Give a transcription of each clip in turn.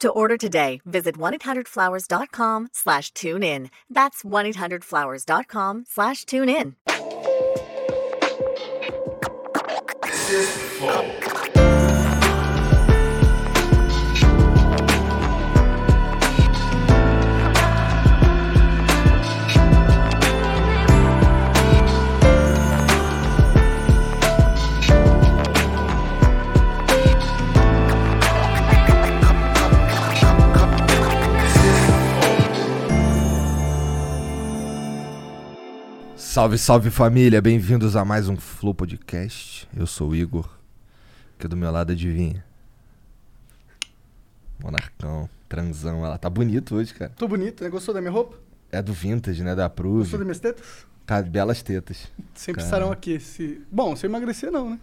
To order today, visit 1-800-Flowers.com slash tune in. That's 1-800-Flowers.com slash tune in. Salve, salve família, bem-vindos a mais um Flow Podcast. Eu sou o Igor, que do meu lado adivinha. Monarcão, transão, ela tá bonito hoje, cara. Tô bonito, né? Gostou da minha roupa? É do vintage, né? Da Gostou das Prove. minhas tetas? Cara, belas tetas. Sempre Cara. estarão aqui. Se... Bom, se eu emagrecer, não, né?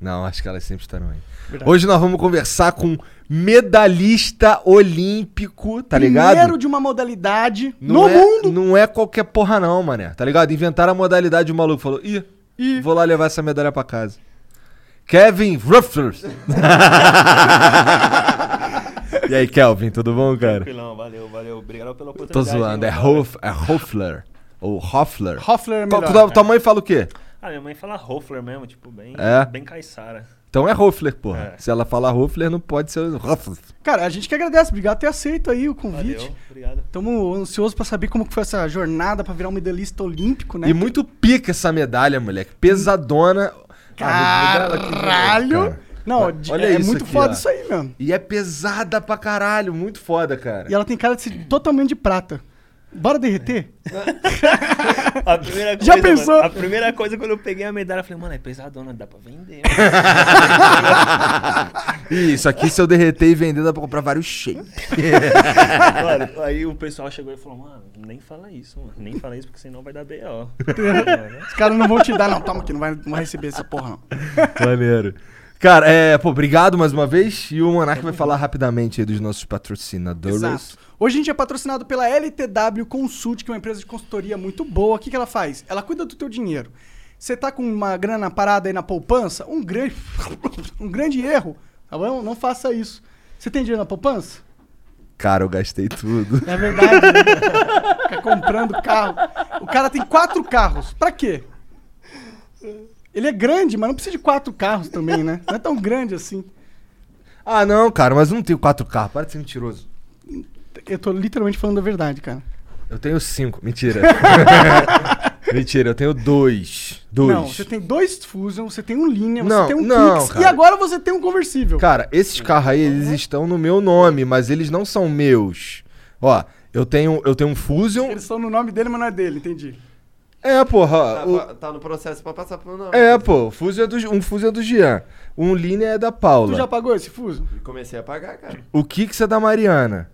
Não, acho que elas sempre estarão aí. Verdade. Hoje nós vamos conversar com medalhista olímpico, tá ligado? Primeiro de uma modalidade Não no é, mundo. Não é qualquer porra não, mané. Tá ligado? Inventaram a modalidade, o maluco falou, ih, E vou lá levar essa medalha pra casa. Kevin Ruffler. e aí, Kelvin, tudo bom, cara? Tranquilão, valeu, valeu. Obrigado pela Tô oportunidade. zoando, é. Hoff, é Hoffler. Ou Hoffler. Hoffler é melhor. tua- tua mãe fala o quê? Ah, minha mãe fala Hoffler mesmo, tipo, bem, É? bem caiçara. Então é Hoffler, porra. É. Se ela falar Hoffler, não pode ser Hoffler. Cara, a gente que agradece. Obrigado por ter aceito aí o convite. Valeu, obrigado. Estamos ansiosos pra saber como que foi essa jornada pra virar um medalhista olímpico, né? E muito pica essa medalha, moleque. Pesadona. Caralho! cara. Não, Olha é isso muito aqui, foda ó. isso aí, mano. E é pesada pra caralho, muito foda, cara. E ela tem cara de ser totalmente de prata. Bora derreter? A primeira Já coisa, pensou? mano, a primeira coisa quando eu peguei a medalha, eu falei, mano, é pesadona, dá pra vender. Isso aqui, se eu derreter e vender, dá pra comprar vários shapes. mano, aí o pessoal chegou e falou, mano, nem fala isso, mano. Nem fala isso, porque senão vai dar B.O. Os caras não vão te dar, não. Toma aqui, não vai, não vai receber essa porra, não. Maneiro. Cara, é, pô, obrigado mais uma vez. E o Monark vai falar rapidamente aí dos nossos patrocinadores. Exato. Hoje a gente é patrocinado pela LTW Consult, que é uma empresa de consultoria muito boa. O que, que ela faz? Ela cuida do teu dinheiro. Você tá com uma grana parada aí na poupança? Um grande, um grande erro. Tá bom? Não faça isso. Você tem dinheiro na poupança? Cara, eu gastei tudo. É verdade. né? Fica comprando carro. O cara tem quatro carros. Pra quê? Ele é grande, mas não precisa de quatro carros também, né? Não é tão grande assim. Ah, não, cara, mas eu não tenho quatro carros. Para de ser mentiroso. Eu tô literalmente falando a verdade, cara. Eu tenho cinco. Mentira. Mentira, eu tenho dois. Dois. Não, você tem dois Fusion, você tem um Linha, Não, você tem um não, Kicks cara. e agora você tem um conversível. Cara, esses carros aí, eles estão no meu nome, mas eles não são meus. Ó, eu tenho, eu tenho um Fusion. Eles estão no nome dele, mas não é dele, entendi. É, porra. Tá, o- tá no processo pra passar pro nome. É, pô, o Fusion é do, um Fusion é do Jean. Um Linha é da Paula. Tu já pagou esse Fusion? E comecei a pagar, cara. O Kicks é da Mariana.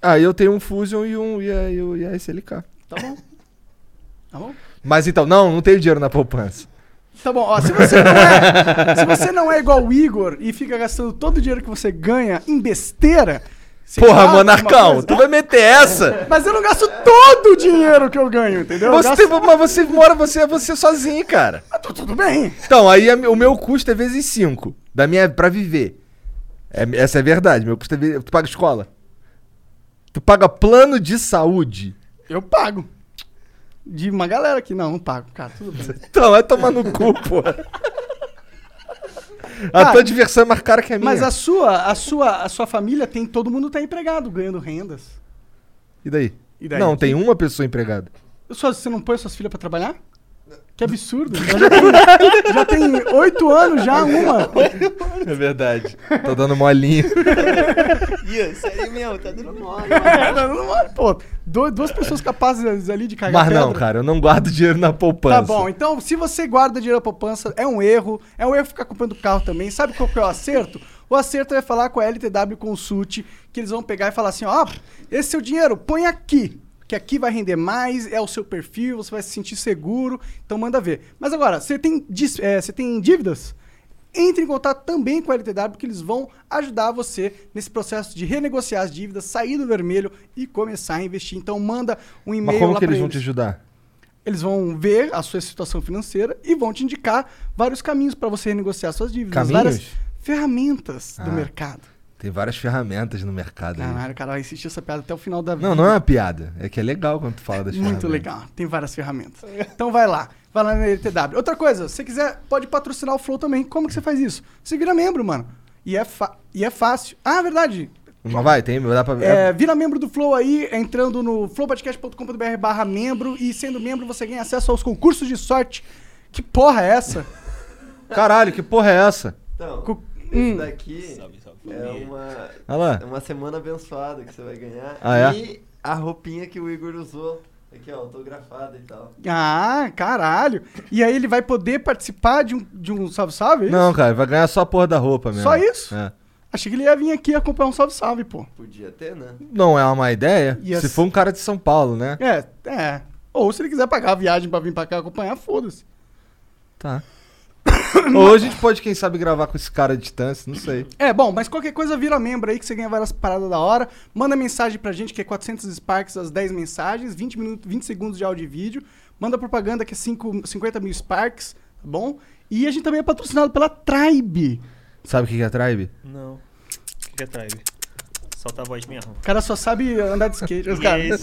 Aí eu tenho um Fusion e um e a, e a SLK. Tá bom. Tá bom? Mas então, não, não tenho dinheiro na poupança. Tá bom, ó, se você não é, se você não é igual o Igor e fica gastando todo o dinheiro que você ganha em besteira... você Porra, gasta uma Monarcão, tu vai meter essa? Mas eu não gasto todo o dinheiro que eu ganho, entendeu? Eu Você gasto- tem- mas você mora você, você sozinho, cara. Ah, tu- tudo bem. Então, aí a- o meu custo é vezes 5. Da minha pra viver. É- essa é verdade. Meu custo é vezes, Tu paga escola? Tu paga plano de saúde? Eu pago. De uma galera aqui. Não, não pago, cara. Tudo bem. Então, vai tomar no cu, porra. A Cara, tua diversão é mais cara que a minha. Mas a sua, a sua, a sua família tem. Todo mundo tá empregado, ganhando rendas. E daí? E daí? Não, tem uma pessoa empregada. Sua- você não põe suas filhas pra trabalhar? Que absurdo. Já tem, já tem oito anos já, uma. É verdade. Tô dando molinho. Ih, sério mesmo, tá dando mole. Não, não, não, Pô, do- duas pessoas capazes ali de cagar Mas não, pedra. cara, eu não guardo dinheiro na poupança. Tá bom, então se você guarda dinheiro na poupança, é um erro. É um erro ficar comprando carro também. Sabe qual que é o acerto? O acerto é falar com a LTW Consult, que eles vão pegar e falar assim, ó, esse seu dinheiro, põe aqui. Que aqui vai render mais, é o seu perfil, você vai se sentir seguro, então manda ver. Mas agora, você tem, é, você tem dívidas? Entre em contato também com a LTW, que eles vão ajudar você nesse processo de renegociar as dívidas, sair do vermelho e começar a investir. Então manda um Mas e-mail como lá que pra eles vão eles. te ajudar? Eles vão ver a sua situação financeira e vão te indicar vários caminhos para você renegociar suas dívidas. Caminhos? Várias ferramentas do Ah. mercado. Tem várias ferramentas no mercado aí. Caralho, cara, vai insistir essa piada até o final da vida. Não, não é uma piada. É que é legal quando tu fala das Muito ferramentas. legal. Tem várias ferramentas. Então vai lá. Vai lá na LTW. Outra coisa, se você quiser, pode patrocinar o Flow também. Como que você faz isso? Você vira membro, mano. E é, fa- e é fácil. Ah, verdade. Mas vai, tem, dá pra... É, vira membro do Flow aí, entrando no flowpodcast.com.br barra membro. E sendo membro, você ganha acesso aos concursos de sorte. Que porra é essa? Caralho, que porra é essa? Então, Co- esse hum. daqui salve, é uma, Olha lá. é uma semana abençoada que você vai ganhar. Ah, é? E a roupinha que o Igor usou. Aqui, ó, autografada e tal. Ah, caralho. E aí ele vai poder participar de um, de um salve-salve? é isso? Não, cara, vai ganhar só a porra da roupa mesmo. Só isso? É. Achei que ele ia vir aqui acompanhar um salve-salve, pô. Podia ter, né? Não é uma má ideia. Ia Se for um cara de São Paulo, né? É, é. Ou se ele quiser pagar a viagem pra vir pra cá acompanhar, foda-se. Tá. Ou a gente pode, quem sabe, gravar com esse cara à distância, não sei. É, bom, mas qualquer coisa vira membro aí que você ganha várias paradas da hora. Manda mensagem pra gente que é 400 Sparks, as 10 mensagens, 20, minutos, 20 segundos de áudio e vídeo. Manda propaganda que é 5, 50 mil Sparks, tá bom? E a gente também é patrocinado pela Tribe. Sabe o que é Tribe? Não. O que é Tribe? Solta a voz mesmo. O cara só sabe andar de skate. Os caras-.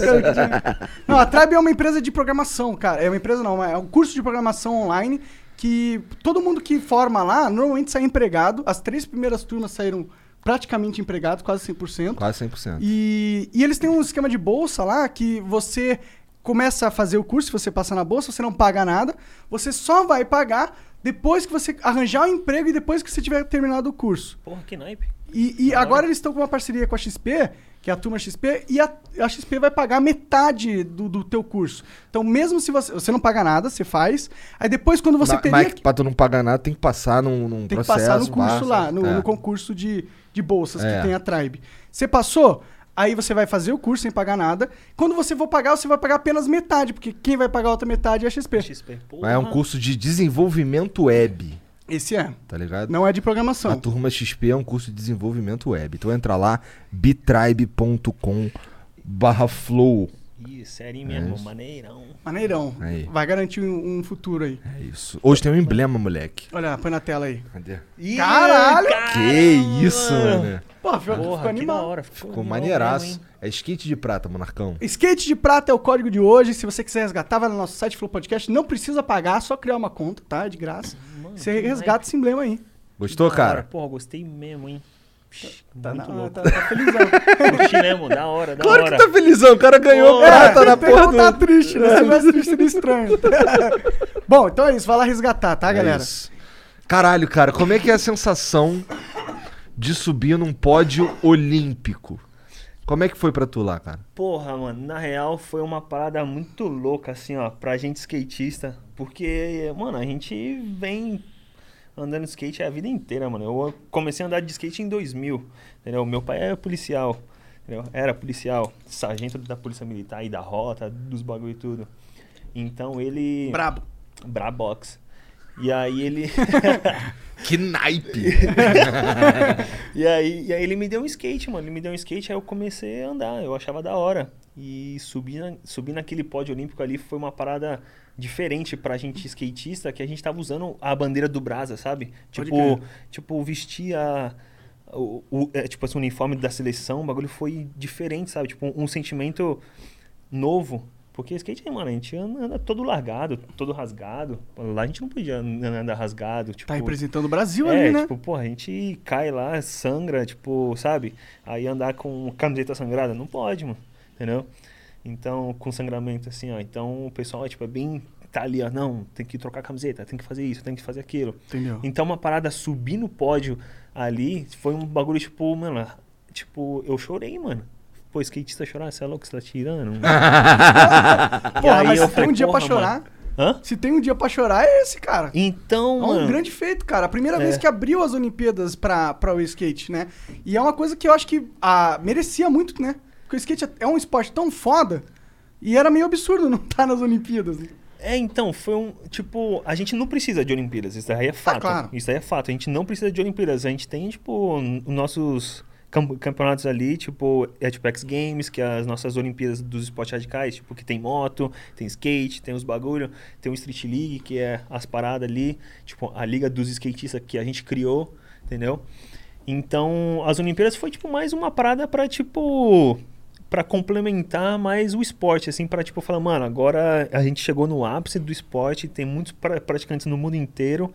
Não, a Tribe é uma empresa de programação, cara. É uma empresa não, é um curso de programação online que todo mundo que forma lá normalmente sai empregado. As três primeiras turmas saíram praticamente empregados, quase 100%. Quase 100%. E, e eles têm um esquema de bolsa lá que você começa a fazer o curso, se você passar na bolsa, você não paga nada. Você só vai pagar depois que você arranjar o emprego e depois que você tiver terminado o curso. Porra, que naipe. E, e agora eles estão com uma parceria com a XP, que é a turma XP, e a, a XP vai pagar metade do, do teu curso. Então, mesmo se você. Você não paga nada, você faz. Aí depois, quando você teria. Mas que pra tu não pagar nada, tem que passar num, num Tem que processo. passar no curso passa. lá, no, É. no concurso de, de bolsas É. que tem a Tribe. Você passou, aí você vai fazer o curso sem pagar nada. Quando você for pagar, você vai pagar apenas metade, porque quem vai pagar a outra metade é a XP. XP. Porra. É um curso de desenvolvimento web, Esse é. tá ligado? Não é de A programação. turma XP é um curso de desenvolvimento web. Então entra lá, bitribe.com barra flow. Ih, sério mesmo, isso. maneirão. Maneirão. Aí. Vai garantir um, um futuro aí. É isso. Hoje tem um emblema, moleque. Olha, põe na tela aí. Cadê? Ih, Caralho! Que isso, mano. Pô, ficou, ficou Porra, que da animal. hora. Ficou, Ficou maneiraço. mesmo? É skate de prata, monarcão. Skate de prata é o código de hoje. Se você quiser resgatar, vai no nosso site Flow Podcast. Não precisa pagar, só criar uma conta, tá? É de graça. Mano, Você resgata esse emblema aí. Gostou, Da hora. cara? Porra, gostei mesmo, hein? Psh, Tá, muito na, louco. tá, tá felizão. Curti mesmo, da hora, da Claro hora. que tá felizão, o cara ganhou Pô, prata na tem que porra tá do... triste, né? Se tivesse triste, seria estranho. Bom, então é isso. Vai lá resgatar, tá, É galera? isso. Caralho, cara, como é que é a sensação de subir num pódio olímpico? Como é que foi pra tu lá, cara? Porra, mano, na real foi uma parada muito louca, assim, ó, pra gente skatista. Porque, mano, a gente vem andando de skate a vida inteira, mano. Eu comecei a andar de skate em 2000, entendeu? Meu pai é policial, entendeu? Era policial, sargento da Polícia Militar e da rota, dos bagulho e tudo. Então ele... Brabo. Brabox. E aí ele... Que naipe! E aí, e aí ele me deu um skate, mano. Ele me deu um skate, aí eu comecei a andar. Eu achava da hora. E subir, na- subir naquele pódio olímpico ali foi uma parada diferente pra gente skatista, que a gente tava usando a bandeira do Brasa, sabe? Tipo, tipo vestir a, o, o- é, tipo assim, o uniforme da seleção, o bagulho foi diferente, sabe? Tipo, um, um sentimento novo. Porque skate, mano, a gente anda, todo largado, todo rasgado. Lá a gente não podia andar rasgado. Tipo, Tá representando o Brasil é, ali, né? tipo, porra, a gente cai lá, sangra, tipo, sabe? Aí andar com camiseta sangrada, não pode, mano, entendeu? Então, com sangramento assim, ó. Então, o pessoal, tipo, é bem. Tá ali, ó. Não, tem que trocar a camiseta, tem que fazer isso, tem que fazer aquilo. Entendeu? Então, uma parada subir no pódio ali foi um bagulho, tipo, mano, tipo, eu chorei, mano. Pô, skatista chorar, você é louco, você tá tirando? Porra, aí mas se tem um dia pra chorar. Hã? se tem um dia pra chorar, é esse, cara. Então, É um mano. grande feito, cara. A primeira É. vez que abriu as Olimpíadas pra, pra o skate, né? E é uma coisa que eu acho que ah, merecia muito, né? Porque o skate é um esporte tão foda E era meio absurdo não estar nas Olimpíadas. É, então, foi um. Tipo, a gente não precisa de Olimpíadas, isso daí é fato. claro. Isso daí é fato. A gente não precisa de Olimpíadas. A gente tem, tipo, nossos cam- campeonatos ali, tipo, é tipo X Games, que é as nossas Olimpíadas dos esportes radicais, tipo, que tem moto, tem skate, tem os bagulho, tem o Street League, que é as paradas ali, tipo, a liga dos skatistas que a gente criou, entendeu? Então, as Olimpíadas foi, tipo, mais uma parada pra, tipo para complementar mais o esporte, assim, para tipo falar, mano, agora a gente chegou no ápice do esporte, tem muitos pra- praticantes no mundo inteiro,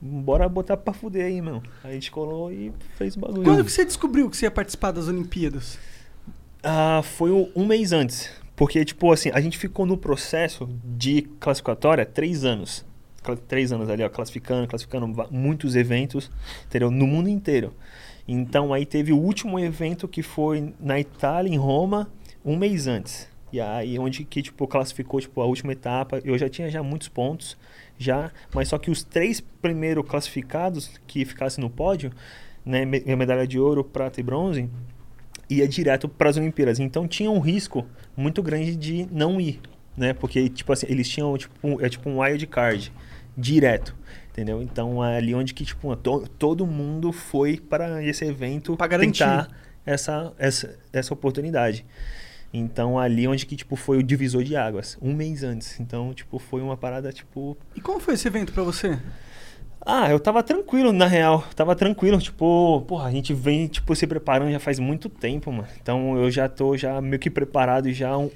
bora botar pra fuder aí, meu. A gente colou e fez bagulho. Quando que você descobriu que você ia participar das Olimpíadas? Ah, foi um mês antes, porque, tipo assim, a gente ficou no processo de classificatória três anos. Três anos ali, ó, classificando, classificando muitos eventos, entendeu? No mundo inteiro. Então aí teve o último evento que foi na Itália, em Roma, um mês antes. E aí onde que, tipo, classificou, tipo, a última etapa. Eu já tinha já muitos pontos, já. Mas só que os três primeiros classificados que ficassem no pódio, né, me- medalha de ouro, prata e bronze, ia direto para as Olimpíadas. Então tinha um risco muito grande de não ir, né? Porque tipo assim, eles tinham tipo um, é tipo um wild card direto, entendeu? Então é ali onde que tipo to- todo mundo foi para esse evento Pra garantir. tentar essa essa essa oportunidade. Então ali onde que tipo foi o divisor de águas, um mês antes. Então tipo foi uma parada tipo E como foi esse evento pra você? ah, eu tava tranquilo, na real. Tava tranquilo, tipo, porra, a gente vem, tipo, se preparando já faz muito tempo, mano. Então eu já tô já meio que preparado já um,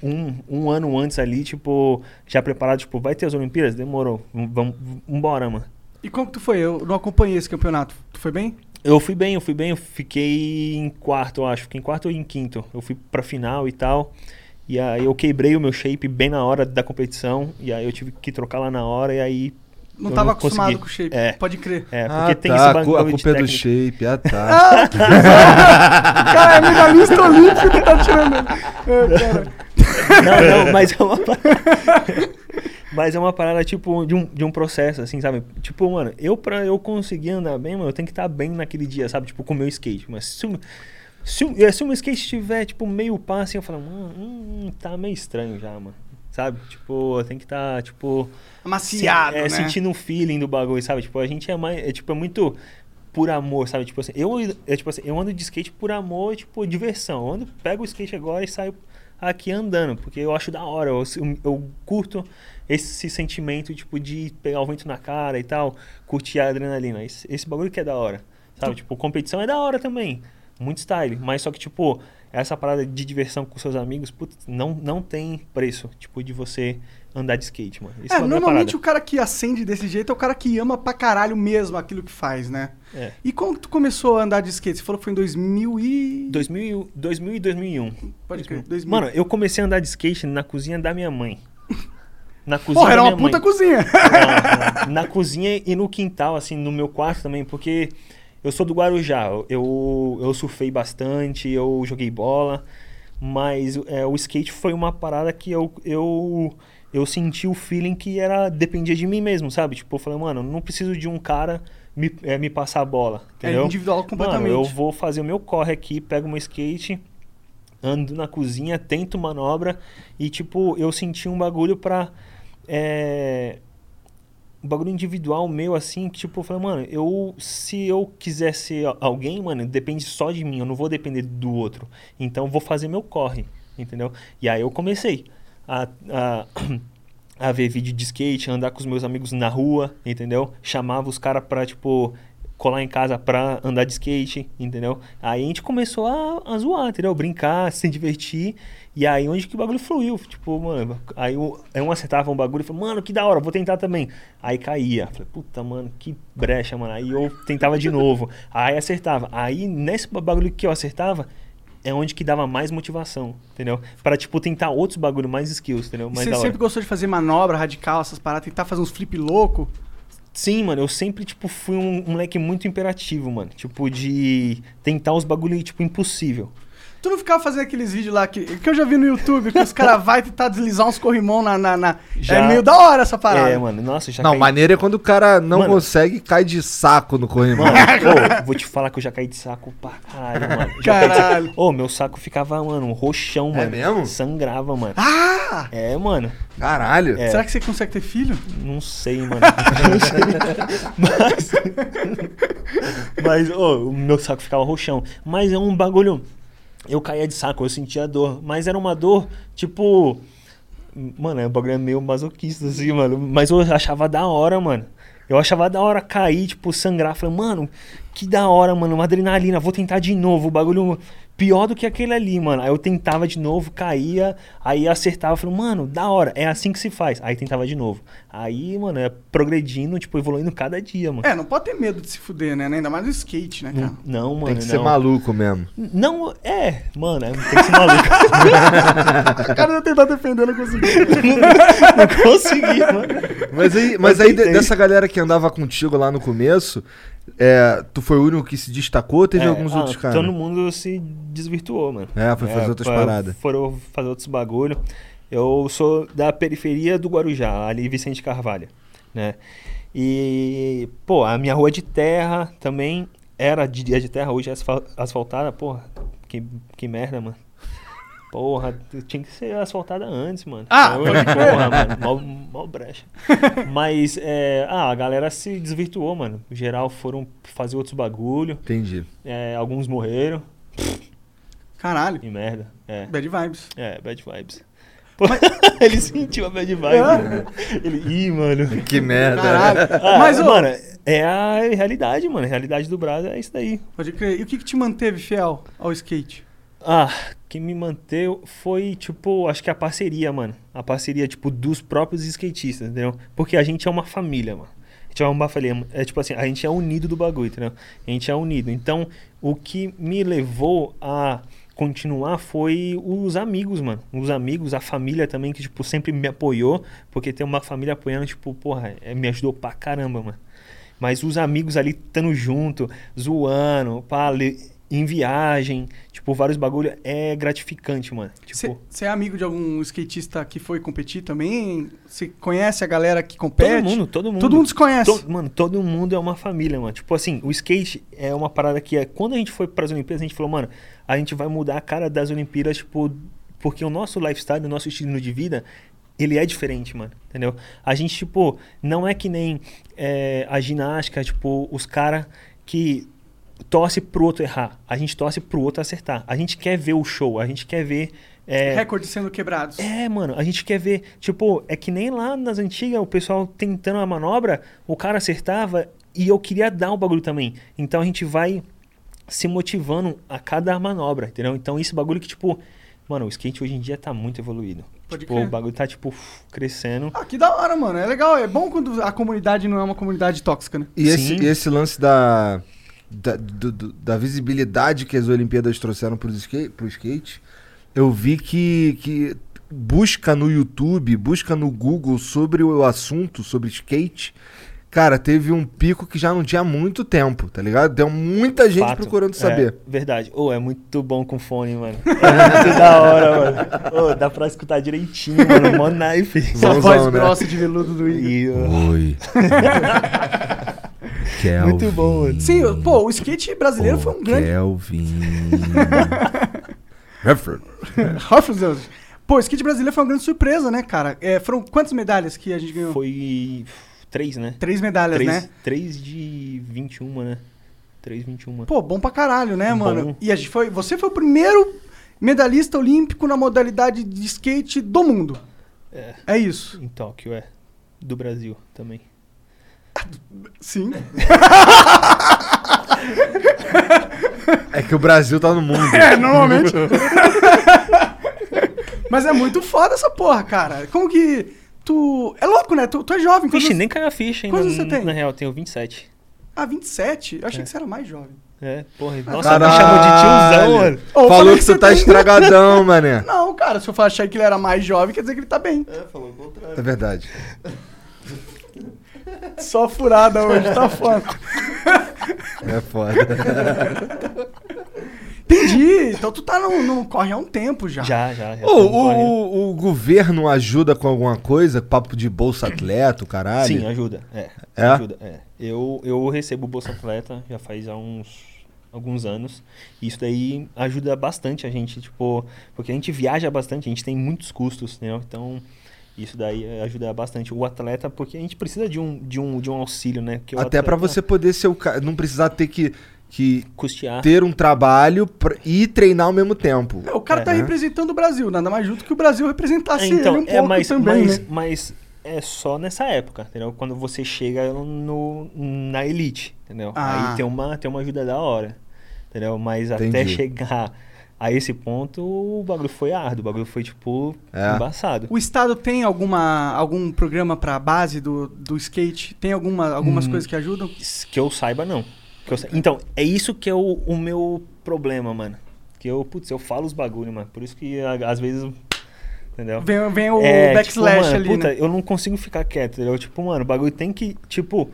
um, ano antes ali, tipo, já preparado, tipo, vai ter as Olimpíadas? Demorou. Vamos, vamos, vambora, mano. E como que tu foi? Eu não acompanhei esse campeonato. Tu foi bem? Eu fui bem, eu fui bem, eu fiquei em quarto, eu acho. Fiquei em quarto ou em quinto. Eu fui pra final e tal. E aí eu quebrei o meu shape bem na hora da competição. E aí eu tive que trocar lá na hora e aí. Não eu tava não acostumado consegui. com o shape. É. Pode crer. É, porque ah, tem tá, esse a bagulho culpa é do shape, ah tá. Ah, que bizarro! cara, é medalhista olímpico que tá tirando. É, cara. Não, não, mas é uma parada. Mas é uma parada, tipo, de um, de um processo, assim, sabe? Tipo, mano, eu pra eu conseguir andar bem, mano, eu tenho que estar bem naquele dia, sabe? Tipo, com o meu skate. Mas se, se, eh, se o meu skate estiver, tipo, meio pá, assim, eu falo, hum, hum, tá meio estranho já, mano. Sabe? Tipo, tenho que estar, tipo. Amaciado, se- é, né? sentindo o feeling do bagulho, sabe? Tipo, a gente é mais. É, tipo, é muito por amor, sabe? Tipo assim, eu, é, tipo assim, eu ando de skate por amor, tipo, diversão. Eu ando, pego o skate agora e saio aqui andando, porque eu acho da hora. Eu, eu, eu curto esse sentimento, tipo, de pegar o vento na cara e tal, curtir a adrenalina. Esse, esse bagulho que é da hora, sabe? Tipo, competição é da hora também. Muito style. Mas só que, tipo, essa parada de diversão com seus amigos, putz, não, não tem preço, tipo, de você andar de skate, mano. É, bagulho normalmente parada. o cara que acende desse jeito é o cara que ama pra caralho mesmo aquilo que faz, né? É. E como que tu começou a andar de skate? Você falou que foi em 2000 e... 2000, 2000 e 2001. Pode crer, 2000. Mano, eu comecei a andar de skate na cozinha da minha mãe. Na cozinha Porra, era uma puta mãe. cozinha. Não, não. na cozinha e no quintal, assim, no meu quarto também, porque eu sou do Guarujá, eu, eu surfei bastante, eu joguei bola, mas é, o skate foi uma parada que eu, eu, eu senti o feeling que era dependia de mim mesmo, sabe? Tipo, eu falei, mano, eu não preciso de um cara me, é, me passar a bola, É entendeu? individual completamente. Mano, eu vou fazer o meu corre aqui, pego meu skate, ando na cozinha, tento manobra e, tipo, eu senti um bagulho pra. É, um bagulho individual meu, assim, que, tipo, eu falei, mano, eu, se eu quiser ser alguém, mano, depende só de mim, eu não vou depender do outro. Então, vou fazer meu corre, entendeu? E aí eu comecei a. a a ver vídeo de skate, andar com os meus amigos na rua, entendeu? Chamava os caras pra, tipo, colar em casa pra andar de skate, entendeu? Aí a gente começou a, a zoar, entendeu? Brincar, se divertir. E aí onde que o bagulho fluiu. Tipo, mano, aí um, aí um acertava um bagulho e falou, mano, que da hora, vou tentar também. Aí caía. Falei, puta, mano, que brecha, mano. Aí eu tentava de novo. Aí acertava. Aí nesse bagulho que eu acertava, é onde que dava mais motivação, entendeu? Pra, tipo, tentar outros bagulho, mais skills, entendeu? Mais Você sempre gostou de fazer manobra radical, essas paradas, tentar fazer uns flip louco? Sim, mano, eu sempre, tipo, fui um, um moleque muito imperativo, mano. Tipo, de tentar os bagulho, tipo, impossível. Tu não ficava fazendo aqueles vídeos lá que, que eu já vi no YouTube, que os caras vai tentar deslizar uns corrimão na. na, na- Já. É meio da hora essa parada. É, mano, nossa, já Não, caí... maneiro é quando o cara não Mano. consegue e cai de saco no corrimão. Mano, ô, vou te falar que eu já caí de saco pra caralho, mano. Já caí de saco. Caralho. Ô, meu saco ficava, mano, um roxão, É mano. mesmo? Sangrava, mano. Ah! É, mano. Caralho. É. Será que você consegue ter filho? Não sei, mano. Mas. Mas, ô, o meu saco ficava roxão. Mas é um bagulho. Eu caía de saco, eu sentia dor. Mas era uma dor, tipo. Mano, é um bagulho meio masoquista, assim, mano. Mas eu achava da hora, mano. Eu achava da hora cair, tipo, sangrar. Falei, mano, que da hora, mano. Uma adrenalina, vou tentar de novo. O bagulho pior do que aquele ali, mano. Aí eu tentava de novo, caía, aí acertava. Falei, mano, da hora, é assim que se faz. Aí tentava de novo. Aí, mano, é progredindo, tipo, evoluindo cada dia, mano. É, não pode ter medo de se fuder, né? Ainda mais no skate, né, cara? Não, não, mano. Tem que ser não. maluco mesmo. Não, é, mano, é, tem que ser maluco. O cara ia tentar defender, não conseguiu. não consegui, mano. Mas aí, mas Eu aí dessa galera que andava contigo lá no começo, é, tu foi o único que se destacou ou teve É, alguns ah, outros caras? Todo mundo se desvirtuou, mano. É, foi fazer outras foi- paradas. Foram fazer outros bagulho. Eu sou da periferia do Guarujá, ali Vicente Carvalho, né? E, pô, a minha rua é de terra também era de dia de terra, hoje é asfal- asfaltada, porra. Que, que merda, mano. Porra, tinha que ser asfaltada antes, mano. Ah, Eu- porra, mano, mó, mó brecha. Mas, é, ah, a galera se desvirtuou, mano. No geral, foram fazer outros bagulho. Entendi. É, alguns morreram. Caralho. Que merda. É, Bad vibes. é bad vibes. Pô, ele sentiu a bad vibe. Né? Ele, ih, mano. Que merda. Caralho. Ah, Mas, ô, mano, é a realidade, mano. A realidade do Brasil é isso daí. pode crer. E o que, que te manteve fiel ao skate? Ah, quem me manteve foi, tipo, acho que a parceria, mano. A parceria, tipo, dos próprios skatistas, entendeu? Porque a gente é uma família, mano. A gente é uma família. É tipo assim, a gente é unido do bagulho, entendeu? A gente é unido. Então, o que me levou a continuar foi os amigos, mano. Os amigos, a família também, que, tipo, sempre me apoiou. Porque tem uma família apoiando, tipo, porra, é, me ajudou pra caramba, mano. Mas os amigos ali estando junto, zoando, pá, em viagem, tipo, vários bagulho, é gratificante, mano. Tipo, Você é amigo de algum skatista que foi competir também? Você conhece a galera que compete? todo mundo, todo mundo. Todo mundo se conhece. To- mano, todo mundo é uma família, mano. Tipo assim, o skate é uma parada que é. Quando a gente foi pras Olimpíadas, a gente falou, mano, a gente vai mudar a cara das Olimpíadas, tipo, porque o nosso lifestyle, o nosso estilo de vida, ele é diferente, mano. Entendeu? A gente, tipo, não é que nem é, a ginástica, tipo, os caras que torce pro outro errar. A gente torce pro outro acertar. A gente quer ver o show, a gente quer ver. é, Recordes sendo quebrados. é, mano, a gente quer ver, tipo, é que nem lá nas antigas, o pessoal tentando a manobra, o cara acertava e eu queria dar o bagulho também. Então a gente vai se motivando a cada manobra, entendeu? Então esse bagulho que, tipo, mano, o skate hoje em dia tá muito evoluído. Pode tipo, crer. o bagulho tá, tipo, crescendo. Ah, que da hora, mano. É legal. É bom quando a comunidade não é uma comunidade tóxica, né? E esse, Sim. e esse lance da, da, do- do- da visibilidade que as Olimpíadas trouxeram pro skate, pro skate eu vi que, que busca no YouTube, busca no Google sobre o assunto, sobre skate. Cara, teve um pico que já não tinha muito tempo, tá ligado? Deu muita gente Fato. procurando É, saber. verdade. Ô, é muito bom com fone, mano. É muito da hora, mano. Ô, dá pra escutar direitinho, mano. Mó knife. Essa Bonzão, voz né? grossa de veludo do Igor. Oi. Kelvin. muito bom, mano. Sim, pô, o skate brasileiro foi um grande. Kelvin. Redford. Rafael, Pô, o skate brasileiro foi uma grande surpresa, né, cara? É, foram quantas medalhas que a gente ganhou? Foi três, né? Três medalhas, Três, né? três de 21, né? Três 21. Pô, bom pra caralho, né, Bom. mano? E a gente foi. Você foi o primeiro medalhista olímpico na modalidade de skate do mundo. É, É isso. em Tóquio, é. Do Brasil também. Sim. É que o Brasil tá no mundo. É, normalmente. Mas é muito foda essa porra, cara. Como que. Tu. É louco, né? Tu, tu é jovem. Vixe, quantos- nem caiu a ficha ainda. quantos você n- tem? Na real, eu tenho 27. Ah, 27? Eu achei É. que você era mais jovem. É, porra. Nossa, Caralho. me chamou de tiozão, mano. Eu Falou que que você você tá tem- estragadão, mané. Não, cara, se eu falar achar que ele era mais jovem, quer dizer que ele tá bem. É, falou o contrário. É verdade. Só furada hoje, tá foda. É foda. Entendi. Então tu tá no, no corre há um tempo já. Já, já. já Ô, o, o- o governo ajuda com alguma coisa? Papo de bolsa atleta, o caralho? Sim, ajuda. É. É? Ajuda, é. Eu, eu recebo Bolsa Atleta já faz há uns alguns anos. E isso daí ajuda bastante a gente, tipo, porque a gente viaja bastante, a gente tem muitos custos, entendeu? Então, isso daí ajuda bastante o atleta, porque a gente precisa de um, de um, de um auxílio, né? Porque Até pra atleta você poder ser o cara. Não precisar ter que, que custear. ter um trabalho pra- e treinar ao mesmo tempo. O cara tá É. representando o Brasil, nada mais justo que o Brasil representasse então, ele um é, pouco mas, também, mas, né? mas é só nessa época, entendeu? Quando você chega no, na elite, entendeu? Ah. Aí tem uma, tem uma ajuda da hora, entendeu? Mas até Entendi. chegar a esse ponto, o bagulho foi árduo, o bagulho foi, tipo, É. embaçado. O Estado tem alguma, algum programa pra base do, do skate? Tem alguma, algumas Hum. coisas que ajudam? Que eu saiba, não. Que eu sa- Então, é isso que é o, o meu problema, mano. Que eu, putz, eu falo os bagulho, mano. Por isso que a- às vezes. Entendeu? Vem, vem o É, backslash tipo, mano, ali, puta, né? eu não consigo ficar quieto, entendeu? Tipo, mano, o bagulho tem que, tipo,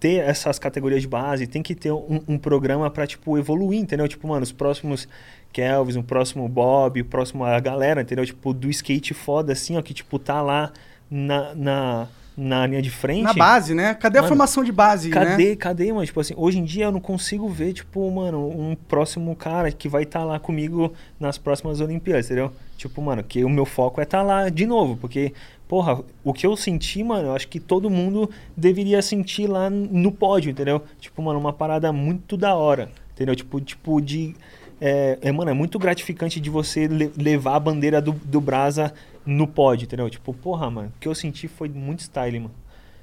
ter essas categorias de base, tem que ter um, um programa pra, tipo, evoluir, entendeu? Tipo, mano, os próximos Kelvis, o próximo Bob, o próximo a galera, entendeu? Tipo, do skate foda, assim, ó, que, tipo, tá lá na, na, na linha de frente. Na base, né? Cadê a Mano, formação de base, né? Cadê, cadê, mano? Tipo assim, hoje em dia eu não consigo ver, tipo, mano, um próximo cara que vai estar lá comigo nas próximas Olimpíadas, entendeu? Tipo, mano, que o meu foco é estar lá de novo, porque, porra, o que eu senti, mano, eu acho que todo mundo deveria sentir lá no pódio, entendeu? Tipo, mano, uma parada muito da hora, entendeu? Tipo, tipo de. É, é, mano, é muito gratificante de você le- levar a bandeira do, do Brasa no pódio, entendeu? Tipo, porra, mano, o que eu senti foi muito style, mano.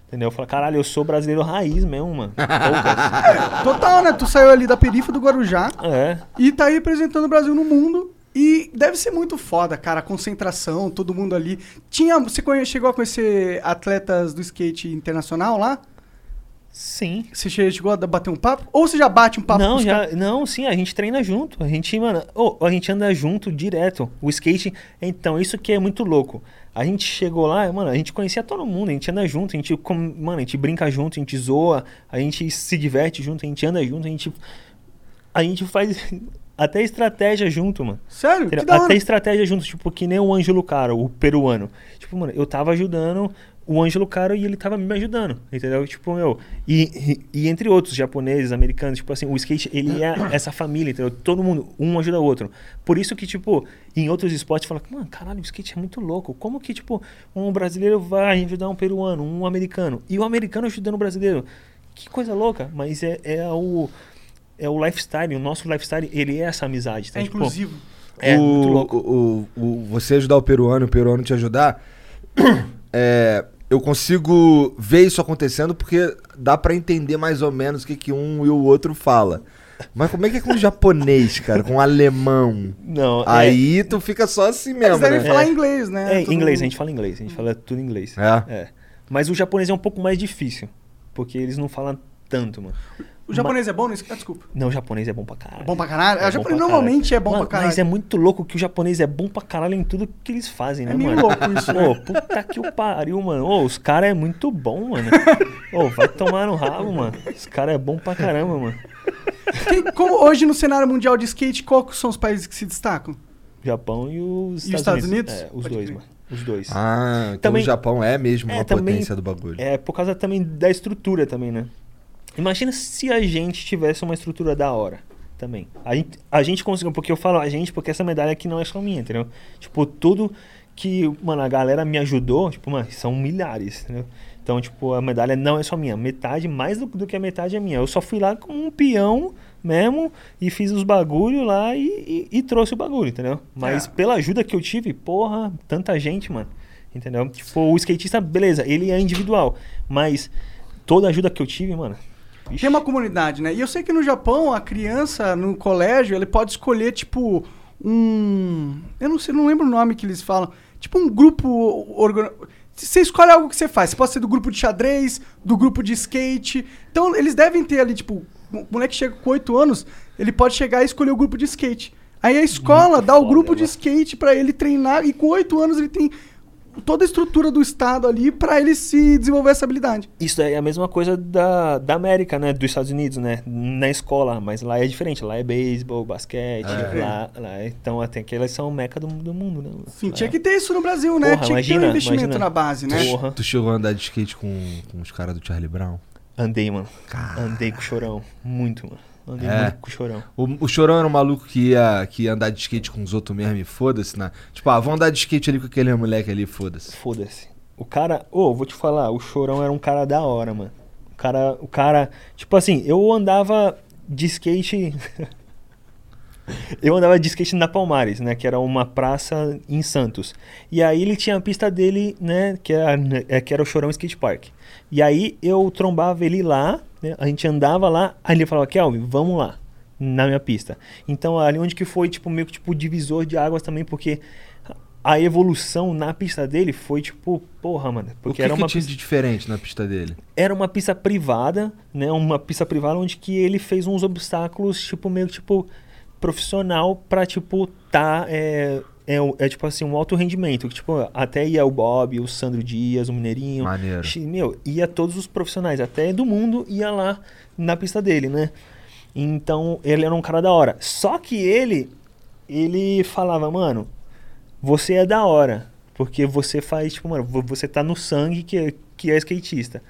Entendeu? Eu falei, caralho, eu sou brasileiro raiz mesmo, mano. Total, né? Tu saiu ali da perifa do Guarujá é. e tá aí representando o Brasil no mundo. E deve ser muito foda, cara, a concentração, todo mundo ali. Tinha, você chegou a conhecer atletas do skate internacional lá? Sim. Você che- chegou a bater um papo? Ou você já bate um papo não, já, não, sim, a gente treina junto. A gente, mano, ô, a gente anda junto direto. O skate, então, isso que é muito louco. A gente chegou lá, mano, a gente conhecia todo mundo, a gente anda junto, a gente, mano, a gente brinca junto, a gente zoa, a gente se diverte junto, a gente anda junto, a gente a gente faz até estratégia junto, mano. Sério? Até estratégia junto, tipo, que nem o Ângelo Caro, o peruano. Tipo, mano, eu tava ajudando o Ângelo Caro e ele tava me ajudando, entendeu? Tipo, meu, e, e, e entre outros japoneses, americanos, tipo assim, o skate, ele é essa família, entendeu? Todo mundo, um ajuda o outro. Por isso que, tipo, em outros esportes, fala, mano, caralho, o skate é muito louco. Como que, tipo, um brasileiro vai ajudar um peruano, um americano, e o americano ajudando o brasileiro? Que coisa louca, mas é, é o... É o lifestyle, o nosso lifestyle, ele é essa amizade. tá? É Tipo, inclusivo. é, o, muito louco. O, o- o- você ajudar o peruano o peruano te ajudar, é, eu consigo ver isso acontecendo porque dá pra entender mais ou menos o que, que um e o outro fala. Mas como é que é com o japonês, cara? Com o alemão? Não, é- Aí tu fica só assim Eles mesmo, devem né? falar É. inglês, né? É, Todo inglês, a gente fala inglês, a gente fala tudo em inglês. É? Mas o japonês é um pouco mais difícil, porque eles não falam tanto, mano. O japonês é bom nisso? Ah, desculpa. Não, o japonês é bom pra caralho. É bom pra caralho? É o bom japonês normalmente caralho. é bom Mano, pra caralho. Mas é muito louco que o japonês é bom pra caralho em tudo que eles fazem, né, É meio mano? louco isso, né? Ô, puta que o pariu, mano. Ô, os caras é muito bom, mano. Ô, vai tomar no rabo, mano. Os caras é bom pra caramba, mano. Quem- como hoje no cenário mundial de skate, quais são os países que se destacam? Japão e os E os Estados, Estados Unidos? É, os Pode dois, crer. mano. Os dois. Ah, então Também- o Japão é mesmo É, uma também- potência do bagulho. É, por causa também da estrutura também, né? Imagina se a gente tivesse uma estrutura da hora também. A gente, a gente conseguiu, porque eu falo a gente, porque essa medalha aqui não é só minha, entendeu? Tipo, tudo que, mano, a galera me ajudou, tipo, mano, são milhares, entendeu? Então, tipo, a medalha não é só minha. Metade, mais do, do que a metade é minha. Eu só fui lá com um peão mesmo e fiz os bagulho lá e, e- e trouxe o bagulho, entendeu? Mas É. pela ajuda que eu tive, porra, tanta gente, mano. Entendeu? Tipo, o skatista, beleza, ele é individual. Mas toda a ajuda que eu tive, mano. Vixe, Tem uma comunidade, né? E eu sei que no Japão, a criança, no colégio, ele pode escolher, tipo, um. Eu não sei, não lembro o nome que eles falam. Tipo, um grupo. Organ... Você escolhe algo que você faz. Você pode ser do grupo de xadrez, do grupo de skate. Então, eles devem ter ali, tipo, o moleque chega com 8 anos, ele pode chegar e escolher o grupo de skate. Aí a escola Muito dá o grupo de mano. skate pra ele treinar, e com 8 anos ele tem toda a estrutura do estado ali pra ele se desenvolver essa habilidade. Isso daí é a mesma coisa da, da América, né? Dos Estados Unidos, né? Na escola, mas lá é diferente. Lá é beisebol, basquete, É. lá, lá- Então até que elas são meca do, do mundo, né? Enfim, É. tinha que ter isso no Brasil, né? Porra, tinha que ter um imagina, investimento imagina. na base, né? Porra. Tu chegou a andar de skate com, com os caras do Charlie Brown? Andei, mano. Andei com o chorão. Muito, mano. Andei É. muito com o chorão. O, o Chorão era um maluco que ia, que ia andar de skate com os outros mesmo e foda-se, né? Tipo, ah, vamos andar de skate ali com aquele moleque ali, foda-se. Foda-se. O cara, ô, vou te falar, o Chorão era um cara da hora, mano. O cara, o cara, tipo assim, eu andava de skate Eu andava de skate na Palmares, né, que era uma praça em Santos. E aí ele tinha a pista dele, né, que era, é, que era o Chorão Skate Park. E aí eu trombava ele lá, né, a gente andava lá, aí ele falava, Kelvin, vamos lá, na minha pista. Então ali onde que foi, tipo, meio que tipo divisor de águas também, porque a evolução na pista dele foi tipo, porra, mano, O porque que, era que uma tinha pista, de diferente na pista dele? era uma pista privada, né, uma pista privada onde que ele fez uns obstáculos, tipo, meio tipo profissional pra, tipo, tá, é, é, é tipo assim, um alto rendimento, que, tipo, até ia o Bob, o Sandro Dias, o Mineirinho, Maneiro. Meu, ia todos os profissionais, até do mundo, ia lá na pista dele, né? Então, ele era um cara da hora. Só que ele, ele falava, mano, você é da hora. Porque você faz, tipo, mano, vo- você tá no sangue que, é- que é skatista.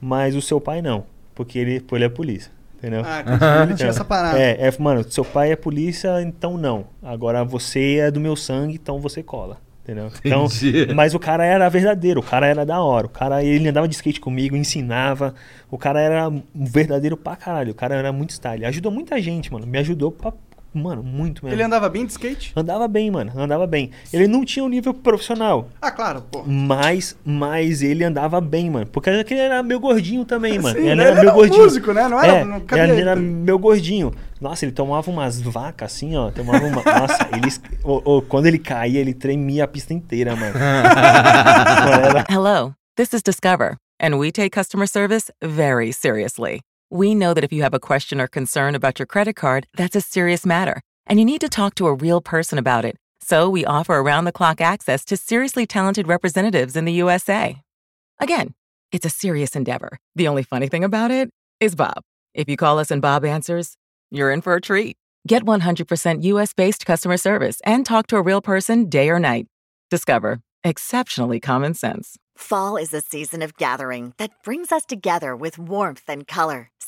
Mas o seu pai não. Porque ele, ele é polícia. Entendeu? Ah, ele tinha essa parada. É, é, mano, seu pai é polícia, então não. Agora você é do meu sangue, então você cola. Entendeu? Então, Entendi. mas o cara era verdadeiro, o cara era da hora. O cara, ele andava de skate comigo, ensinava. O cara era um verdadeiro pra caralho. O cara era muito style. Ajudou muita gente, mano. Me ajudou pra. Mano, muito mesmo. Ele andava bem de skate? Andava bem, mano. Andava bem. Ele não tinha um nível profissional. Ah, claro, pô. Mas, mas ele andava bem, mano. Porque ele era meio gordinho também, mano. Sim, ele ele era era meio um gordinho. músico, né? Não era- É, não cabia ele ele era também. meio gordinho. Nossa, ele tomava umas vacas assim, ó. Tomava uma... Nossa, ele... ô, ô, quando ele caía, ele tremia a pista inteira, mano. Era- Hello, this is Discover, and we take customer service very seriously. We know that if you have a question or concern about your credit card, that's a serious matter, and you need to talk to a real person about it. So we offer around the clock access to seriously talented representatives in the USA. Again, it's a serious endeavor. The only funny thing about it is Bob. If you call us and Bob answers, you're in for a treat. Get 100% US based customer service and talk to a real person day or night. Discover exceptionally common sense. Fall is a season of gathering that brings us together with warmth and color.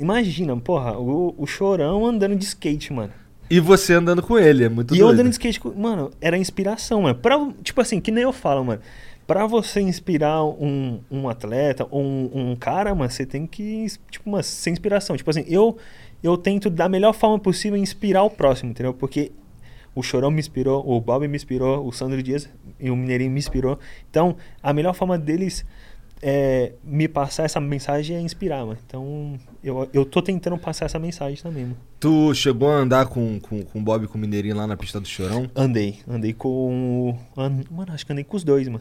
imagina, porra, o, o chorão andando de skate, mano. E você andando com ele, é muito E eu doido. andando de skate, com- mano, era inspiração, mano. Pra, tipo assim, que nem eu falo, mano. Pra você inspirar um, um atleta ou um, um cara, mano, você tem que, tipo, mano, ser inspiração. Tipo assim, eu, eu tento da melhor forma possível inspirar o próximo, entendeu? Porque o Chorão me inspirou, o Bob me inspirou, o Sandro Dias e o Mineirinho me inspirou. Então, a melhor forma deles é, me passar essa mensagem é inspirar, mano. Então, eu, eu tô tentando passar essa mensagem também, mano. Tu chegou a andar com, com, com o Bob e com o Mineirinho lá na pista do Chorão? Andei, andei com. o- an- Mano, acho que andei com os dois, mano.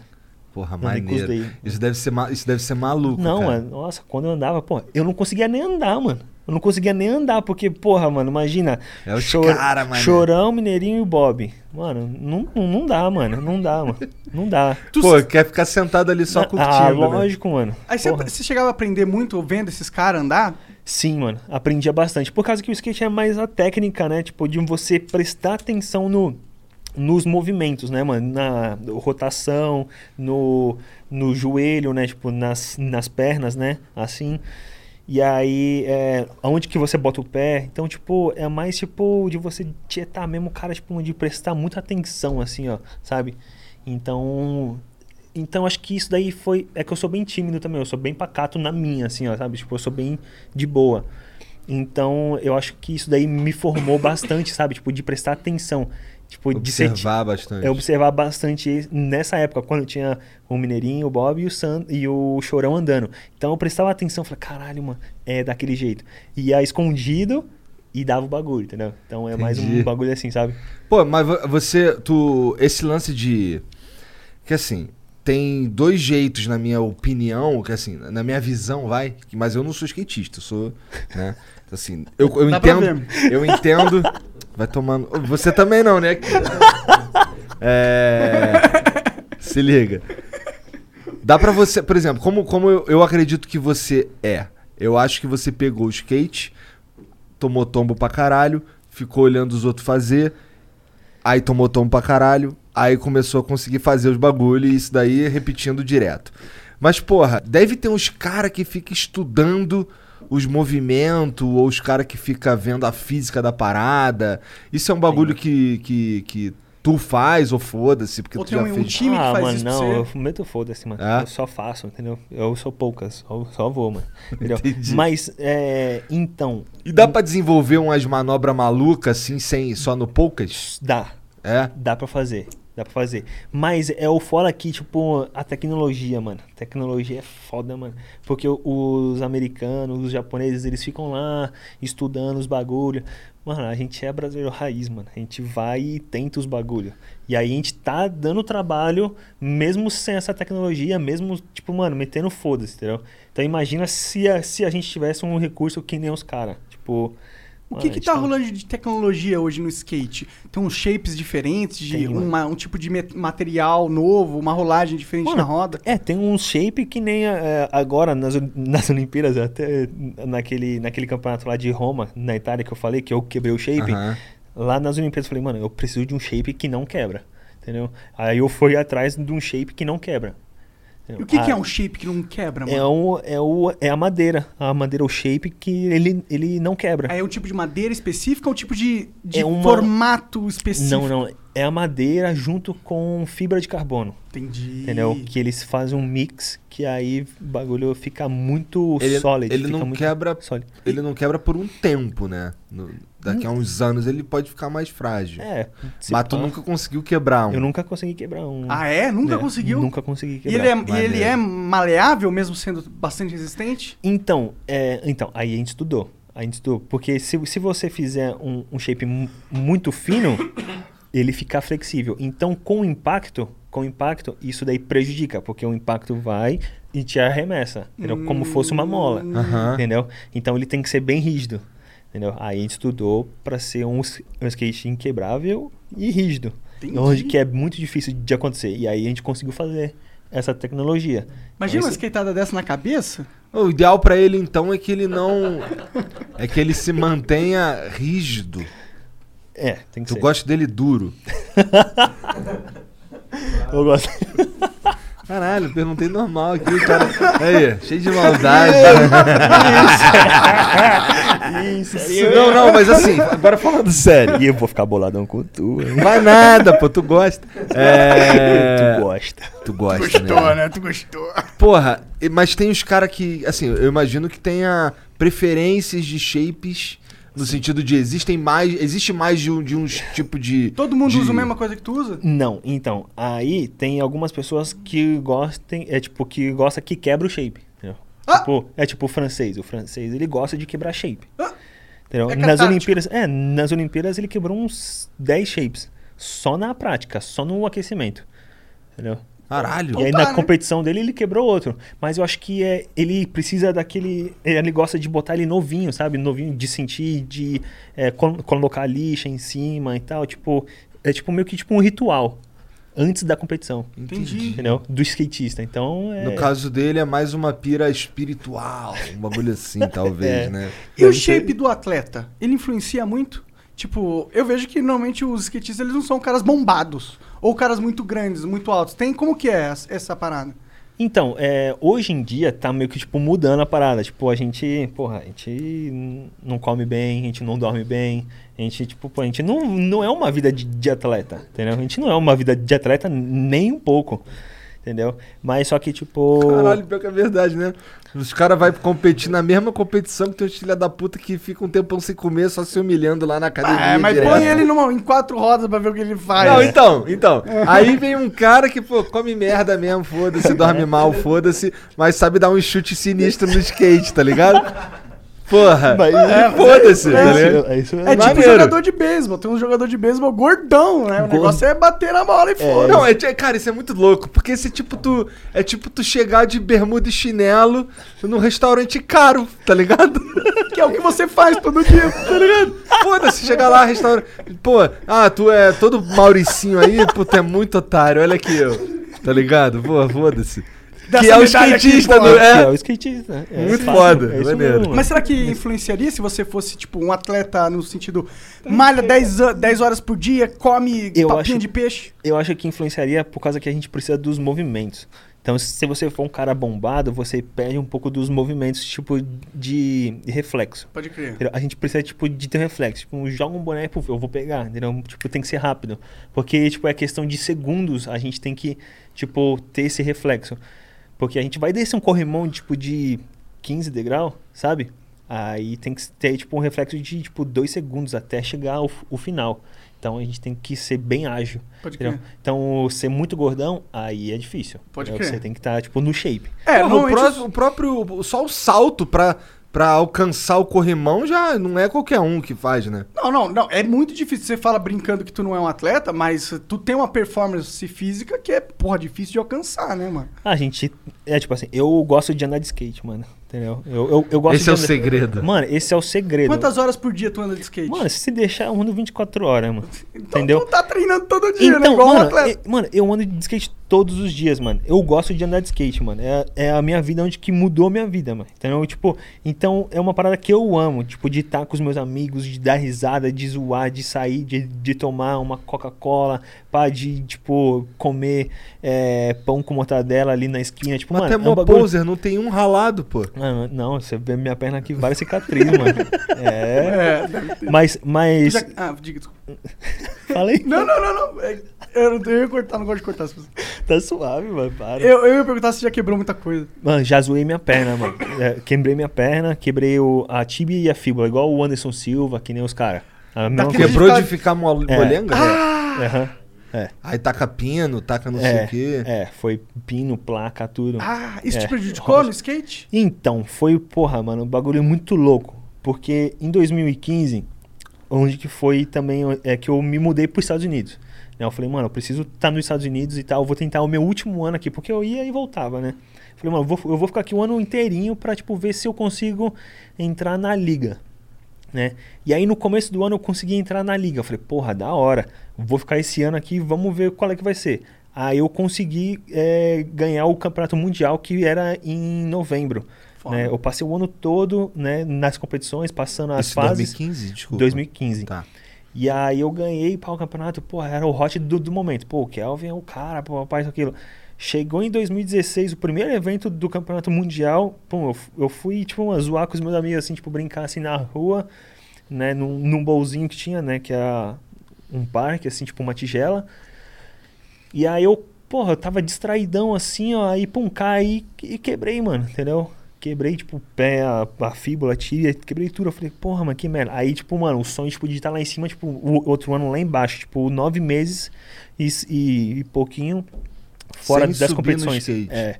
Porra, Andei maneiro. Isso deve ser, isso deve ser maluco, Não, cara. mano, nossa, quando eu andava, pô, eu não conseguia nem andar, mano. Eu não conseguia nem andar, porque, porra, mano, imagina. É os Chor- cara, mano. Chorão, Mineirinho e o Bob. Mano, não, não, dá, mano. Não dá, mano. Não dá. Pô, quer ficar sentado ali só curtindo, ah, né? lógico, mano. Aí você, você chegava a aprender muito vendo esses caras andar? Sim, mano, aprendia bastante. Por causa que o skate é mais a técnica, né? Tipo, de você prestar atenção no, nos movimentos, né, mano? Na rotação, no, no joelho, né? Tipo, nas, nas pernas, né? Assim. E aí, é, aonde que você bota o pé. Então, tipo, é mais tipo de você tietar mesmo, cara, tipo, de prestar muita atenção, assim, ó, sabe? Então, então acho que isso daí foi. É que eu sou bem tímido também, eu sou bem pacato na minha, assim, ó, sabe? Tipo, eu sou bem de boa. Então eu acho que isso daí me formou bastante, sabe? Tipo, de prestar atenção. Tipo, de ser- Observar bastante. é observar bastante nessa época, quando tinha o Mineirinho, o Bob e o, San, e o Chorão andando. Então eu prestava atenção, falei, caralho, mano, é daquele jeito. Ia escondido e dava o bagulho, entendeu? Então é mais Entendi. um bagulho assim, sabe? Pô, mas vo- você, tu, esse lance de, que assim, tem dois jeitos na minha opinião, que assim, na minha visão, vai, mas eu não sou skatista, eu sou, né, assim, eu, eu Dá entendo, eu entendo, vai tomando, você também não, né? É, se liga. Dá pra você, por exemplo, como, como eu, eu acredito que você é, eu acho que você pegou o skate, tomou tombo pra caralho, ficou olhando os outros fazer, aí tomou tombo pra caralho, aí começou a conseguir fazer os bagulho e isso daí repetindo direto. Mas, porra, deve ter uns cara que fica estudando os movimentos, ou os cara que fica vendo a física da parada. Isso é um bagulho que, que, que tu faz, ou foda-se, porque Ou tu tem já um, um fez. time que ah, faz mano, isso não, você. eu meto foda-se, mano. É? Eu só faço, entendeu? Eu sou poucas, só, só vou, mano. Entendeu? Entendi. Mas, é, então, E dá pra desenvolver umas manobras malucas assim, sem, só no poucas? dá. É? Dá pra fazer. Dá pra fazer. Mas é o fora que, tipo, a tecnologia, mano. Tecnologia é foda, mano. Porque os americanos, os japoneses, eles ficam lá estudando os bagulho. Mano, a gente é brasileiro raiz, mano. A gente vai e tenta os bagulho. E aí a gente tá dando trabalho, mesmo sem essa tecnologia, mesmo, tipo, mano, metendo foda-se, entendeu? Então imagina se a, se a gente tivesse um recurso que nem os caras. Tipo. O mano, que a que gente tá rolando de tecnologia hoje no skate? Tem uns shapes diferentes, de Tem, uma- um tipo de material novo, uma rolagem diferente Mano, na roda. É, tem um shape que nem é, agora nas, nas Olimpíadas, até naquele, naquele campeonato lá de Roma, na Itália, que eu falei, que eu quebrei o shape. Aham. Lá nas Olimpíadas eu falei, mano, eu preciso de um shape que não quebra. Entendeu? Aí eu fui atrás de um shape que não quebra. E entendeu? o que, que é um shape que não quebra, mano? É, um, é, o, é a madeira. A madeira, o shape que ele, ele não quebra. Aí é um tipo de madeira específica ou um tipo de, de É uma- formato específico? Não, não. É a madeira junto com fibra de carbono. Entendi. Entendeu? Que eles fazem um mix que aí o bagulho fica muito Ele, sólido. ele fica não muito quebra. sólido. Ele não quebra por um tempo, né? No- daqui a uns anos ele pode ficar mais frágil. É. Mas tu pá, nunca conseguiu quebrar um. Eu nunca consegui quebrar um. Ah, é? Nunca É, conseguiu? Nunca consegui E quebrar. ele, é, e ele é maleável, mesmo sendo bastante resistente? Então, é, então, aí a gente estudou. A gente estudou. Porque se, se você fizer um, um shape mu- muito fino, ele fica flexível. Então, com o impacto, com o impacto, isso daí prejudica, porque o impacto vai e te arremessa, entendeu? Como fosse uma mola, entendeu? Então ele tem que ser bem rígido, entendeu? Aí a gente estudou para ser um, um skate inquebrável e rígido, Entendi. onde que é muito difícil de acontecer. E aí a gente conseguiu fazer essa tecnologia. Imagina Então, uma esse- skateada dessa na cabeça? O ideal pra ele então é que ele não. é que ele se mantenha rígido. É, tem que Tu ser. gosta dele duro. Eu gosto. Caralho, perguntei normal aqui, o cara. Aí, cheio de maldade. Isso, não, não, mas assim, agora falando sério. E eu vou ficar boladão com tu, hein? Vai nada, pô, tu gosta. É. Tu gosta. Tu gosta, né? Tu gostou. Porra, mas tem os caras que, assim, eu imagino que tenha preferências de shapes no sentido de existem mais, existe mais de um, de uns tipo de Todo mundo de- usa a mesma coisa que tu usa? Não, então, aí tem algumas pessoas que gostem, é tipo, que gosta que quebra o shape. Entendeu? Ah! Tipo, é tipo o francês. O francês, ele gosta de quebrar shape. Ah! Entendeu? É nas. Olimpíadas, é, nas Olimpíadas ele quebrou uns 10 shapes. Só na prática, só no aquecimento. Entendeu? Caralho. E aí tá, na né? competição dele ele quebrou outro. Mas eu acho que é, ele precisa daquele. Ele gosta de botar ele novinho, sabe? Novinho de sentir, de é, col- colocar lixa em cima e tal. Tipo, é tipo meio que tipo um ritual. Antes da competição. Entendi. Entendeu? Do skatista. Então é. No caso dele é mais uma pira espiritual, um bagulho assim, talvez, É. né? E o shape do atleta? Ele influencia muito? Tipo, eu vejo que normalmente os skatistas eles não são caras bombados. Ou caras muito grandes, muito altos. Tem como que é essa, parada? Então, é, hoje em dia tá meio que, tipo, mudando a parada. Tipo, a gente, porra, a gente não come bem, a gente não dorme bem. A gente, tipo, pô, a gente não, não é uma vida de, de atleta, entendeu? A gente não é uma vida de atleta nem um pouco. Entendeu? Mas só que, tipo... Caralho, pior que é verdade, né? Os caras vão competir na mesma competição que tem os filha da puta que fica um tempão sem comer, só se humilhando lá na academia. É, mas direto. põe ele numa- em quatro rodas pra ver o que ele faz. Não, então, então. Aí vem um cara que, pô, come merda mesmo, foda-se, dorme mal, foda-se, mas sabe dar um chute sinistro no skate, tá ligado? Porra, Mas- é, foda-se, tá É isso, é isso É tipo Maneiro. jogador de beisebol. Tem um jogador de beisebol gordão, né? O negócio é bater na bola e foda. Não, é, cara, isso é muito louco, porque esse tipo tu é tipo tu chegar de bermuda e chinelo num restaurante caro, tá ligado? Que é o que você faz todo dia. tá ligado? Foda-se, chegar lá, restaurante. Pô, ah, tu é todo Mauricinho aí, pô, tu é muito otário, olha aqui eu. Tá ligado? Pô, foda-se. Dessa Que é o aqui, skatista pô. do. É É, o skatista. É Muito foda, é maneiro. mesmo, Mas será que influenciaria se você fosse, tipo, um atleta no sentido malha 10, a- 10 horas por dia, come Eu papinha acho- de peixe? eu acho que influenciaria por causa que a gente precisa dos movimentos. Então, se você for um cara bombado, você perde um pouco dos movimentos, tipo, de, de reflexo. Pode crer. A gente precisa, tipo, de ter um reflexo. Tipo, joga um boneco, eu vou pegar, entendeu? Tipo, tem que ser rápido. Porque, tipo, é questão de segundos, a gente tem que, tipo, ter esse reflexo. Porque a gente vai descer um corrimão, tipo, de 15 degrau, sabe? Aí tem que ter, tipo, um reflexo de, tipo, dois segundos até chegar ao o final. Então, a gente tem que ser bem ágil. Pode entendeu? crer. Então, ser muito gordão, aí é difícil. Pode entendeu? crer. Você tem que estar, tipo, no shape. É, Porra, o, pró- o próprio. Só o salto pra, pra alcançar o corrimão já não é qualquer um que faz, né? Não, não, não. É muito difícil. Você fala brincando que tu não é um atleta, mas tu tem uma performance física que é, porra, difícil de alcançar, né, mano? A gente, é tipo assim, eu gosto de andar de skate, mano. Entendeu? Eu, eu, eu gosto Esse de é o andar- segredo. Mano, esse é o segredo. Quantas horas por dia tu anda de skate? Mano, se deixar, eu ando 24 horas, mano. então entendeu? tu tá treinando todo dia, né? Então, Igual um mano, atleta. e- mano, eu ando de skate todos os dias, mano. Eu gosto de andar de skate, mano. É, é a minha vida onde que mudou a minha vida, mano. Entendeu? Tipo, então é uma parada que eu amo, tipo, de estar com os meus amigos, de dar risada, de zoar, de sair, de, de tomar uma Coca-Cola, pá, de, tipo, comer é, pão com mortadela ali na esquina. Tipo, Mas mano, até é um mó bagulho... poser, não tem um ralado, pô. Não, não, você vê minha perna aqui, várias cicatrizes, mano. É. É, deve ter. Mas, mas. já- Ah, diga, desculpa. Falei? Não, não, não, não. É, Eu, não- eu ia cortar, não gosto de cortar as pessoas. Tá suave, mano. Para. Eu, eu ia perguntar se já quebrou muita coisa. Mano, já zoei minha perna, mano. É, quebrei minha perna, quebrei o, a tibia e a fíbula, igual o Anderson Silva, que nem os caras. A mesma Daquele- coisa. Quebrou ficar- de ficar É. molenga? Aham. É, Aí taca pino, taca não sei é, o quê. é, foi pino, placa, tudo. Ah, isso É. te prejudicou no skate? Então, foi, porra, mano, um bagulho muito louco. Porque em 2015, onde que foi também é que eu me mudei para os Estados Unidos. Né, Eu falei, mano, eu preciso estar nos Estados Unidos e tal. Eu vou tentar o meu último ano aqui, porque eu ia e voltava, né? Falei, mano, eu vou, eu vou ficar aqui o ano inteirinho pra, tipo, ver se eu consigo entrar na liga. Né? E aí no começo do ano eu consegui entrar na liga. Eu falei, porra, da hora. Vou ficar esse ano aqui, vamos ver qual é que vai ser. Aí eu consegui é, ganhar o campeonato mundial que era em novembro. Né? Eu passei o ano todo né, nas competições, passando as Isso, fases. 2015, desculpa. 2015. Tá. E aí eu ganhei para o campeonato, pô, era o hot do, do momento. Pô, o Kelvin é o cara, pô, rapaz, aquilo. Chegou em 2016, o primeiro evento do campeonato mundial, pô, eu, fui, tipo, zoar com os meus amigos, assim, tipo, brincar, assim, na rua, né, num, num bolzinho que tinha, né, que era um parque, assim, tipo, uma tigela. E aí eu, porra, eu tava distraidão, assim, ó, aí, pum, caí e quebrei, mano, entendeu? Quebrei, tipo, o pé, a, a fíbula, a quebrei tudo. Eu falei, porra, mano, que merda. Aí, tipo, mano, o sonho, tipo, de estar lá em cima, tipo, o outro ano lá embaixo. Tipo, nove meses e, e, e pouquinho fora Sem das competições. É.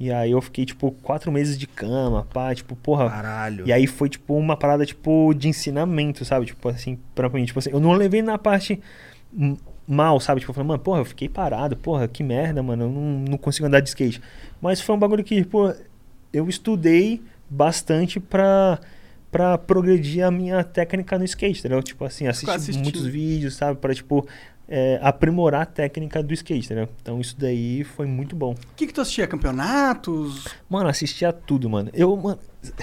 E aí eu fiquei, tipo, quatro meses de cama, pá, tipo, porra. Caralho. E aí foi, tipo, uma parada, tipo, de ensinamento, sabe? Tipo, assim, pra mim, tipo assim, eu não levei na parte mal, sabe? Tipo, eu falei, mano, porra, eu fiquei parado, porra, que merda, mano, eu não, não consigo andar de skate. Mas foi um bagulho que, pô, eu estudei bastante pra, pra progredir a minha técnica no skate, entendeu? Tipo assim, assisti muitos vídeos, sabe? Pra, tipo, é, aprimorar a técnica do skate, entendeu? Então isso daí foi muito bom. O que, que tu assistia? Campeonatos? Mano, assistia tudo, mano. Eu, mano,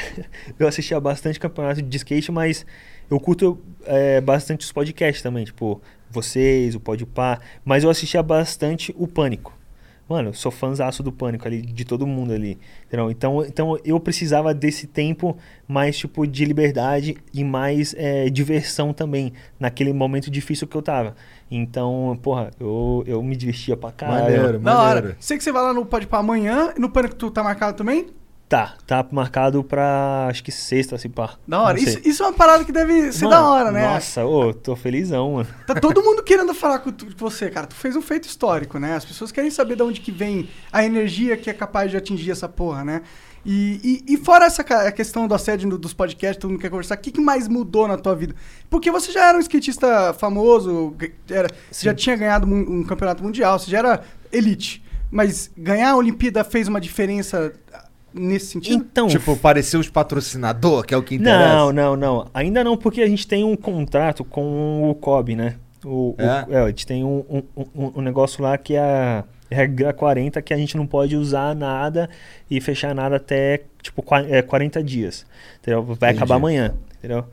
eu assistia bastante campeonato de skate, mas eu curto é, bastante os podcasts também, tipo, vocês, o Podpah, mas eu assistia bastante o Pânico. Mano, eu sou fãzaço do Pânico ali, de todo mundo ali, entendeu? Então, então eu precisava desse tempo mais, tipo, de liberdade e mais é, diversão também, naquele momento difícil que eu tava. Então, porra, eu, eu me divertia pra caralho. Maneiro, Da hora. maneiro. Sei que você vai lá no Pode Pá amanhã. E no Pânico tu tá marcado também? Tá, tá marcado pra, acho que sexta, assim, pá. Da hora. Isso, isso é uma parada que deve ser Mano, da hora, né? Nossa, ô, tô felizão, mano. Tá todo mundo querendo falar com, tu- com você, cara. Tu fez um feito histórico, né? As pessoas querem saber de onde que vem a energia que é capaz de atingir essa porra, né? E, e, e fora essa a questão do assédio dos podcasts, todo mundo quer conversar, o que, que mais mudou na tua vida? Porque você já era um skatista famoso, era, você já tinha ganhado um, um campeonato mundial, você já era elite. Mas ganhar a Olimpíada fez uma diferença nesse sentido? Então, Tipo, parecer os patrocinador, que é o que interessa. Não, não, não. Ainda não, porque a gente tem um contrato com o COB, né? O, o- É? é, a gente tem um, um, um- um negócio lá que é a regra 40, que a gente não pode usar nada e fechar nada até, tipo, qua- é, 40 dias. Entendeu? Vai Entendi. acabar amanhã, entendeu?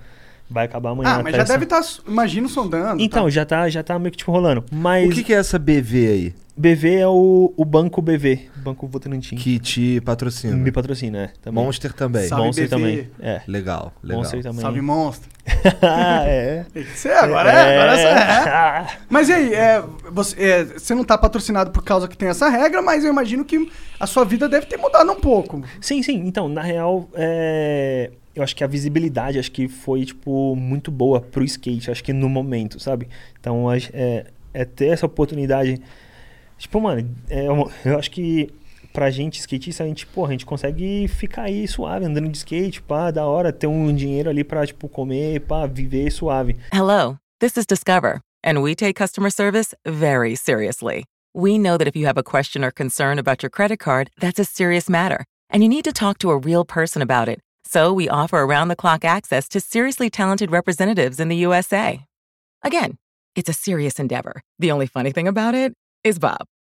Vai acabar amanhã. Ah, mas já essa- deve estar, imagino, sondando. Então, tá? já tá, já tá meio que tipo rolando. Mas O que, que é essa BV aí? BV é o, o Banco BV, Banco Votorantim. Que te patrocina? me patrocina, é. Também. Monster também. Salve, Monster BV. também. É. Legal, legal. Monster também. Salve, monstro. ah, é. Você agora é, agora você é. Mas e aí, é, você, é, você não tá patrocinado por causa que tem essa regra, mas eu imagino que a sua vida deve ter mudado um pouco. Sim, sim. Então, na real, é, eu acho que a visibilidade acho que foi, tipo, muito boa pro skate, acho que no momento, sabe? Então, é, é ter essa oportunidade. Tipo, mano, é uma- eu acho que pra gente, skatista, a gente, porra, a gente consegue ficar aí suave, andando de skate, pá, da hora, ter um dinheiro ali pra, tipo, comer, pá, viver suave. Hello, this is Discover, and we take customer service very seriously. We know that if you have a question or concern about your credit card, that's a serious matter, and you need to talk to a real person about it. So we offer around the clock access to seriously talented representatives in the USA. Again, it's a serious endeavor. The only funny thing about it is Bob.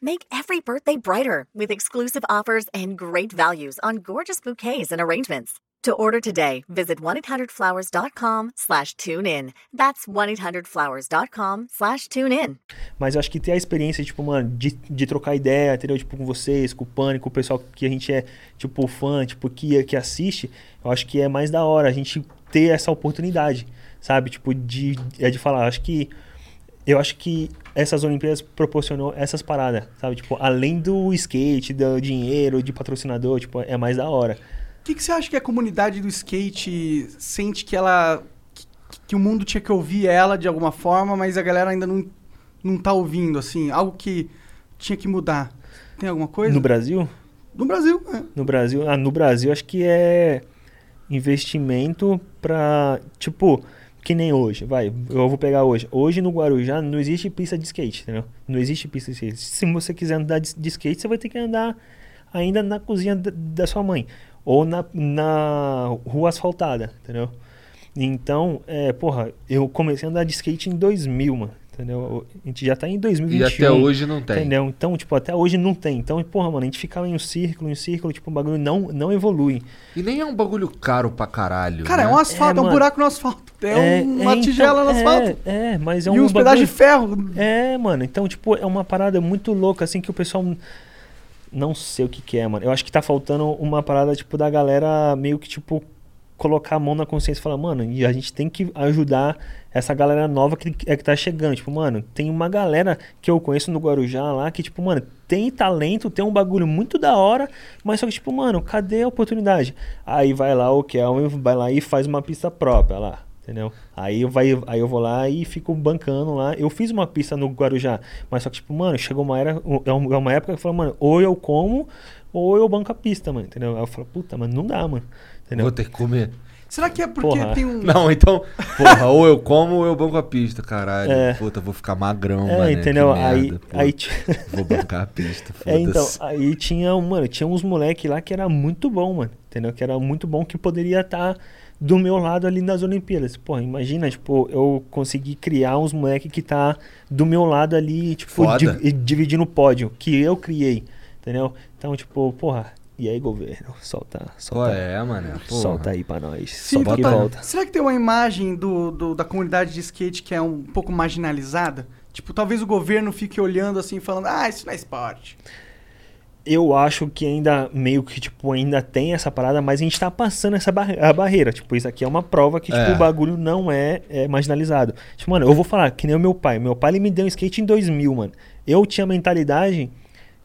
Make every birthday brighter with exclusive offers and great values on gorgeous bouquets and arrangements. To order today, visit 1-800-Flowers.com slash tune in. That's 1-800-Flowers.com slash tune in. Mas eu acho que ter a experiência, tipo, mano, de, de trocar ideia, entendeu? Tipo, com vocês, com o Pânico, com o pessoal que a gente é, tipo, fã, tipo, que, que assiste, eu acho que é mais da hora a gente ter essa oportunidade, sabe? Tipo, de, é de falar, acho que eu acho que essas Olimpíadas proporcionou essas paradas, sabe? Tipo, além do skate, do dinheiro, de patrocinador, tipo, é mais da hora. O que, que você acha que a comunidade do skate sente que ela. Que, que o mundo tinha que ouvir ela de alguma forma, mas a galera ainda não, não tá ouvindo, assim? Algo que tinha que mudar. Tem alguma coisa? No Brasil, No Brasil, é. No Brasil, ah, no Brasil acho que é investimento pra, tipo, que nem hoje, vai, eu vou pegar hoje. Hoje no Guarujá não existe pista de skate, entendeu? Não existe pista de skate. Se você quiser andar de, de skate, você vai ter que andar ainda na cozinha da, da sua mãe ou na, na rua asfaltada, entendeu? Então, é, porra, eu comecei a andar de skate em 2000, mano, entendeu? A gente já tá em 2021. E até hoje não tem. Entendeu? Então, tipo, até hoje não tem. Então, porra, mano, a gente ficava em um círculo, em um círculo, tipo, o bagulho não, não evolui. E nem é um bagulho caro pra caralho. Cara, né? é um asfalto, é, É, um mano. buraco no asfalto. É, uma então, tigela no é, asfalto. É, mas é e um uns pedaços de bagulho- ferro. É, mano, então, tipo, é uma parada muito louca, assim, que o pessoal. Não sei o que que é, mano. Eu acho que tá faltando uma parada, tipo, da galera meio que, tipo, colocar a mão na consciência e falar, mano, e a gente tem que ajudar essa galera nova que, é que tá chegando. Tipo, mano, tem uma galera que eu conheço no Guarujá lá que, tipo, mano, tem talento, tem um bagulho muito da hora, mas só que, tipo, mano, cadê a oportunidade? Aí vai lá o Kelvin, vai lá e faz uma pista própria lá. Entendeu? Aí eu, vai, aí eu vou lá e fico bancando lá. Eu fiz uma pista no Guarujá, mas só que, tipo, mano, chegou uma, era, é é uma época que eu falo, mano, ou eu como, ou eu banco a pista, mano, entendeu? Aí eu falo, puta, mano, não dá, mano. Entendeu? Vou ter que comer. Será que é porque Porra. tem um. Não, então, porra, ou eu como ou eu banco a pista, caralho. É. Puta, vou ficar magrão, É, mano. entendeu? aí, aí, ti- Vou bancar a pista, é, então, foda-se. aí tinha, um- mano, tinha uns moleque lá que era muito bom, mano. Entendeu? Que era muito bom que poderia estar do meu lado ali nas Olimpíadas. Porra, imagina, tipo, eu consegui criar uns moleque que tá do meu lado ali, tipo, di- dividindo o pódio, que eu criei. Entendeu? Então, tipo, porra, e aí, governo? Solta, Qual solta. é, mano? Porra. Solta aí pra nós. Sim, solta volta. Será que tem uma imagem do, do- da comunidade de skate que é um pouco marginalizada? Tipo, talvez o governo fique olhando assim, falando, ah, isso não é esporte. Eu acho que ainda meio que, tipo, ainda tem essa parada, mas a gente tá passando essa barre- a barreira. Tipo, isso aqui é uma prova que, tipo, É. o bagulho não é, é marginalizado. Tipo, mano, eu vou falar que nem o meu pai. Meu pai, ele me deu um skate em 2000, mano. Eu tinha a mentalidade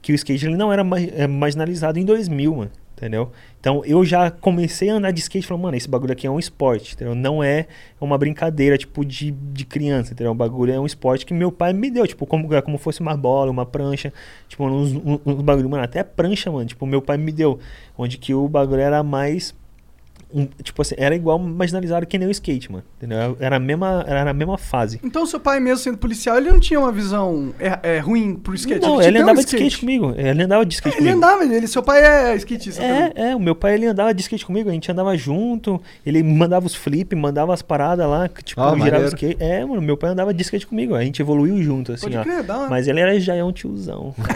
que o skate ele não era ma- é, marginalizado em 2000, mano. Entendeu? Então eu já comecei a andar de skate falando, mano, esse bagulho aqui é um esporte, entendeu? Não é uma brincadeira, tipo, de, de criança, entendeu? O bagulho é um esporte que meu pai me deu, tipo, como, é como fosse uma bola, uma prancha, tipo, uns, uns, uns bagulho, mano, até prancha, mano, tipo, meu pai me deu, onde que o bagulho era mais, um, tipo assim, era igual marginalizado que nem o skate, mano, entendeu? Era a mesma, era a mesma fase. Então, seu pai, mesmo sendo policial, ele não tinha uma visão é, é, ruim pro skate? Não, tinha ele até um andava de skate comigo, ele andava de skate Ele comigo. andava, ele, seu pai é skatista também. É, é, o meu pai ele andava de skate comigo, a gente andava junto, ele mandava os flip, mandava as paradas lá, que, tipo, Ah, girava o skate. É, mano, meu pai andava de skate comigo, a gente evoluiu junto, assim, Pode ó. crer, hora. Mas ele era, já é um tiozão.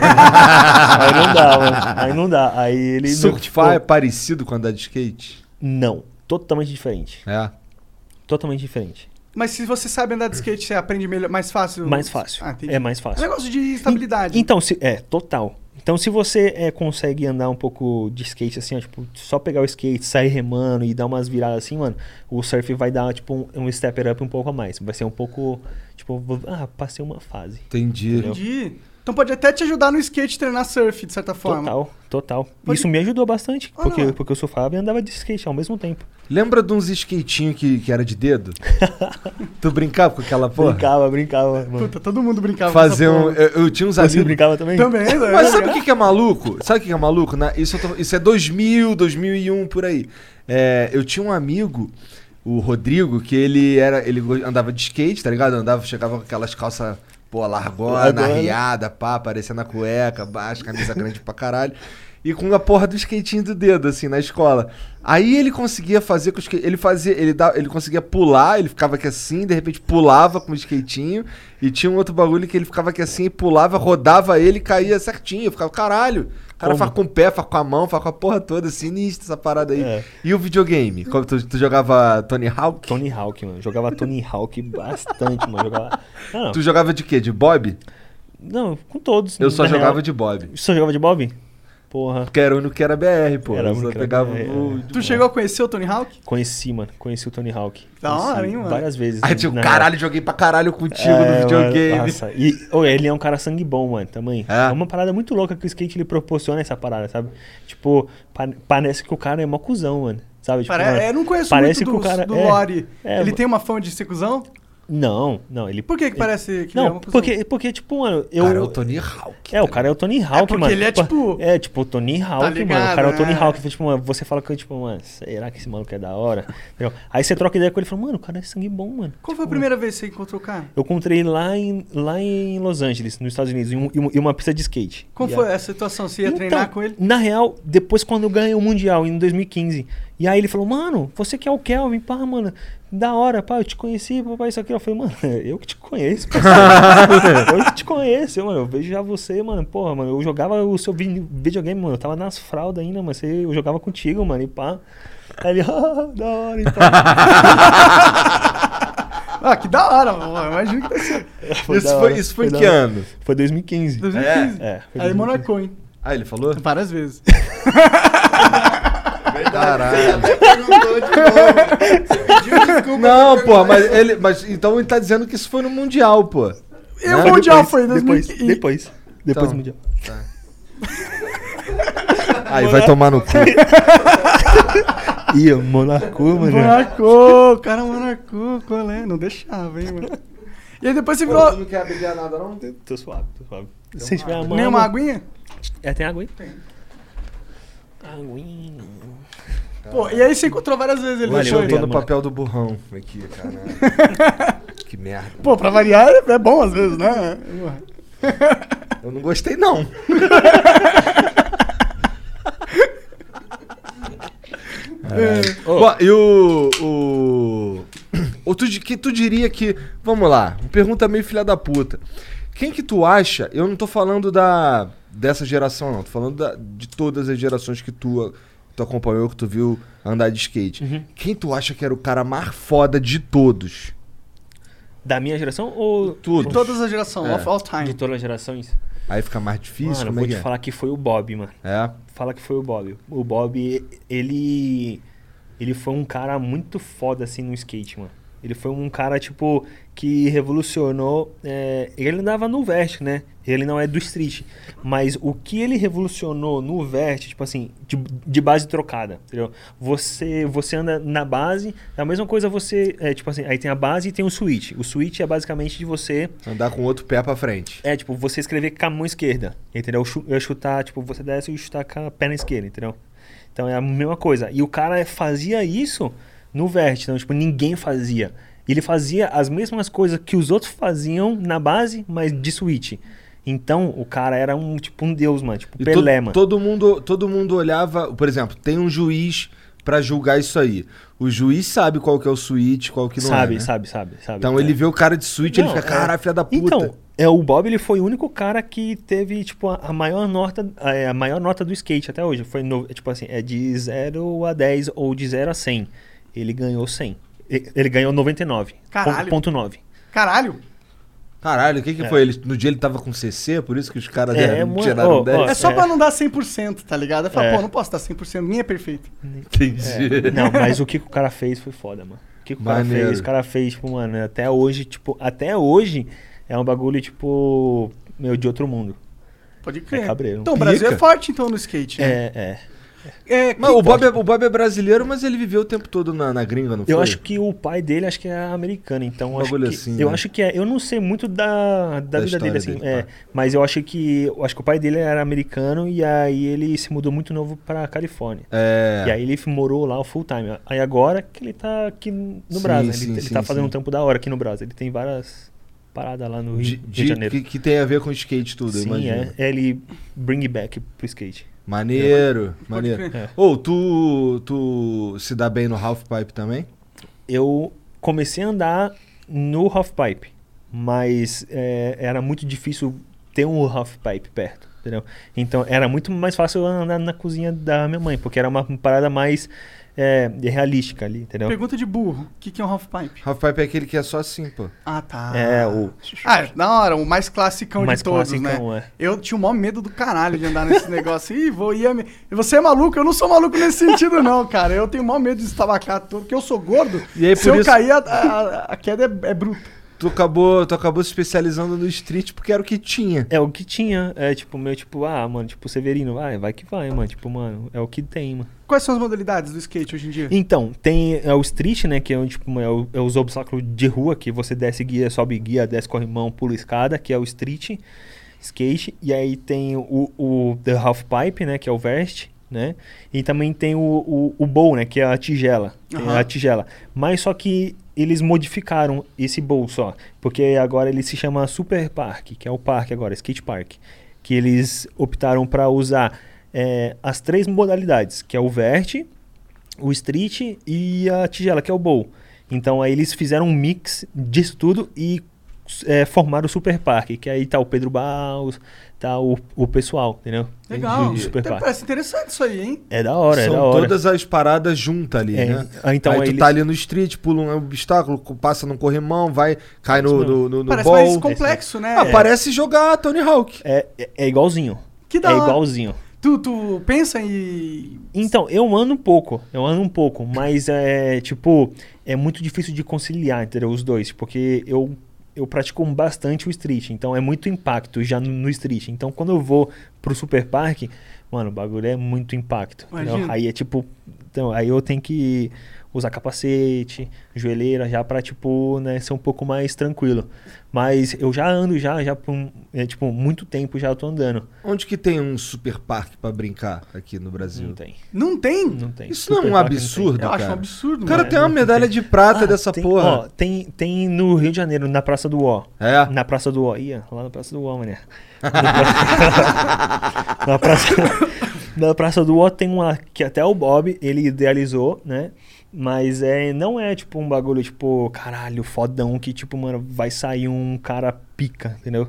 aí não dá, mano. Aí não dá. Aí ele. Surfar tipo, é parecido com andar de skate? Não, totalmente diferente. É. Totalmente diferente. Mas se você sabe andar de skate, você aprende melhor, mais fácil? Mais fácil. Ah, é mais É um fácil. negócio de estabilidade. Então, se, é, total. Então, se você é, consegue andar um pouco de skate assim, ó, tipo, só pegar o skate, sair remando e dar umas viradas assim, mano, o surf vai dar, tipo, um, um step up um pouco a mais. Vai ser um pouco, tipo, vou- ah, passei uma fase. Entendi. Entendi. Então pode até te ajudar no skate treinar surf, de certa forma. Total, total. Pode- Isso me ajudou bastante, Ah, porque, não. porque eu surfava e andava de skate ao mesmo tempo. Lembra de uns skatinhos que, que era de dedo? tu brincava com aquela porra? Brincava, brincava, mano. Puta, todo mundo brincava Fazer com um. essa porra. Eu, eu tinha uns Você amigos. brincava também? Também, né? Mas sabe o que, que é maluco? Sabe o que, que é maluco? Na- isso, eu tô- isso é 2000, 2001, por aí. É, eu tinha um amigo, o Rodrigo, que ele era, ele andava de skate, tá ligado? Andava, chegava com aquelas calças, pô, largona, Largona. arriada, pá, parecendo a cueca, baixo, camisa grande pra caralho. E com a porra do skatinho do dedo, assim, na escola. Aí ele conseguia fazer com o skate. Ele fazia. Ele, dá, ele conseguia pular, ele ficava aqui assim, de repente pulava com o skatinho. E tinha um outro bagulho que ele ficava aqui assim, pulava, rodava ele e caía certinho. Eu ficava, caralho. O cara faz com o pé, faz com a mão, faz com a porra toda, sinistro essa parada aí. É. E o videogame? Como tu, tu jogava Tony Hawk? Tony Hawk, mano. Jogava Tony Hawk bastante, mano. Jogava... Não, não. Tu jogava de quê? De Bob? Não, com todos. Eu só jogava real. de Bob. Só jogava de Bob? Porra. Porque era o único que era BR, pô. Era o único que era pegava BR, o. é. Tu chegou a conhecer o Tony Hawk? Conheci, mano. Conheci o Tony Hawk. Da hora, hein, mano? Várias vezes. Aí tipo, caralho, joguei pra caralho contigo real. no É, videogame. mano, Nossa, e ô, ele é um cara sangue bom, mano, também. É? É, uma parada muito louca que o skate ele proporciona essa parada, sabe? Tipo, pa- parece que o cara é mó cuzão, mano. Sabe? Tipo, Pare... mano, é, eu não conheço parece muito do, o cara do é, Lore. é, ele tem uma fama de ser cuzão? Não, não, ele Por que que ele- parece que ele é Não, uma cuzão? porque, porque, tipo, mano, eu. Cara, é o Tony Hawk. É, o cara é o Tony Hawk, porque mano. ele é, tipo- É, tipo, o Tony Hawk, mano. ligado, O cara é o Tony né? Hawk. Tipo, mano, você fala que, tipo, mano, será que esse maluco é da hora? Entendeu? Aí você troca ideia com ele e fala, mano, o cara é sangue bom, mano. Qual foi a primeira vez que você encontrou o cara? Eu encontrei lá em, lá em Los Angeles, nos Estados Unidos, em, um- em um- uma pista de skate. Como foi a- essa situação? Você ia Então, treinar com ele? Na real, depois quando eu ganhei o Mundial, em 2015. E aí ele falou, mano, você que é o Kelvin, pá, mano, da hora, pá, eu te conheci, papai, isso aqui. Eu falei, mano, eu que te conheço, eu que te conheço, mano, eu vejo já você, mano, porra, mano, eu jogava o seu vi- videogame, mano, eu tava nas fraldas ainda, mas você, eu jogava contigo, mano, e pá. Aí ele, ah, da hora, e pá. Ah, que da hora, mano. Imagina que tá sendo. Foi Isso foi, isso foi da que ano? Foi 2015. 2015. É, foi Aí 2015. Monaco, hein? Ah, ele falou? Várias vezes. Caralho. Perguntou de novo. Você pediu desculpa. Não, pô, mas ele. Mas então ele tá dizendo que isso foi no Mundial, pô. E Né? o Mundial Depois- foi em Depois, 2015. depois, depois Então. do Mundial. Aí vai tomar no cu. Ih, Monaco, mano. Monaco, cara, Monaco, qual é? Não deixava, hein, mano. E aí depois você virou. não quer beber nada, não? Tô suave, tô suave. Se tiver a mão. Nem uma aguinha? É, tem água aí? Aguinha. Pô, e aí você encontrou várias vezes ele Valeu, no show. Eu tô no papel do burrão aqui, caralho. que merda. Pô, pra variar é é bom às vezes, né? Eu não gostei, não. Ô, Bom, e o. O. Ou tu, que tu diria que. Vamos lá, uma pergunta meio filha da puta. Quem que tu acha? Eu não tô falando da dessa geração, não. Tô falando da- de todas as gerações que tu, tu acompanhou, que tu viu andar de skate. Uhum. Quem tu acha que era o cara mais foda de todos? Da minha geração ou Tudo. De todas as gerações, É. of all de time. todas as gerações? Aí fica mais difícil, mano, como é vou que te é? falar que foi o Bob, mano. É. Fala que foi o Bob. O Bob, ele. Ele foi um cara muito foda assim no skate, mano. Ele foi um cara, tipo, que revolucionou. é, ele andava no vert, né? Ele não é do street. Mas o que ele revolucionou no vert, tipo assim, de, de base trocada, entendeu? Você, você anda na base, é a mesma coisa você. É, tipo assim, aí tem a base e tem o switch. O switch é basicamente de você Andar com o outro pé pra frente. é, tipo, você escrever com a mão esquerda, entendeu? Eu chutar, tipo, você desce e chutar com a perna esquerda, entendeu? Então é a mesma coisa. E o cara fazia isso no vert, então, tipo, ninguém fazia. Ele fazia as mesmas coisas que os outros faziam na base, mas de switch. Então, o cara era um, tipo, um deus, mano. Tipo, E Pelé, to- mano. todo mundo todo mundo olhava, por exemplo, tem um juiz pra julgar isso aí. O juiz sabe qual que é o switch, qual que não sabe, é, né? sabe, sabe, sabe. Então É. ele vê o cara de switch, ele Não, fica, é- caralho, filha da puta. Então, é, o Bob ele foi o único cara que teve tipo a, a maior nota a, a maior nota do skate até hoje. Foi no- tipo assim, é de 0 a 10 ou de 0 a 100. Ele ganhou 100. E- Ele ganhou 99. Caralho. Ponto 9. Caralho. Caralho, o que que É. foi? Ele, no dia ele tava com CC, por isso que os caras É, deram- tiraram ó, 10? ó, É só É. pra não dar 100%, tá ligado? Eu falo, É. pô, não posso dar 100%, minha é perfeita. Entendi. Não, mas o que, que o cara fez foi foda, mano. O que, que o cara fez? O cara fez, tipo, mano, até hoje, tipo, até hoje é um bagulho, tipo, meu, de outro mundo. Pode crer. É cabreiro. Então o Brasil é forte, então, no skate. né? É, é. É, Mas o Bob, é, o Bob é brasileiro, mas ele viveu o tempo todo na, na gringa, não foi? Eu acho que o pai dele acho que é americano, então Um acho bagulho que, assim, eu né? acho que é, eu não sei muito da, da, vida história dele assim, dele, é, tá. mas eu acho que eu acho que o pai dele era americano e aí ele se mudou muito novo pra Califórnia. É. E aí ele morou lá full time. Aí agora que ele tá aqui no Sim, Brasil, sim, ele, ele sim, tá fazendo sim. um tempo da hora aqui no Brasil. Ele tem várias paradas lá no Rio, de, Rio de- de Janeiro. que, que tem a ver com skate tudo, Sim, imagina. é, ele bring back pro skate. Maneiro, maneiro. crer. É. Ou tu, tu se dá bem no half pipe também? eu comecei a andar no halfpipe, mas é, era muito difícil ter um halfpipe perto, entendeu? Então era muito mais fácil eu andar na cozinha da minha mãe, porque era uma parada mais é, realística ali, entendeu? Pergunta de burro. O que, que é um half pipe? Half pipe é aquele que é só assim, pô. Ah, tá. É, o Ah, é, da hora, o mais classicão mais de todos, classicão, né? é. Eu tinha o maior medo do caralho de andar nesse negócio. Ih, vou ia me... E Você é maluco? Eu não sou maluco nesse sentido, não, cara. Eu tenho o maior medo de estabacar tudo, porque eu sou gordo. E aí, se por eu isso- cair, a, a- a queda é, é bruta. Tu acabou, tu acabou se especializando no street porque era o que tinha. É o que tinha, é tipo, meu, tipo, ah, mano, tipo, Severino, vai, vai que vai, mano, tipo, mano, é o que tem, mano. Quais são as modalidades do skate hoje em dia? Então, tem é o street, né, que é, o, tipo, é, o- é os obstáculos de rua, que você desce guia, sobe guia, desce corrimão, pula escada, que é o street skate. E aí tem o, o the half pipe, né, que é o vest, né? E também tem o, o, o bowl, né, que é a tigela. Aham. a tigela. Mas só que eles modificaram esse bowl só, porque agora ele se chama Super Park, que é o parque agora, skate park, que eles optaram para usar é, as três modalidades, que é o vert, o street e a tigela, que é o bowl. Então aí eles fizeram um mix disso tudo e é, formaram o Super Parque, que aí tá o Pedro Baus, tá o, o pessoal, entendeu? Legal. Do Super Parque. Parece interessante isso aí, hein? É da hora, é São da hora. todas as paradas juntas ali, É, né? então aí tu eles- tá ali no street, pula um obstáculo, passa num corrimão, vai, cai no, no, no, no Parece ball. mais complexo, né? Ah, parece jogar Tony Hawk. É, é, é igualzinho. Que da é hora. igualzinho. Tu, tu pensa em... Então, eu ando um pouco, eu ando um pouco, mas é tipo, é muito difícil de conciliar, entendeu? Os dois, porque eu, eu pratico bastante o street, então é muito impacto já no, no street. Então, quando eu vou pro super parque, mano, o bagulho é muito impacto. Aí é tipo, então, aí eu tenho que usar capacete, joelheira, já pra, tipo, né, ser um pouco mais tranquilo. Mas eu já ando já, já por, é, tipo, muito tempo já eu tô andando. Onde que tem um super parque pra brincar aqui no Brasil? Não tem, Não tem? não tem. Isso não é um Super tem. absurdo, Eu acho cara. um absurdo, O cara mano. tem uma medalha de prata Ah, dessa tem, porra. Ó, tem, tem no Rio de Janeiro, na Praça do Ó. É? Na Praça do Ó. Ia, lá na Praça do Ó, mané. na, praça, na Praça do Ó tem uma que até o Bob, ele idealizou, né? Mas é, não é tipo um bagulho, tipo, caralho, fodão, que tipo, mano, vai sair um cara pica, entendeu?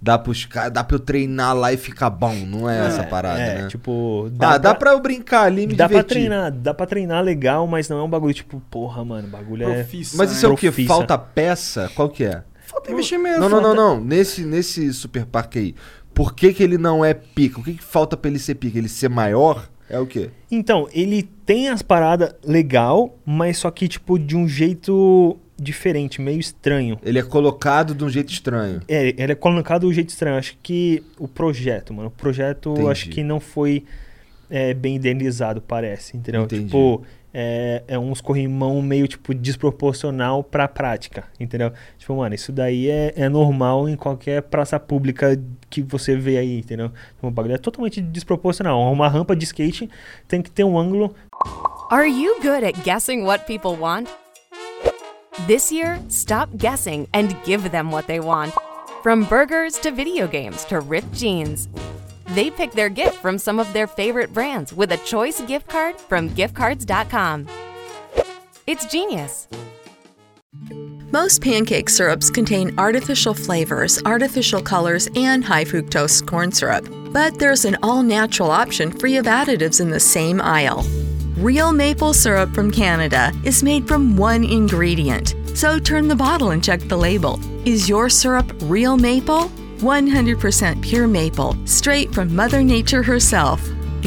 Dá, pros, dá pra eu treinar lá e ficar bom, não é, essa parada, é, né? tipo... ah, dá pra eu brincar ali e me Dá pra divertir. treinar, dá pra treinar legal, mas não é um bagulho tipo, porra, mano, bagulho é... Profissa, Mas isso é né? o quê? Profissa. Falta peça? Qual que é? Falta investimento. Não, não, não, não. Nesse, nesse super parque aí, por que que ele não é pica? O que que falta pra ele ser pica? Ele ser maior? É o quê? Então, ele tem as paradas legal, mas só que, tipo, de um jeito diferente, meio estranho. Ele é colocado de um jeito estranho. É, ele é colocado de um jeito estranho. Acho que o projeto, mano, o projeto Entendi. acho que não foi é, bem idealizado, parece, entendeu? Entendi. Tipo, é, é uns corrimão meio, tipo, desproporcional pra prática, entendeu? Tipo, mano, isso daí é, é normal em qualquer praça pública que você vê aí, entendeu? Tipo, o bagulho é totalmente desproporcional. Uma rampa de skate tem que ter um ângulo Are you good at guessing what people want? This year, stop guessing and give them what they want. From burgers to video games to ripped jeans. They pick their gift from some of their favorite brands with a choice gift card from giftcards.com. It's genius. Most pancake syrups contain artificial flavors, artificial colors, and high fructose corn syrup. But there's an all natural option free of additives in the same aisle. Real maple syrup from Canada is made from one ingredient. So turn the bottle and check the label. Is your syrup real maple? 100% pure maple, straight from Mother Nature herself.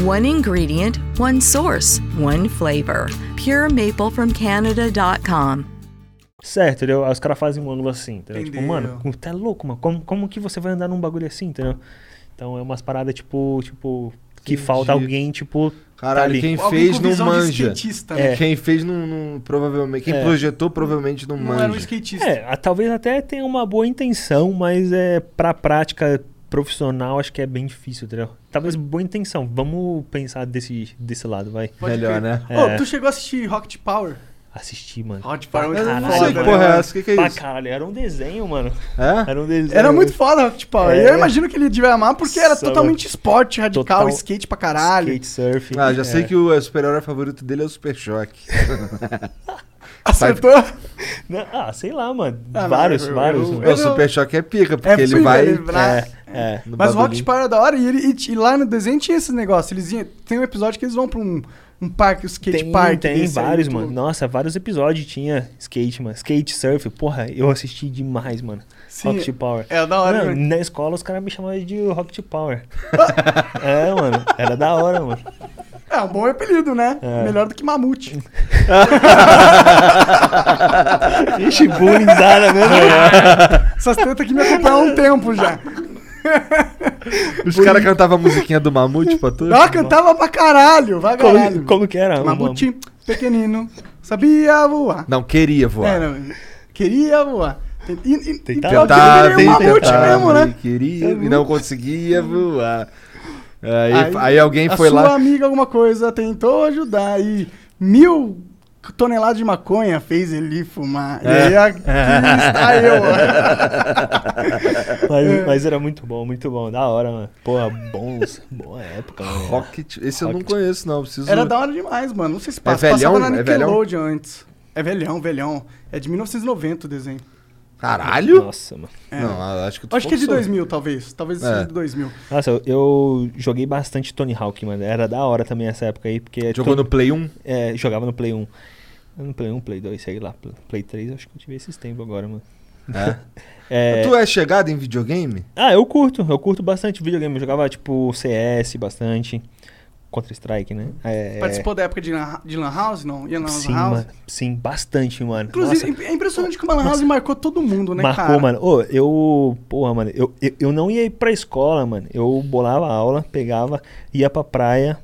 One ingredient, one source, one flavor. Pure maple from Canada.com. Certo, entendeu? Aí os caras fazem um ângulo assim, entendeu? Tipo, Entendeu. mano, como- tá louco, mano. Como, como que você vai andar num bagulho assim, entendeu? Então é umas paradas, tipo, tipo, que Entendi. falta alguém, tipo, Caralho, ali. quem Alguém fez não manja. skatista, né? É. Quem fez não, não- provavelmente. Quem É. projetou provavelmente não, Não manja. era um skatista. É, a- talvez até tenha uma boa intenção, mas é pra prática profissional acho que é bem difícil, entendeu? Talvez boa intenção. Vamos pensar desse, desse lado, vai. Pode Melhor, crer. né? Ô, É. tu chegou a assistir Rocket Power? Assistir, mano. Rocket Power é muito Eu foda, não sei que porra é essa. O que, que é Pra isso? caralho, era um desenho, mano. É? Era um desenho. Era muito foda Rocket Power. É. Eu imagino que ele devia amar porque era Nossa, totalmente esporte radical, Total- skate pra caralho. Skate surf. Ah, já é. sei que o é, super-herói favorito dele é o Super Choque. Acertou? Não, ah, sei lá, mano. Ah, não, vários, eu- vários. eu- mano. o Super Choque é pica, porque É ele vai. É, é. no Mas o. Rocket Power é da hora e, ele, e, e lá no desenho tinha esse negócio. Eles iam, tem um episódio que eles vão pra um, um parque, um skate Tem, park. tem vários, mano. Nossa, vários episódios tinha skate, mano. Skate, surf. Porra, eu assisti demais, mano. Sim, Rocket Power. é da hora, Mano, né? na escola os caras me chamavam de Rocket Power. é, mano. Era da hora, mano. É um bom apelido, né? É. Melhor do que Mamute. Ixi, bullyingzada mesmo. Essas tetas aqui me acompanham há um tempo já. Os caras cantavam a musiquinha do Mamute pra tu? Ela cantava pra caralho, vai caralho. Como, como que era? Mamute, pequenino, sabia voar. Não, queria voar. É, não, queria voar. E, e, e Tentava. Tentava, é mamute tentava, mesmo, e né? Queria e não conseguia voar. Aí, Aí, aí alguém foi sua lá. amiga alguma coisa tentou ajudar e mil toneladas de maconha fez ele fumar. E É. aí aqui está eu. Mas, mas era muito bom, muito bom. Da hora, mano. Porra, bons. Boa época, mano. Rocket. Esse eu não Rocket. conheço, não. Preciso. Era da hora demais, mano. Não sei se passa. velhão? Passava na É velhão? Nickelodeon antes. É velhão, velhão. É de 1990 o desenho. Caralho? Nossa, mano. Não, acho que tu Acho que é de forçou. 2000, talvez. Talvez É. seja de 2000. Nossa, eu, eu joguei bastante Tony Hawk, mano. Era da hora também essa época aí, porque... Jogou Tony- no Play 1? É, jogava no Play 1. No Play 1, Play 2, sei lá. Play 3, acho que eu tive esses tempos agora, mano. É. É, Tu é chegado em videogame? Ah, eu curto. Eu curto bastante videogame. Eu jogava, tipo, CS bastante. Counter-Strike, né? É, Participou da época de Lan, de Lan House? Não? Ia na Lan Sim, House? mano. Sim, bastante, mano. Inclusive, Nossa, é impressionante como a Lan House marcou todo mundo, né, marcou, cara? mano. Ô, eu... Porra, mano. Eu, eu, eu não ia ir pra escola, mano. Eu bolava aula, pegava, ia pra praia.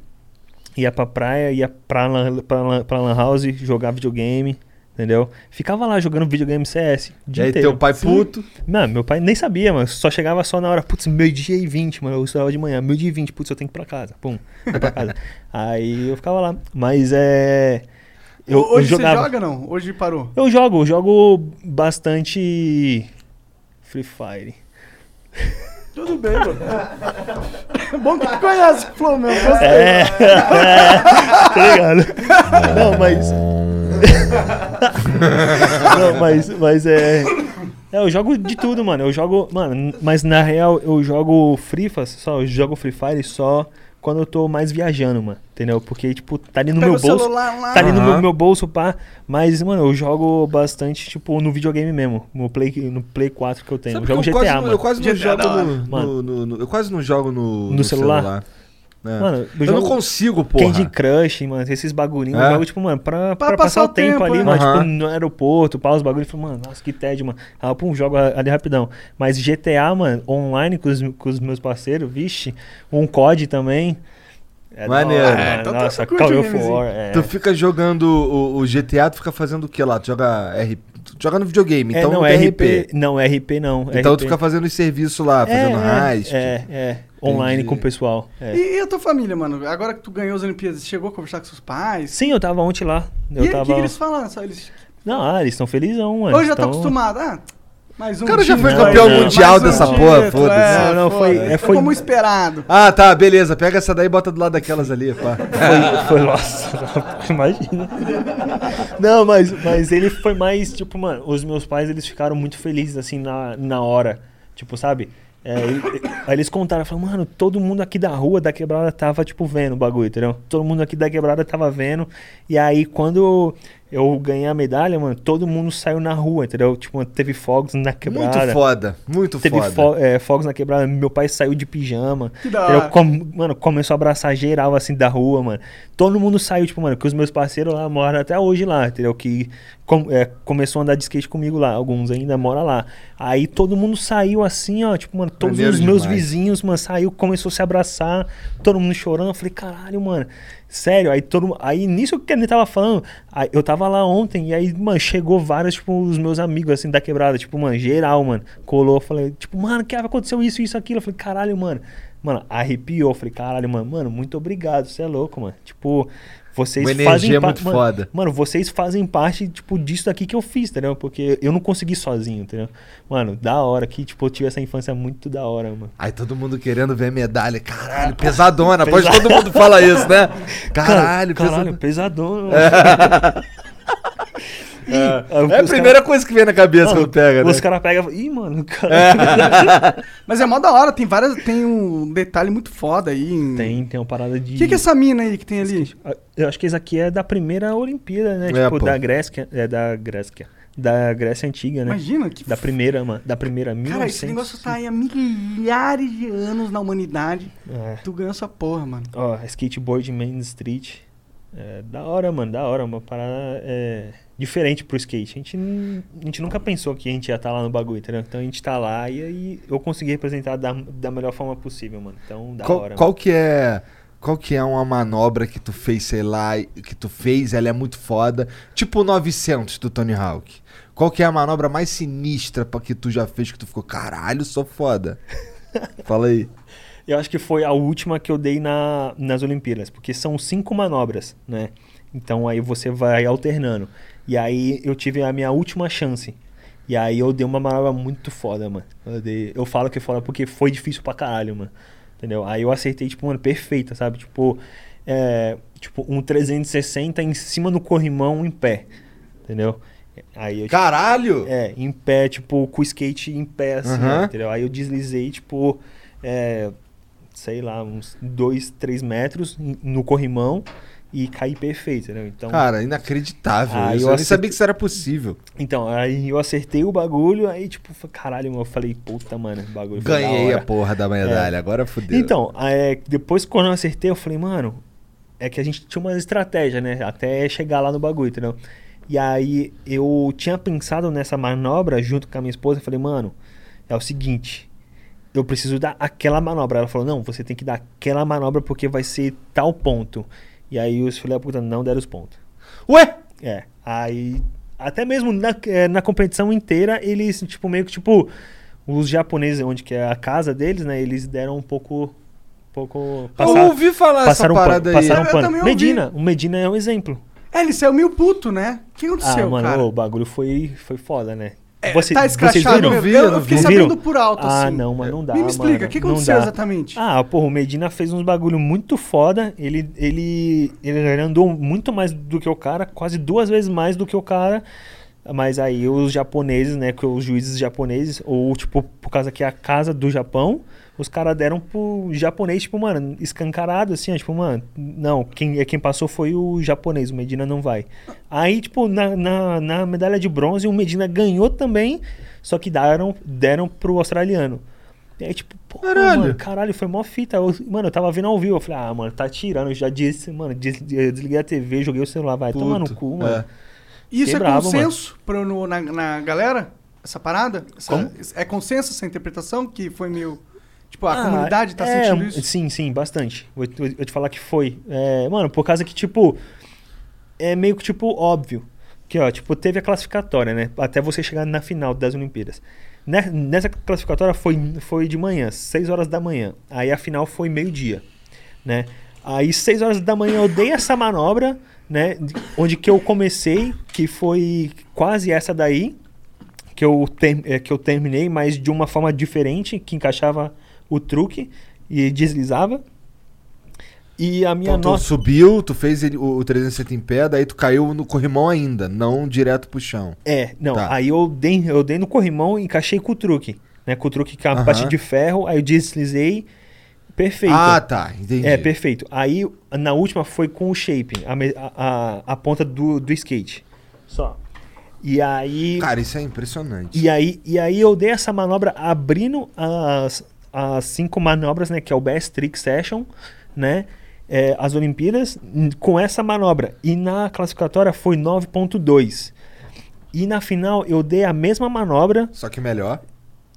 Ia pra praia, ia pra lan, pra, lan, pra lan house, jogar videogame, entendeu? Ficava lá jogando videogame CS. o E dia aí inteiro. teu pai puto. Mano, meu pai nem sabia, mano. Só chegava só na hora, putz, meio dia e 20, mano. Eu estudava de manhã, meio dia e 20, putz, eu tenho que ir pra casa. Pum, ia pra casa. aí eu ficava lá. Mas é. Eu, eu Hoje jogava. você joga não? Hoje parou. Eu jogo, eu jogo bastante Free Fire. Tudo bem, mano. Bom que conhece o gostei. É, é, tá ligado? Não, mas. Não, mas, mas é. É, eu jogo de tudo, mano. Eu jogo. Mano, mas na real eu jogo Free Fire só, eu jogo Free Fire só quando eu tô mais viajando, mano. Entendeu? Porque, tipo, tá ali no Pega meu bolso. celular lá. Tá ali no meu, meu bolso, pá. Mas, mano, eu jogo bastante, tipo, no videogame mesmo. No Play, no Play 4 que eu tenho. Sabe eu jogo eu GTA, quase, não- mano. Eu quase não GTA jogo no, no- no- Eu quase não jogo no, No celular? É. Mano, eu eu, não consigo, porra. Candy Crush, mano, esses bagulhinhos. É? Eu jogo, tipo, mano, pra, pra, passar, o tempo, ali, é. mano. Tipo, no aeroporto, pá, os bagulhos. Falei, mano, nossa, que tédio, mano. Ah, pum, jogo ali rapidão. Mas GTA, mano, online com os, com os meus parceiros, vixe. Um COD também. É Maneiro. hora, É, mano. então nossa, curte Call of. War. É. Tu fica jogando o, o GTA, tu fica fazendo o que lá? Tu joga R... tu joga no videogame, É, então não, não, tem RP. RP. Não, RP não. Então RP. tu fica fazendo os serviços lá, fazendo é, heist. É, é. Online Entendi. com o pessoal. é. E, e a tua família, mano? Agora que tu ganhou as Olimpíadas, chegou a conversar com seus pais? Sim, eu tava ontem lá. Eu e aí, o tava. que, que eles falam? Só Eles... Não, ah, eles estão felizão, mano. Hoje já tá Tão- acostumado. Ah, mais um O cara já foi aí, campeão mais mundial um dessa título, porra, foda-se. é, Não, não, foi- é, foi- como esperado. Ah, tá, beleza. Pega essa daí e bota do lado daquelas ali, pá. Foi, foi nossa, imagina. Não, mas, mas ele foi mais, tipo, mano, os meus pais, eles ficaram muito felizes, assim, na, na hora. Tipo, sabe? É, ele- aí eles contaram, falaram, mano, todo mundo aqui da rua, da quebrada, tava, tipo, vendo o bagulho, entendeu? Todo mundo aqui da quebrada tava vendo. E aí, quando eu ganhei a medalha, mano, todo mundo saiu na rua, entendeu? Tipo, teve fogos na quebrada. Muito foda, muito Teve foda. fo- é, fogos na quebrada, meu pai saiu de pijama. Que da hora. Com- mano, começou a abraçar geral assim da rua, mano. Todo mundo saiu, tipo, mano, que os meus parceiros lá moram até hoje lá, entendeu? Que com- é, começou a andar de skate comigo lá, alguns ainda moram lá. Aí todo mundo saiu assim, ó, tipo, mano, todos os meus demais. vizinhos, mano, saiu, começou a se abraçar, todo mundo chorando. Eu falei, caralho, mano. Sério, aí todo Aí nisso que ele tava falando, aí eu tava lá ontem e aí, mano, chegou vários, tipo, os meus amigos, assim, da quebrada, tipo, mano, geral, mano. Colou, eu falei, tipo, mano, que aconteceu isso, isso, aquilo. Eu falei, caralho, mano. Mano, arrepiou. Falei, caralho, mano, mano, muito obrigado, você é louco, mano. Tipo, vocês Uma fazem energia pa- muito mano, foda. Mano, vocês fazem parte, tipo, disso aqui que eu fiz, entendeu? Porque eu não consegui sozinho, entendeu? Mano, da hora que, tipo, eu tive essa infância muito da hora, mano. Aí todo mundo querendo ver medalha. Caralho, pesadona. Pode Pesado. todo mundo fala isso, né? Caralho, caralho, pesadona. mano. Ih, aí É a os primeira cara- coisa que vem na cabeça Mano, quando pega, né? Os caras pegam e falam, ih, mano, cara. Mas é mó da hora, tem várias. Tem um detalhe muito foda aí. em- Tem, tem uma parada de. O que, que é essa mina aí que tem ali? Eu acho que esse aqui é da primeira Olimpíada, né? É, tipo, pô. da Grécia. É da Grécia. Da Grécia Antiga, né? Imagina, que Da primeira, mano. Da primeira, Cara, 1900. esse negócio tá aí há milhares de anos na humanidade. É. Tu ganhou essa porra, mano. Ó, skateboard Main Street. É, da hora, mano, da hora. Uma parada é, diferente pro skate. A gente, a gente nunca pensou que a gente ia estar lá no bagulho, entendeu? Então a gente tá lá e aí eu consegui representar da, da melhor forma possível, mano. Então, da Qual, hora. qual que é. Qual que é uma manobra que tu fez, sei lá, que tu fez, ela é muito foda. Tipo o 900 do Tony Hawk. Qual que é a manobra mais sinistra pra que tu já fez que tu ficou, caralho, sou foda? Fala aí. Eu acho que foi a última que eu dei na, nas Olimpíadas, porque são cinco manobras, né? Então aí você vai alternando. E aí eu tive a minha última chance. E aí eu dei uma manobra muito foda, mano. Eu, dei- eu falo que é foda porque foi difícil pra caralho, mano. Entendeu? Aí eu acertei, tipo, mano, perfeita, sabe? Tipo, é, tipo um 360 em cima do corrimão em pé. Entendeu? Aí eu, tipo, Caralho! é, em pé, tipo, com o skate em pé, assim, Aham. ó, entendeu? Aí eu deslizei, tipo, é, sei lá, uns 2, 3 metros no corrimão e caí perfeito, entendeu? Então, Cara, inacreditável. Ah, isso. eu Eu, nem sabia que isso era possível. então, aí eu acertei o bagulho, aí, tipo, caralho, mano, eu falei, puta, mano, o bagulho Ganhei a porra da medalha, agora fudeu. Então, é, depois quando eu acertei, eu falei, mano, é que a gente tinha uma estratégia, né? Até chegar lá no bagulho, entendeu? E aí eu tinha pensado nessa manobra junto com a minha esposa, eu falei, mano, é o seguinte, eu preciso dar aquela manobra. Ela falou, não, você tem que dar aquela manobra porque vai ser tal ponto. E aí os filha da puta não deram os pontos. Ué? É. Aí. Até mesmo na, eh, na competição inteira, eles, tipo, meio que, tipo. Os japoneses, onde que é a casa deles, né? Eles deram um pouco. Um pouco. eu ouvi falar essa um pano, parada aí. passaram Eu- um eu pano. ouvi. Medina, o Medina é um exemplo. É, ele saiu meio puto, né? O que aconteceu, ah, mano, cara? o bagulho foi, foi foda, né? É, Você- tá escrachado viram? Eu, eu fiquei não sabendo viram? por alto, Ah, assim. não, mas não dá. Me explica, mano, o que aconteceu dá. exatamente? Ah, porra, o Medina fez uns bagulho muito foda. Ele, ele, ele andou muito mais do que o cara, quase duas vezes mais do que o cara. Mas aí os japoneses, né, que os juízes japoneses, ou tipo, por causa que é a casa do Japão, os caras deram pro japonês, tipo, mano, escancarado, assim, ó, tipo, mano, não, quem, é quem passou foi o japonês, o Medina não vai. Aí, tipo, na, na, na medalha de bronze, o Medina ganhou também, só que deram, deram pro australiano. E aí, tipo, pô, Caralho. mano, caralho, foi mó fita. Eu- mano, eu tava vendo ao vivo, eu falei, ah, mano, tá tirando, eu já disse, mano, des- eu desliguei a TV, joguei o celular, vai tomar no Puto, cu, mano. é. Isso Fiquei é bravo, consenso pro, no- na, na galera? Essa parada? Essa-? É consenso essa interpretação que foi meio... Tipo, a Ah, comunidade tá é, sentindo isso? Sim, sim, bastante. Vou, vou- vou te falar que foi. É, mano, por causa que, tipo, é meio que, tipo, óbvio. Que, ó, tipo, teve a classificatória, né? Até você chegar na final das Olimpíadas. Ne- Nessa classificatória foi, foi de manhã, 6 horas da manhã. Aí a final foi meio-dia, né? Aí 6 horas da manhã eu dei essa manobra, né? de- Onde que eu comecei, que foi quase essa daí, que eu, ter- é, que eu terminei, mas de uma forma diferente, que encaixava o truque e deslizava. E a minha Então tu nota. subiu, tu fez ele- o, o 360 em pé, daí tu caiu no corrimão ainda, não direto pro chão. É, não, Tá. aí eu dei, eu dei no corrimão e encaixei com o truque. Né, com o truque que é uma Aham. parte de ferro, aí eu deslizei. Perfeito. Ah, tá, entendi. É, perfeito. Aí na última foi com o shaping, a, me- a, a, a ponta do, do skate. Só. E aí. Cara, isso é impressionante. E aí, e aí eu dei essa manobra abrindo as, as cinco manobras, né? Que é o Best Trick Session, né? é, as Olimpíadas com essa manobra. E na classificatória foi 9.2. E na final eu dei a mesma manobra. Só que melhor.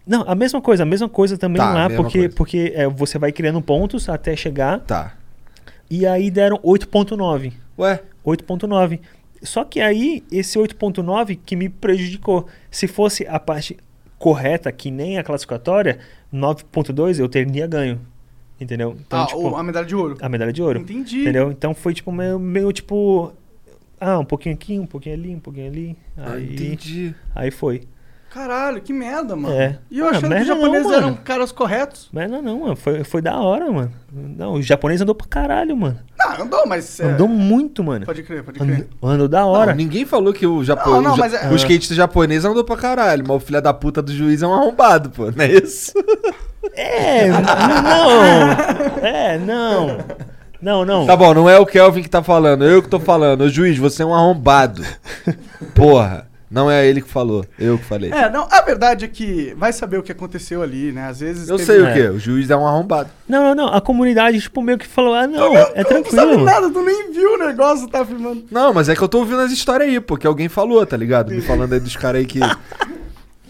Não, a mesma coisa, a mesma coisa também Tá, lá, porque, coisa. porque é, você vai criando pontos até chegar. Tá. E aí deram 8.9. Ué, 8.9. Só que aí, esse 8.9 que me prejudicou. Se fosse a parte correta, que nem a classificatória, 9.2 eu teria ganho. Entendeu? Então, ah, tipo, a medalha de ouro. a medalha de ouro. Entendi. Entendeu? Então foi tipo meio, meio tipo. Ah, um pouquinho aqui, um pouquinho ali, um pouquinho ali. ah, Aí, entendi. aí foi. Caralho, que merda, mano. É. E eu Ah, achando que os merda não, japoneses mano. eram caras corretos. Mas não, não, mano. Foi, foi da hora, mano. Não, o japonês andou pra caralho, mano. Não, andou, mas... é, Andou muito, mano. Pode crer, pode Andou, crer. andou da hora. Não, ninguém falou que o, Japo... Não, não, mas é- o skatista japonês andou pra caralho, mas o filho da puta do juiz é um arrombado, pô, não é isso? É, não. É, não. Não, não. Tá bom, não é o Kelvin que tá falando, eu que tô falando. Ô juiz, você é um arrombado. Porra, não é ele que falou, eu que falei. É, não, a verdade é que vai saber o que aconteceu ali, né? Às vezes. Eu teve- sei o É. quê, o juiz é um arrombado. Não, não, não. A comunidade, tipo, meio que falou, ah, não, Tu é não sabe tranquilo. nada, tu nem viu o negócio, tá filmando. Não, mas é que eu tô ouvindo as histórias aí, pô, que alguém falou, tá ligado? Me falando aí dos caras aí que.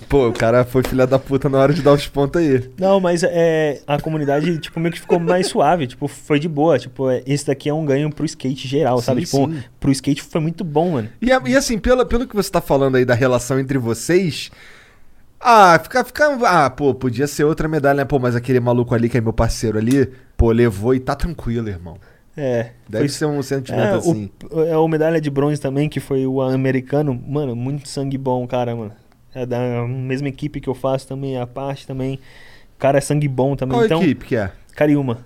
Pô, o cara foi filha da puta na hora de dar os pontos aí. Não, mas é, a comunidade, tipo, meio que ficou mais suave. Tipo, foi de boa. Tipo, é, esse daqui é um ganho pro skate geral, Sim, sabe? Tipo, sim. pro skate foi muito bom, mano. E, e assim, pelo, pelo que você tá falando aí da relação entre vocês. Ah, fica, fica. Ah, pô, podia ser outra medalha, né? Pô, mas aquele maluco ali que é meu parceiro ali, pô, levou e tá tranquilo, irmão. É. Deve foi- ser um sentimento é, assim. O, é o medalha de bronze também, que foi o americano. Mano, muito sangue bom, cara, mano. É da mesma equipe que eu faço também, a parte também. O cara é sangue bom também. Qual então, equipe que é? Cariúma.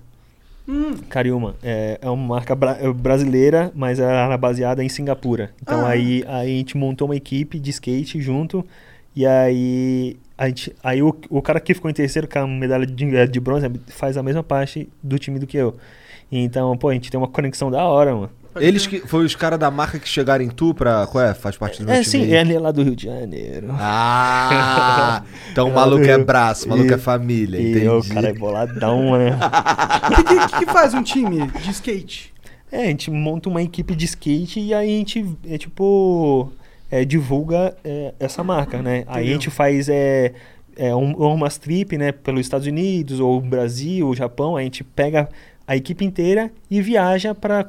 Hum, Cariúma. É, é uma marca bra- é brasileira, mas ela é baseada em Singapura. Então Ah. aí, aí a gente montou uma equipe de skate junto. E aí, a gente, aí o, o cara que ficou em terceiro com a medalha de, eh, de bronze faz a mesma parte do time do que eu. Então, pô, a gente tem uma conexão da hora, mano. Eles que. Foi os caras da marca que chegaram em tu pra. Qual é? Faz parte do meu É, time sim, ele é lá do Rio de Janeiro. Ah! Então o maluco é braço, o maluco é família, E entendi. o cara é boladão, né? o que, que, que faz um time de skate? É, a gente monta uma equipe de skate e aí a gente, é, tipo, é, divulga é, essa marca, né? Aí a Entendeu. gente faz é, é, um, umas trip, né, pelos Estados Unidos, ou Brasil, ou Japão, a gente pega a equipe inteira e viaja para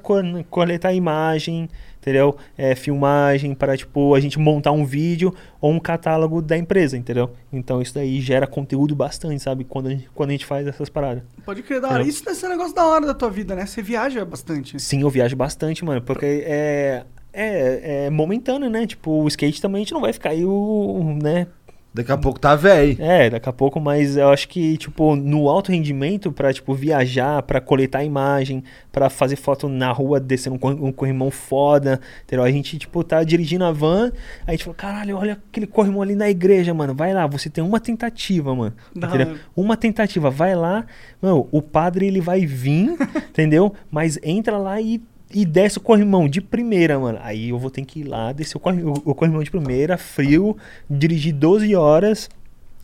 coletar imagem, entendeu? É, filmagem para tipo a gente montar um vídeo ou um catálogo da empresa, entendeu? Então isso daí gera conteúdo bastante, sabe? Quando a gente, quando a gente faz essas paradas. Pode crer, da hora. Isso deve ser um negócio da hora da tua vida, né? Você viaja bastante. Sim, eu viajo bastante, mano, porque é é, é momentâneo, né? Tipo, o skate também a gente não vai ficar aí o, né, Daqui a pouco tá velho. É, daqui a pouco, mas eu acho que, tipo, no alto rendimento, pra, tipo, viajar, pra coletar imagem, pra fazer foto na rua, descendo um, cor- um corrimão foda, entendeu? A gente, tipo, tá dirigindo a van, a gente falou, caralho, olha aquele corrimão ali na igreja, mano, vai lá, você tem uma tentativa, mano, Da entendeu? hora. Uma tentativa, vai lá, mano, o padre, ele vai vir, entendeu? Mas entra lá e... E desce o corrimão de primeira, mano. Aí eu vou ter que ir lá, descer o, corri- o- o corrimão de primeira, frio, dirigir 12 horas,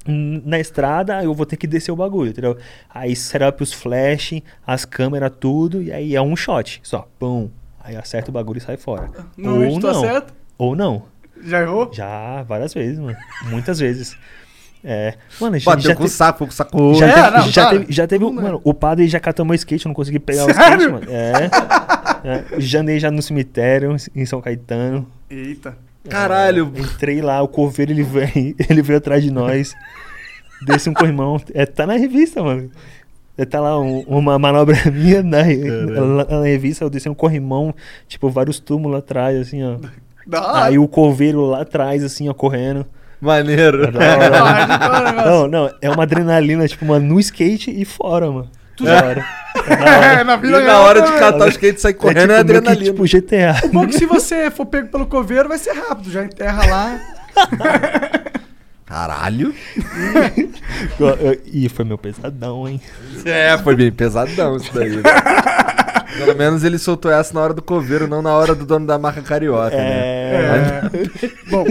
na estrada, eu vou ter que descer o bagulho, entendeu? Aí setup os flash, as câmeras, tudo, e aí é um shot, só, pum. Aí acerta o bagulho e sai fora. Ou tu não. acerta? Ou não. Já errou? Já, várias vezes, mano. Muitas vezes. É. Mano, já, Bateu já, com te- o saco, foi com o saco. já, É, teve, não, já, teve, já teve, Não, né? mano, o padre já catou meu skate, eu não consegui pegar o Sério? skate, mano. É. é. Janei já no cemitério, em São Caetano. Eita. Caralho. Entrei lá, o coveiro ele veio, ele veio atrás de nós. Desce um corrimão. É, tá na revista, mano. É, tá lá um- uma manobra minha na, lá na revista, eu desci um corrimão, tipo, vários túmulos atrás, assim, ó. Hora. Aí o coveiro lá atrás, assim, ó, correndo. Maneiro. Negócio. Não, não, é uma adrenalina, tipo, mano, no skate e fora, mano. Da hora. É. É, na E vida na hora de catar o skate e sair correndo é, tipo, que, adrenalina. tipo GTA. Bom que se você for pego pelo coveiro, vai ser rápido. Já enterra lá. Caralho. Ih, foi meu pesadão, hein? É, foi bem pesadão isso daí. né? Pelo menos ele soltou essa na hora do coveiro, não na hora do dono da marca carioca, né? É. Bom.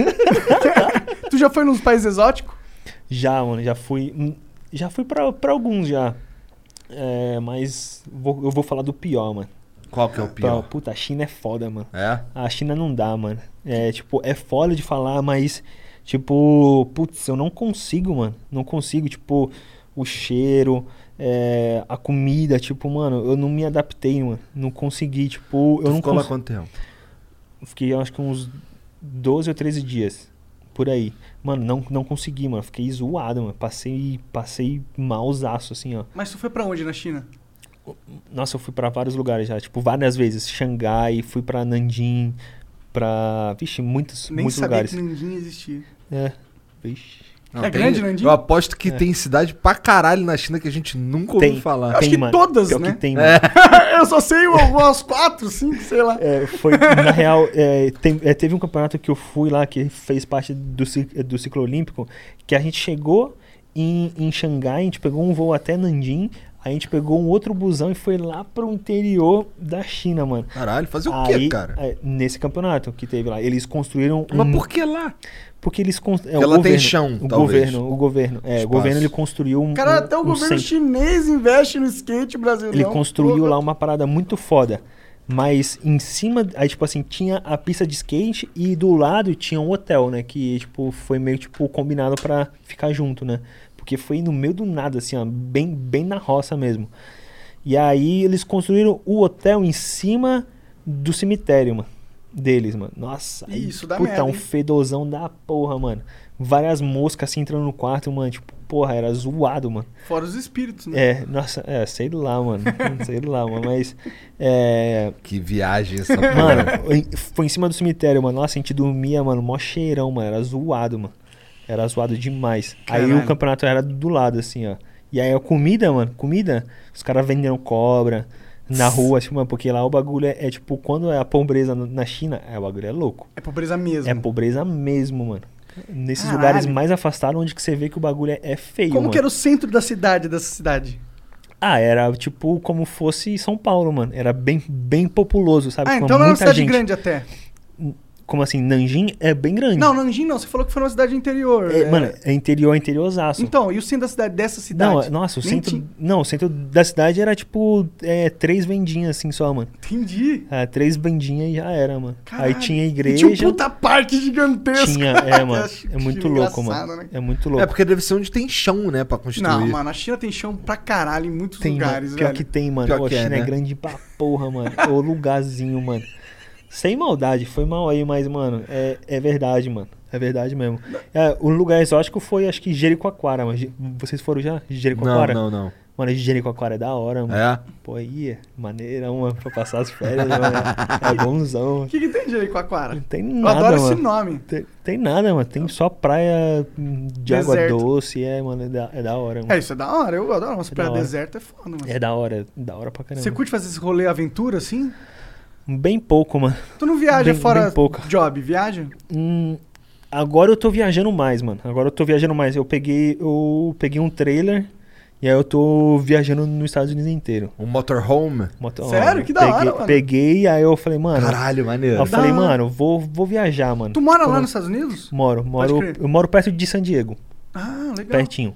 tu já foi nos países exóticos? Já, mano, já fui. Já fui pra, pra alguns já. É, mas vou- eu vou falar do pior, mano. Qual que é o Pra- pior? puta, a China é foda, mano. É? A China não dá, mano. É, tipo, é foda de falar, mas, tipo, putz, eu não consigo, mano. Não consigo, tipo, o cheiro, é, a comida, tipo, mano, eu não me adaptei, mano. Não consegui, tipo, eu Tu não ficou lá consegui. quanto tempo? Fiquei, acho que uns 12 ou 13 dias. Por aí. Mano, não, não consegui, mano. Fiquei zoado, mano. Passei, passei malzaço, assim, ó. Mas tu foi pra onde na China? Nossa, eu fui pra vários lugares já. Tipo, várias vezes. Xangai, fui pra Nanjing, pra... Vixe, muitos, Nem muitos sabia lugares. que Nanjing existia. É. Vixe. É grande, Nanjing? Eu aposto que É. tem cidade pra caralho na China que a gente nunca ouviu Tem. falar. Acho tem, que mano. todas, Pior né? que tem, mano. eu só sei umas quatro, cinco, sei lá. É, foi, na real, é, tem- é, teve um campeonato que eu fui lá, que fez parte do, do ciclo olímpico, que a gente chegou em, em Xangai, a gente pegou um voo até Nanjing, a gente pegou um outro busão e foi lá pro interior da China, mano. Caralho, fazer o quê, cara? é, nesse campeonato que teve lá, eles construíram um... Mas por que lá? Porque eles cons- é, Porque o lá tem governo, chão, o talvez. governo, o governo, é, o Espaço. governo ele construiu um, Cara, um- até o um governo centro. chinês investe no skate brasileiro. Ele construiu lá uma parada muito foda. Mas em cima, aí tipo assim, tinha a pista de skate e do lado tinha um hotel, né? Que tipo, foi meio tipo combinado pra ficar junto, né? Porque foi no meio do nada, assim, ó, bem, bem na roça mesmo. E aí eles construíram o hotel em cima do cemitério, mano. Deles, mano. Nossa, aí, Isso dá puta, merda, um hein? fedozão da porra, mano. Várias moscas assim entrando no quarto, mano. Tipo, porra, era zoado, mano. Fora os espíritos, né? É, nossa, é, sei lá, mano. sei lá, mano. Mas. É. Que viagem essa porra. Mano, foi em cima do cemitério, mano. Nossa, a gente dormia, mano, mó cheirão, mano. Era zoado, mano. Era zoado demais. Aí Caralho. o campeonato era do lado, assim, ó. E aí a comida, mano, comida, os caras vendendo cobra na rua, assim, mano, porque lá o bagulho é, é tipo, quando é a pobreza na- na China, é, o bagulho é louco. É pobreza mesmo. É pobreza mesmo, mano. Nesses Caralho. lugares mais afastados, onde que você vê que o bagulho é, é feio, Como mano. que era o centro da cidade, dessa cidade? Ah, era tipo como fosse São Paulo, mano. Era bem, bem populoso, sabe? Ah, então era uma cidade gente. grande até. Como assim? Nanjing é bem grande. Não, Nanjing não. Você falou que foi numa cidade interior. É, é. Mano, é interior, é interiorzaço. Então, e o centro da cidade, dessa cidade? Não, é- nossa, o Nem centro. tinha- Não, o centro da cidade era tipo é, três vendinhas assim só, mano. Entendi. É, três vendinhas e já era, mano. Caralho. Aí tinha E igreja. tinha um puta parque gigantesco. Tinha, é, mano. É muito louco, mano. né? É muito louco. É porque deve ser onde tem chão, né, pra construir. Não, mano, a China tem chão pra caralho em muitos Tem, lugares, mano. Pior velho. que tem, mano. Pior Pô, que a é, China é, né? grande pra porra, mano. Ô lugarzinho, mano. Sem maldade, foi mal aí, mas, mano, é, é verdade, mano. É verdade mesmo. É, o lugar exótico foi, acho que Jericoacoara, mas vocês foram já? Não, Jericoacoara? não, não. Mano, Jericoacoara é da hora, mano. É? Pô, aí, é maneira, uma pra passar as férias, mano. É bonzão. O que, que tem de Jericoacoara? Não tem Eu nada, adoro mano. esse nome. Tem, tem nada, mano. Tem só praia de água Deserto. doce, é, mano. É da, é da hora, mano. É, isso é da hora. Eu adoro umas É hora. desertas, é foda, mano. É da hora, é da hora pra caramba. Você curte fazer esse rolê aventura, assim? Bem pouco, mano. Tu não viaja Bem- fora bem pouco. job, viaja? Hum, agora eu tô viajando mais, mano. Agora eu tô viajando mais. Eu peguei, eu peguei um trailer e aí eu tô viajando nos Estados Unidos inteiro. Um motorhome. Motorhome. Sério? Que da peguei, hora, mano. Peguei, aí eu falei, mano. Caralho, maneiro. eu falei, mano, vou, vou viajar, mano. Tu mora lá Quando- nos Estados Unidos? Moro, moro. Eu moro perto de San Diego. Ah, legal. pertinho.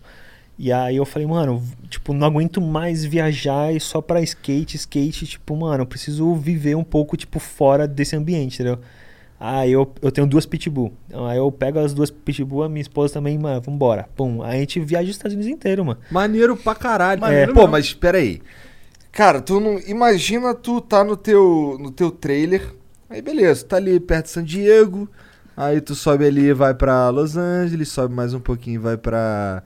E aí eu falei, mano, tipo, não aguento mais viajar e só pra skate, skate, tipo, mano, eu preciso viver um pouco, tipo, fora desse ambiente, entendeu? Aí eu, eu tenho duas pitbull. Então, aí eu pego as duas pitbull, a minha esposa também, mano, vambora. Pum. Aí a gente viaja os Estados Unidos inteiro, mano. Maneiro pra caralho. Maneiro É, Pô, mas espera aí. Cara, tu não. Imagina tu tá no teu, no teu trailer. Aí beleza, tá ali perto de San Diego. Aí tu sobe ali e vai pra Los Angeles, sobe mais um pouquinho e vai pra.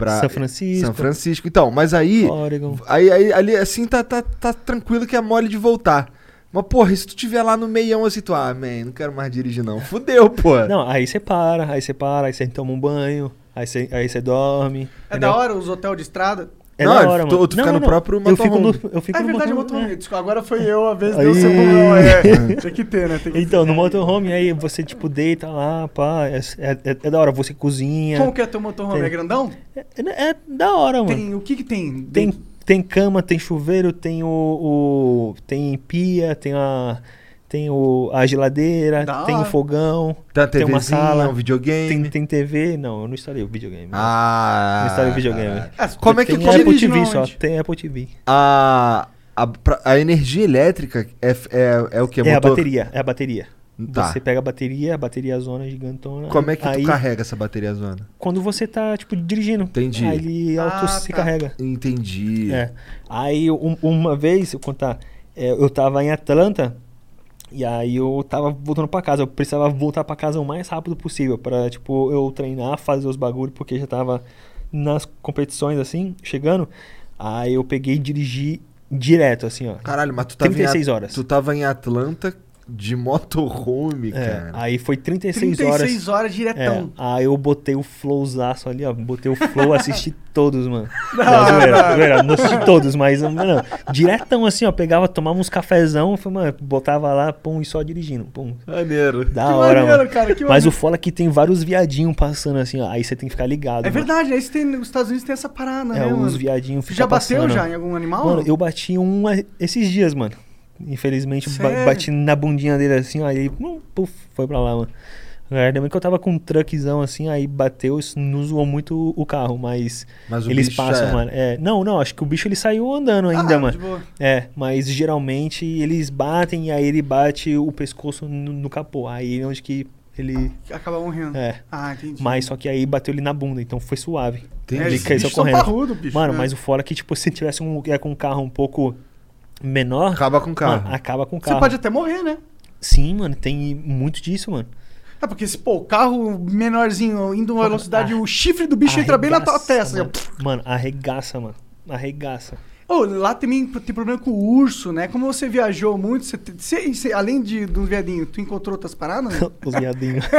Pra São Francisco. São Francisco. Então, mas aí. Oregon. Aí, aí ali assim tá, tá, tá tranquilo que é mole de voltar. Mas, porra, e se tu tiver lá no meião assim, tu, ah, man, não quero mais dirigir não. Fudeu, pô. Não, aí você para, aí você para, aí você toma um banho, aí você, aí você dorme. É entendeu? da hora os hotéis de estrada? É Não, da hora, tu- mano. tu fica no próprio eu fico no, motorhome. eu fico é no verdade, motorhome, motorhome. é. Desculpa, agora foi eu, a vez Aí. deu cebola. É. Tem que ter, né? Tem que Então, no motorhome, aí você, tipo, deita lá, pá, é, é, é da hora, você cozinha. Como que é teu motorhome? Tem. É grandão? É, é da hora, mano. Tem, o que que tem? Tem, tem cama, tem chuveiro, tem o, o- tem pia, tem a tem o, a geladeira, Da tem hora. o fogão, Tem a tem uma TVzinha, sala, um videogame. tem, tem TV. Não, eu não instalei o videogame. Ah. não instalei o videogame. Ah, Como é que tem Apple TV só, tem Apple TV. A, a, pra- a energia elétrica é, é, é o que? É, a Motor? bateria, é a bateria. Tá. Você pega a bateria, a bateria zona gigantona. Como é que aí, tu carrega essa bateria zona? Quando você tá, tipo, dirigindo. Entendi. Aí ele auto Ah, se tá. carrega. Entendi. É. Aí um- uma vez, eu contar, é, eu tava em Atlanta e aí eu tava voltando pra casa. Eu precisava voltar pra casa o mais rápido possível pra, tipo, eu treinar, fazer os bagulhos, porque já tava nas competições assim, chegando. Aí eu peguei e dirigi direto, assim, ó. Caralho, mas tu tava, 36 em, horas. tu tava em Atlanta de motorhome, É, cara. aí foi 36, 36 horas. horas, diretão. É, aí eu botei o flowzaço ali, ó. Botei o flow, assisti todos, mano. Não, Não, zoeira, não. zoeira, não assisti todos, mas, mano, diretão assim, ó. Pegava, tomava uns cafezão, foi, mano, botava lá, pum, e só dirigindo. Pum. Maneiro. Da Que hora, maneiro, mano. cara, que Mas maneiro. o foda é que tem vários viadinhos passando assim, ó. Aí você tem que ficar ligado. É mano. verdade, aí você tem, nos Estados Unidos tem essa parada, É, né, os mano? viadinhos já bateu passando. já em algum animal? Mano, eu bati um esses dias, mano. Infelizmente, ba- Sério? bati na bundinha dele assim, ó, aí puf, foi pra lá, mano. Ainda bem que eu tava com um truckzão assim, aí bateu, isso não zoou muito o carro, mas, Mas o eles bicho passam, é- mano. É, não, não, acho que o bicho ele saiu andando ainda, Ah, mano. de boa. É, mas geralmente eles batem e aí ele bate o pescoço no, no capô. Aí é onde que ele. Acaba morrendo. É. Ah, entendi. Mas só que aí bateu ele na bunda, então foi suave. Entendi. Ele caiu correndo. parrudo, bicho, Mano, né? mas o fora é que, tipo, se tivesse um, é com um carro um pouco menor. Acaba com o carro. Mano, acaba com o Você carro. pode até morrer, né? Sim, mano, tem muito disso, mano. É porque se, pô, o carro menorzinho indo uma velocidade, o chifre do bicho entra bem na tua testa. Mano. assim, Mano, arregaça, mano. Arregaça. Ô, lá também tem problema com o urso, né? Como você viajou muito, você, você- você- além de, dos viadinhos, tu encontrou outras paradas? né? Os viadinhos.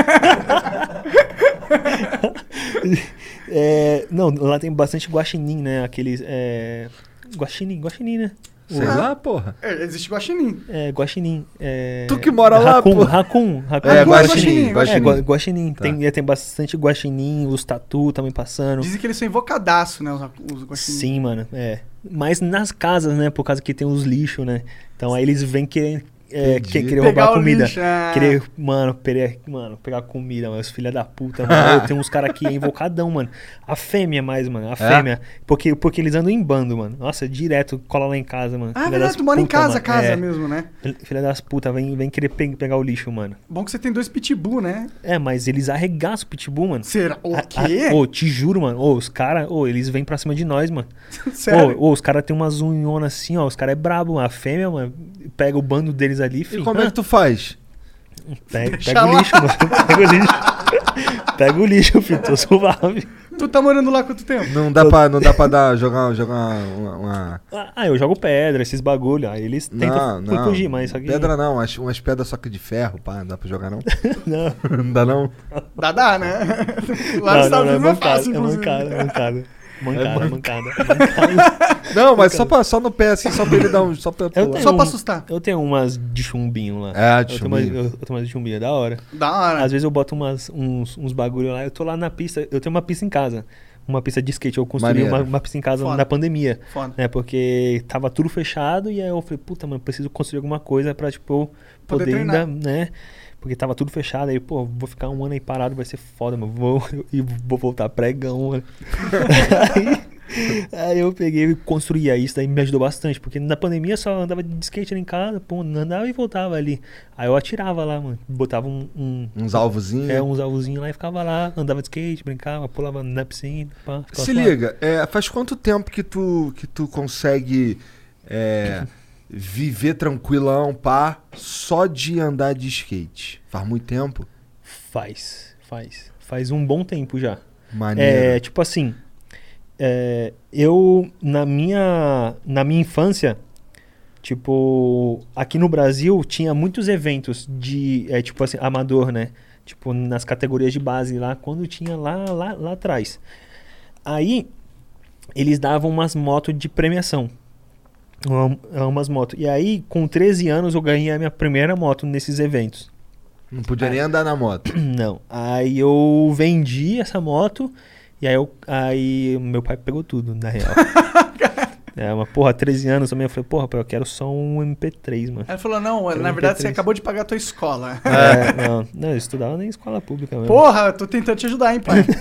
É, não, lá tem bastante guaxinim, né? Aqueles. É, guaxinim, guaxinim, né? Sei lá, porra. É, existe guaxinim. É, guaxinim. É, Tu que mora lá, racun, pô. Racun, racun. É, guaxinim, guaxinim, guaxinim. É, guaxinim. gua- guaxinim. Tá. Tem, é, tem bastante guaxinim, os tatu também passando. Dizem que eles são invocadaço, né? Os, os guaxinim. Sim, mano, é. Mas nas casas, né? Por causa que tem os lixos, né? Então aí eles vêm querendo, é, Entendi. que- querer Pegar roubar comida. lixo, ah. Querer, mano, pegar, mano, pegar comida, mano. Os filha da puta, mano. Tem uns caras aqui invocadão, mano. A fêmea mais, mano. É? A fêmea. Porque, porque eles andam em bando, mano. Nossa, direto cola lá em casa, mano. Ah, Filha verdade, tu mora em casa, mano. casa É. mesmo, né? Filha das putas, vem, vem querer pe- pegar o lixo, mano. Bom que você tem dois pitbull, né? É, mas eles arregaçam o pitbull, mano. Será? O quê? Ô, te juro, mano. Ô, os caras, ô, eles vêm pra cima de nós, mano. Sério? Ô, ô, os caras tem umas unhonas assim, ó. Os caras é brabo, mano. A fêmea, mano, pega o bando deles ali, E filho. como é que tu faz? Pega, o lixo, mano. Pega o lixo. pega o lixo, filho. Tô suave. Tu tá morando lá quanto tempo? Não dá pra, não dá pra dar, jogar, jogar uma. uma- Ah, eu jogo pedra, esses bagulho. Aí eles tentam Não, não. fugir, mas só que. Pedra não, umas, umas pedras só que de ferro, pá, não dá pra jogar não? Não, não dá não? Dá, dá, né? Lá não, nos Estados não, não, é é fácil, é inclusive. mancada, é mancada. Mancada, É mancada, mancada. Não, mas só, pra, só no pé, assim, só pra ele dar um. Só pra Eu tenho Só pra um- assustar. Eu tenho umas de chumbinho lá. É, de eu tenho umas- chumbinho. Eu, eu tenho umas de chumbinho, é da hora. Da hora. Às vezes eu boto umas, uns, uns bagulho lá. Eu tô lá na pista. Eu tenho uma pista em casa. Uma pista de skate. Eu construí uma, uma pista em casa Foda. na pandemia. Foda. Né? Porque tava tudo fechado. E aí eu falei, puta, mano, preciso construir alguma coisa pra, tipo, Poder poder, ainda, né? Porque tava tudo fechado. Aí, pô, vou ficar um ano aí parado, vai ser foda, mano. Vou, e vou voltar pregão, mano. aí, aí eu peguei e construí. Isso daí me ajudou bastante. Porque na pandemia eu só andava de skate ali em casa, pô, andava e voltava ali. Aí eu atirava lá, mano. Botava um- um Uns alvozinhos. é, uns alvozinhos lá e ficava lá, andava de skate, brincava, pulava na piscina, pá, Se suave. liga, é, faz quanto tempo que tu, que tu consegue é, viver tranquilão, pá, só de andar de skate? Faz muito tempo? Faz, faz. Faz um bom tempo já. Maneiro. É, tipo assim, é, eu na minha, na minha infância, tipo, aqui no Brasil tinha muitos eventos de, é, tipo assim, amador, né? Tipo, nas categorias de base lá, quando tinha lá, lá, lá atrás. Aí, eles davam umas motos de premiação. Uma- Umas motos. E aí, com 13 anos, eu ganhei a minha primeira moto nesses eventos. Não podia nem andar na moto. Não. Aí eu vendi essa moto e aí, eu, aí meu pai pegou tudo, na real. é, uma porra, 13 anos também. Eu falei, porra, pai, eu quero só um MP3, mano. Ela falou, não, Quero na um verdade você MP3. acabou de pagar a tua escola. É, não, não, eu estudava nem em escola pública mesmo. Porra, eu tô tentando te ajudar, hein, pai?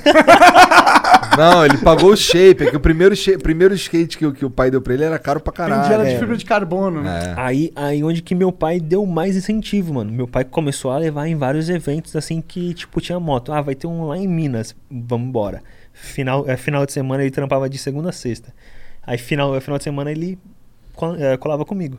Não, ele pagou o shape, é que o primeiro, shape, primeiro skate que, o- que o pai deu pra ele era caro pra Vendi ela caralho. de fibra de carbono, né? É. Aí, aí onde que meu pai deu mais incentivo, mano. Meu pai começou a levar em vários eventos assim que, tipo, tinha moto. Ah, vai ter um lá em Minas, vamos embora. Final, é, final de semana ele trampava de segunda a sexta. Aí final, é, final de semana ele é, colava comigo.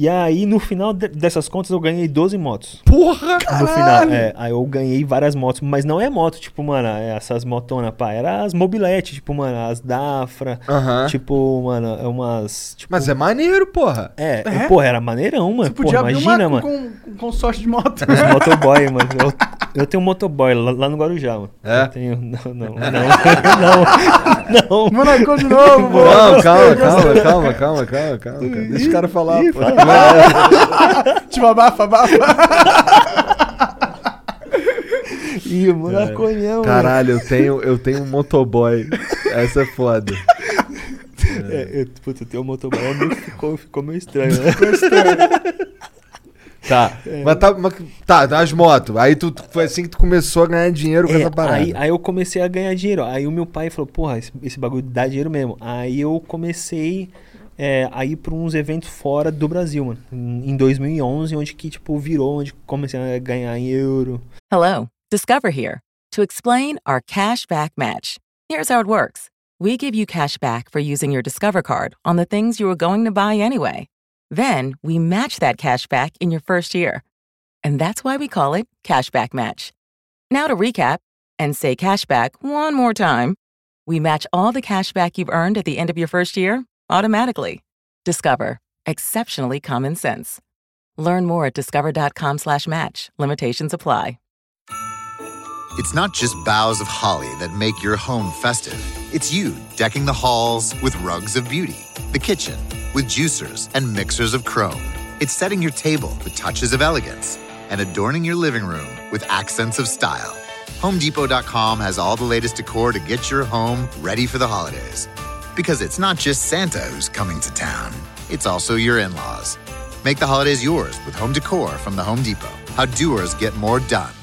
E aí, no final de- dessas contas, eu ganhei 12 motos. Porra! No final, é. Aí eu ganhei várias motos, mas não é moto, tipo, mano, essas motonas, pá. Era as mobilete, tipo, mano, as Dafra. Aham. Tipo, mano, é umas. Tipo, Mas é maneiro, porra. é, É? porra, era maneirão, mano. Você podia Porra, abrir imagina, uma mano. com, com consórcio de moto. Os motoboy, mano. Eu, eu tenho um motoboy lá, lá no Guarujá, mano. É? Eu tenho. Não, não, não. não. Monacou de novo, pô. Não, calma, calma, calma, calma, calma, calma, cara. Deixa o cara falar, Ih, pô. Tipo, abafa, abafa. Ih, monaconhão, Caralho, eu tenho, eu tenho um motoboy. Essa é foda. É, eu, puta, eu tenho um motoboy, ficou, ficou meio estranho, né? Tá, mas tá, mas, tá, das motos. Aí tu, foi assim que tu começou a ganhar dinheiro com É, essa parada. aí, aí eu comecei a ganhar dinheiro. Aí o meu pai falou, porra, esse, esse bagulho dá dinheiro mesmo. Aí eu comecei é, a ir pra uns eventos fora do Brasil, mano. Em em 2011, onde que, tipo, virou, onde comecei a ganhar em euro. Hello, Discover here to explain our cash back match. Here's how it works we give you cash back for using your Discover card on the things you were going to buy anyway. Then we match that cash back in your first year. And that's why we call it Cashback Match. Now to recap and say cashback one more time. We match all the cash back you've earned at the end of your first year automatically. Discover. Exceptionally common sense. Learn more at discover.com slash match. Limitations apply. It's not just boughs of holly that make your home festive. It's you decking the halls with rugs of beauty, the kitchen with juicers and mixers of chrome. It's setting your table with touches of elegance and adorning your living room with accents of style. HomeDepot.com has all the latest decor to get your home ready for the holidays. Because it's not just Santa who's coming to town, it's also your in laws. Make the holidays yours with home decor from the Home Depot. How doers get more done.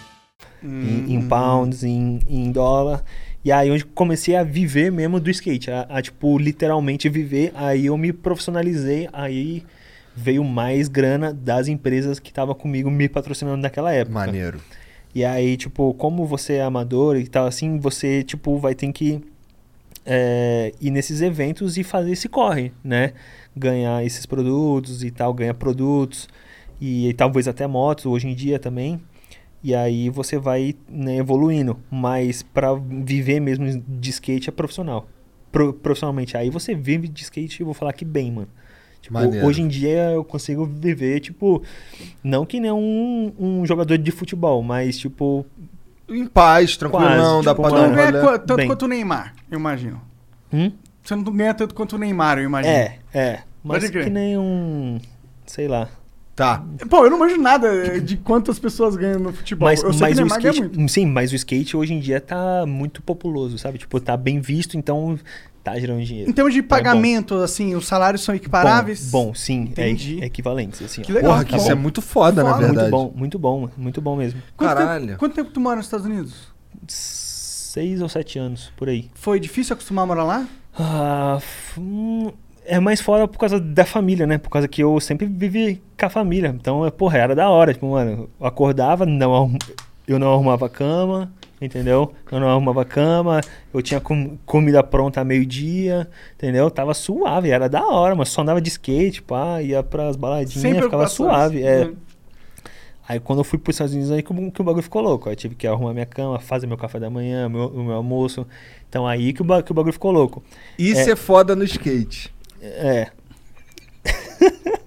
Em, em pounds, em, em dólar. E aí onde comecei a viver mesmo do skate, a, a, tipo literalmente viver. Aí eu me profissionalizei, aí veio mais grana das empresas que estavam comigo me patrocinando naquela época. Maneiro. E aí, tipo, como você é amador e tal assim, você, tipo, vai ter que é, ir nesses eventos e fazer esse corre, né? Ganhar esses produtos e tal, ganhar produtos e, e talvez até motos hoje em dia também. E aí você vai né, evoluindo. Mas para viver mesmo de skate é profissional. Pro, profissionalmente. Aí você vive de skate, eu vou falar que bem, mano. Tipo, hoje em dia eu consigo viver, tipo, não que nem um, um jogador de futebol, mas tipo. Em paz, tranquilão, dá tipo, pra dar não um ganha rolê. tanto Bem. quanto o Neymar, eu imagino. Hum? Você não ganha tanto quanto o Neymar, eu imagino. É, é. Mas que nem um. Sei lá. Tá. Pô, eu não imagino nada de quantas pessoas ganham no futebol. Mas, eu sei mas que o skate. muito. Sim, mas o skate hoje em dia tá muito populoso, sabe? Tipo, tá bem visto, então tá gerando dinheiro. Em termos de É bom. pagamento, assim, os salários são equiparáveis? Bom, bom, sim, é Entendi. equ- equivalentes, assim. Que legal. Porra, que tá isso bom. é muito foda, na Foda, verdade. Muito bom, muito bom, muito bom mesmo. Quanto Caralho. Tempo, quanto tempo tu mora nos Estados Unidos? Seis ou sete anos, por aí. Foi difícil acostumar a morar lá? Ah, hum, é mais fora por causa da família, né? Por causa que eu sempre vivi com a família. Então, é, porra, era da hora. Tipo, mano, eu acordava, não, eu não arrumava cama, entendeu? Eu não arrumava cama, eu tinha com- comida pronta a meio-dia, entendeu? Tava suave, era da hora, mas só andava de skate, pá, ia pras baladinhas, ficava suave. É. Hum. Aí quando eu fui pros Estados Unidos aí que, o- que o bagulho ficou louco. Aí eu tive que arrumar minha cama, fazer meu café da manhã, meu, o meu almoço. Então aí que o, que o bagulho ficou louco. Isso é. foda no skate. É.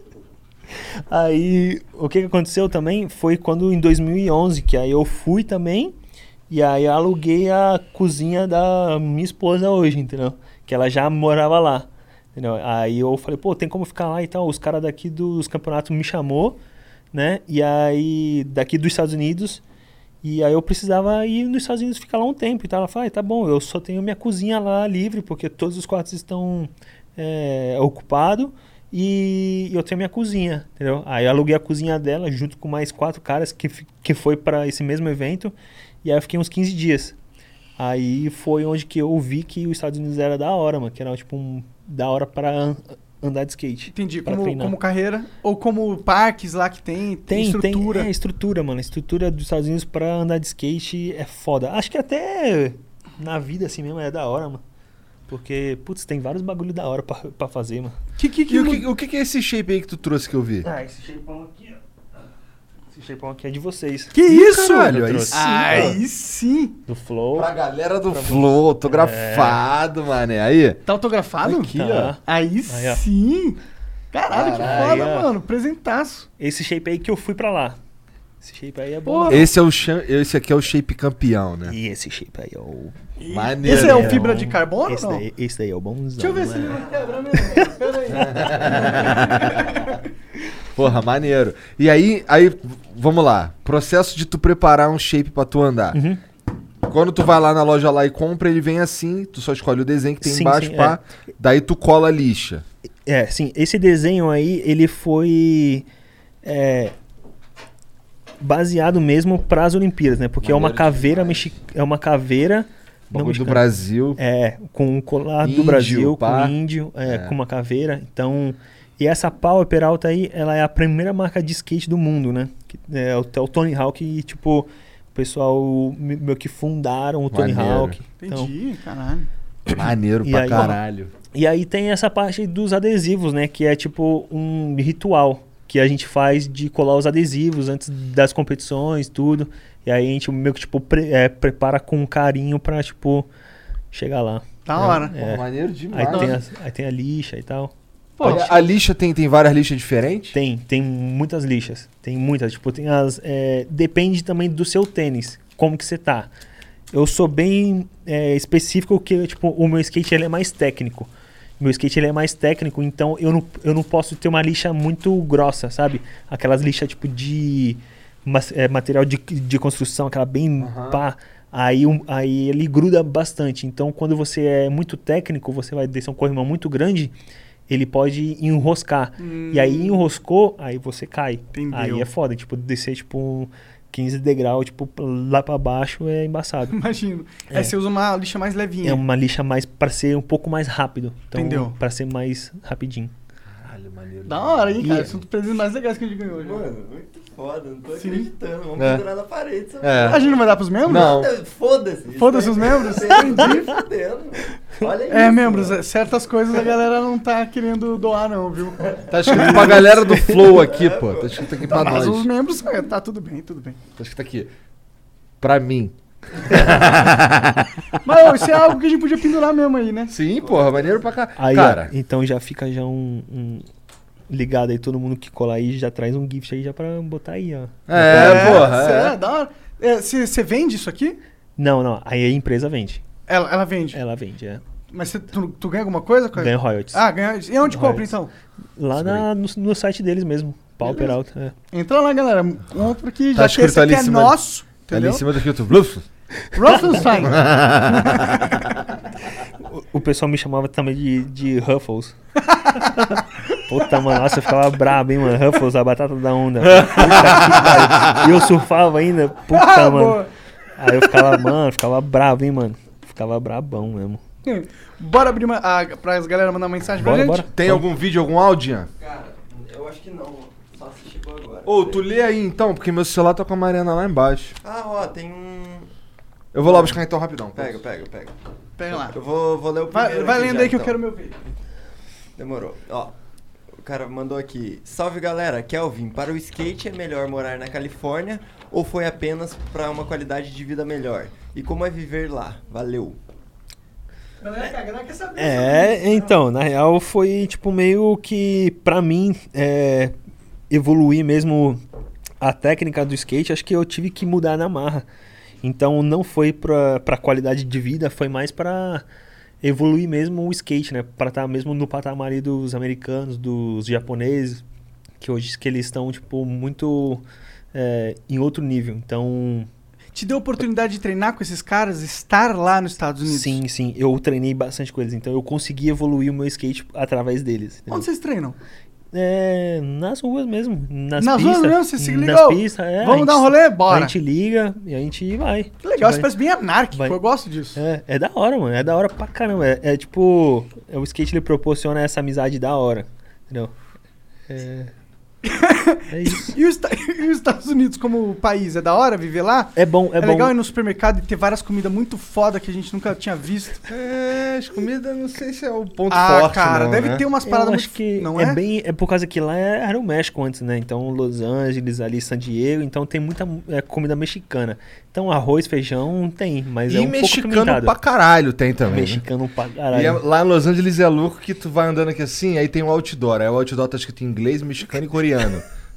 aí, o que aconteceu também foi quando em 2011, que aí eu fui também, e aí aluguei a cozinha da minha esposa hoje, entendeu? Que ela já morava lá, entendeu? Aí eu falei, pô, tem como ficar lá e tal. Os caras daqui dos campeonatos me chamou, né? E aí, daqui dos Estados Unidos, e aí eu precisava ir nos Estados Unidos ficar lá um tempo e tal. Ela falou, ah, tá bom, eu só tenho minha cozinha lá livre, porque todos os quartos estão é, ocupados e eu tenho minha cozinha, entendeu? Aí eu aluguei a cozinha dela junto com mais quatro caras que, que foi para esse mesmo evento e aí eu fiquei uns 15 dias. Aí foi onde que eu vi que os Estados Unidos era da hora, mano, que era tipo um, da hora para an- andar de skate. Entendi. Como, treinar. como carreira ou como parques lá que tem, Tem, estrutura. tem. É, estrutura, mano. A estrutura dos Estados Unidos pra andar de skate é foda. Acho que até na vida assim mesmo é da hora, mano. Porque, putz, tem vários bagulho da hora pra, pra fazer, mano. Que, que, que, E o que, o que que é esse shape aí que tu trouxe que eu vi? Ah, esse shapeão aqui, ó. Esse shapeão aqui é de vocês. que isso? Caralho, aí sim. Aí sim. Do Flow. Pra galera do Flow, autografado, mané. Aí. Tá autografado? Aqui, Tá. Aí, Aí, ó. sim. Caralho, que Caralho. foda, Aí, ó. mano. Presentaço. Esse shape aí que eu fui pra lá. Esse shape aí é bom. Porra. né? Esse, é o esse aqui é o shape campeão, né? E esse shape aí é o. Maneiro. Esse é o né? fibra de carbono Esse ou não? daí, esse daí é o bonzão. Deixa eu ver se ele mano. não quebra mesmo. Pera aí. Porra, maneiro. E aí, aí, vamos lá. Processo de tu preparar um shape pra tu andar. Uhum. Quando tu vai lá na loja lá e compra, ele vem assim, tu só escolhe o desenho que tem Sim, embaixo, sim, pá. Daí tu cola a lixa. É, sim. Esse desenho aí, ele foi é, baseado mesmo para as Olimpíadas, né? Porque é uma caveira mexi é uma caveira não do mexicana. Brasil. É, com um colar Índio, do Brasil, pá. com índio, é, É. com uma caveira. Então, e essa Power Peralta aí, ela é a primeira marca de skate do mundo, né? É o, é o Tony Hawk e, tipo, o pessoal me- meio que fundaram o Tony Maneiro. Hawk. Então, Entendi, caralho. Maneiro E pra aí, caralho. e aí tem essa parte dos adesivos, né? Que é tipo um ritual que a gente faz de colar os adesivos antes das competições, tudo. E aí a gente meio que tipo pre- é, prepara com carinho pra tipo chegar lá. Da hora. É. maneiro Aí demais. tem, as- aí tem a lixa e tal. Pô, a, a lixa tem, tem várias lixas diferentes? Tem, tem muitas lixas. Tem muitas. Tipo, tem as. é, depende também do seu tênis. Como que você tá. Eu sou bem é, específico que, tipo, o meu skate ele é mais técnico. Meu skate ele é mais técnico, então eu não, eu não posso ter uma lixa muito grossa, sabe? Aquelas lixas tipo de mas- é, material de, de construção, aquela bem pá. Aí, um- aí ele gruda bastante. Então, quando você é muito técnico, você vai descer um corrimão muito grande ele pode enroscar. E aí enroscou, aí você cai. Entendeu. Aí é foda, tipo, descer tipo um 15 degrau, tipo, lá pra baixo é embaçado. Imagino. É. Aí você usa uma lixa mais levinha. É uma lixa mais pra ser um pouco mais rápido. Então, Entendeu. Pra ser mais rapidinho. Caralho, maneiro. Da hora, hein, cara? E- São os presentes mais legais que a gente ganhou hoje. Mano, muito foda, não tô Sim. acreditando. Vamos É. pendurar na parede. É. A gente não vai dar pros membros? Não. merda. Foda-se. Foda-se os membros? Entendi. Fudendo. Olha isso. É, membros, mano. é, certas coisas a galera não tá querendo doar, não, viu? Tá escrito pra galera do Flow aqui, pô. Tá escrito aqui pra Mas nós. os membros, é, tá tudo bem, tudo bem. Tá escrito aqui. Pra mim. Mas ó, isso é algo que a gente podia pendurar mesmo aí, né? Sim, porra, maneiro pra cá. Aí, Cara, ó, então já fica já um, um- ligado aí, todo mundo que colar aí já traz um gift aí já pra botar aí, ó. é, porra. Cê é. é, da hora. Você vende isso aqui? Não, não, aí a empresa vende. Ela, ela vende. Ela vende, é. Mas cê- tu, tu ganha alguma coisa Ganha royalties. Ah, ganha. E onde compra Royalties. então? Lá na- no, no site deles mesmo, Pauper Alto. É. Entra lá, galera. Compra que Tá já que escrito esse ali aqui em é cima- nosso. Tá ali em cima do escrito Bluf. Rosenstein. O, o pessoal me chamava também de, de Ruffles. Puta, mano, nossa, eu ficava brabo, hein, mano. Ruffles, a batata da onda. E eu surfava ainda. Puta, Ah, mano. boa. Aí eu ficava, mano, ficava bravo, hein, mano. Ficava brabão mesmo. Bora abrir uma, a, pra galera mandar mensagem pra Bora, gente? bora. Tem algum vídeo, algum áudio? Ian? Cara, eu acho que não. Só se chegou agora. Ô, tu lê aí então, porque meu celular tá com a Mariana lá embaixo. Ah, ó, tem um. Eu vou lá buscar então rapidão. Pega, pega, pega. Pega lá. Eu vou, vou ler o Vai, primeiro. vai aqui lendo já, aí que eu então. quero meu vídeo. Demorou. Ó, cara mandou aqui. Salve galera, Kelvin. Para o skate é melhor morar na Califórnia ou foi apenas para uma qualidade de vida melhor? E como é viver lá? Valeu. Galera, a galera quer saber. É, então, na real foi tipo meio que pra mim é, evoluir mesmo a técnica do skate, acho que eu tive que mudar na marra. Então não foi pra, pra qualidade de vida, foi mais pra evoluir mesmo o skate, né? Pra estar mesmo no patamar dos americanos, dos japoneses, que hoje que eles estão tipo muito é, em outro nível. Então Te deu a oportunidade de treinar com esses caras, estar lá nos Estados Unidos? Sim, sim. Eu treinei bastante com eles, então eu consegui evoluir o meu skate através deles. entendeu? Onde vocês treinam? É, nas ruas mesmo. Nas, Nas pistas. ruas mesmo? Você se Nas ligou? pistas, é. Vamos a dar um gente- rolê? Bora. A gente liga e a gente vai. Que legal, isso parece bem anárquico, vai. eu gosto disso. É, é da hora, mano. É da hora pra caramba. É, é tipo. é, o skate ele proporciona essa amizade da hora. Entendeu? É. é isso. E os, e os Estados Unidos como país, é da hora viver lá? É bom, é, É, bom. legal ir no supermercado e ter várias comidas muito foda que a gente nunca tinha visto. É, as comidas não sei se é o ponto ah, forte, cara, não, deve né? ter umas Eu paradas acho muito... que Não é, é? bem. É por causa que lá é- era o México antes, né? Então Los Angeles, ali San Diego, então tem muita é, comida mexicana. Então arroz, feijão tem, mas é E um pouco mexicano apimentado. pra caralho tem também. né? Mexicano pra E caralho. é- lá em Los Angeles é louco que tu vai andando aqui assim, aí tem um outdoor. Aí o outdoor tá escrito em inglês, mexicano e coreano.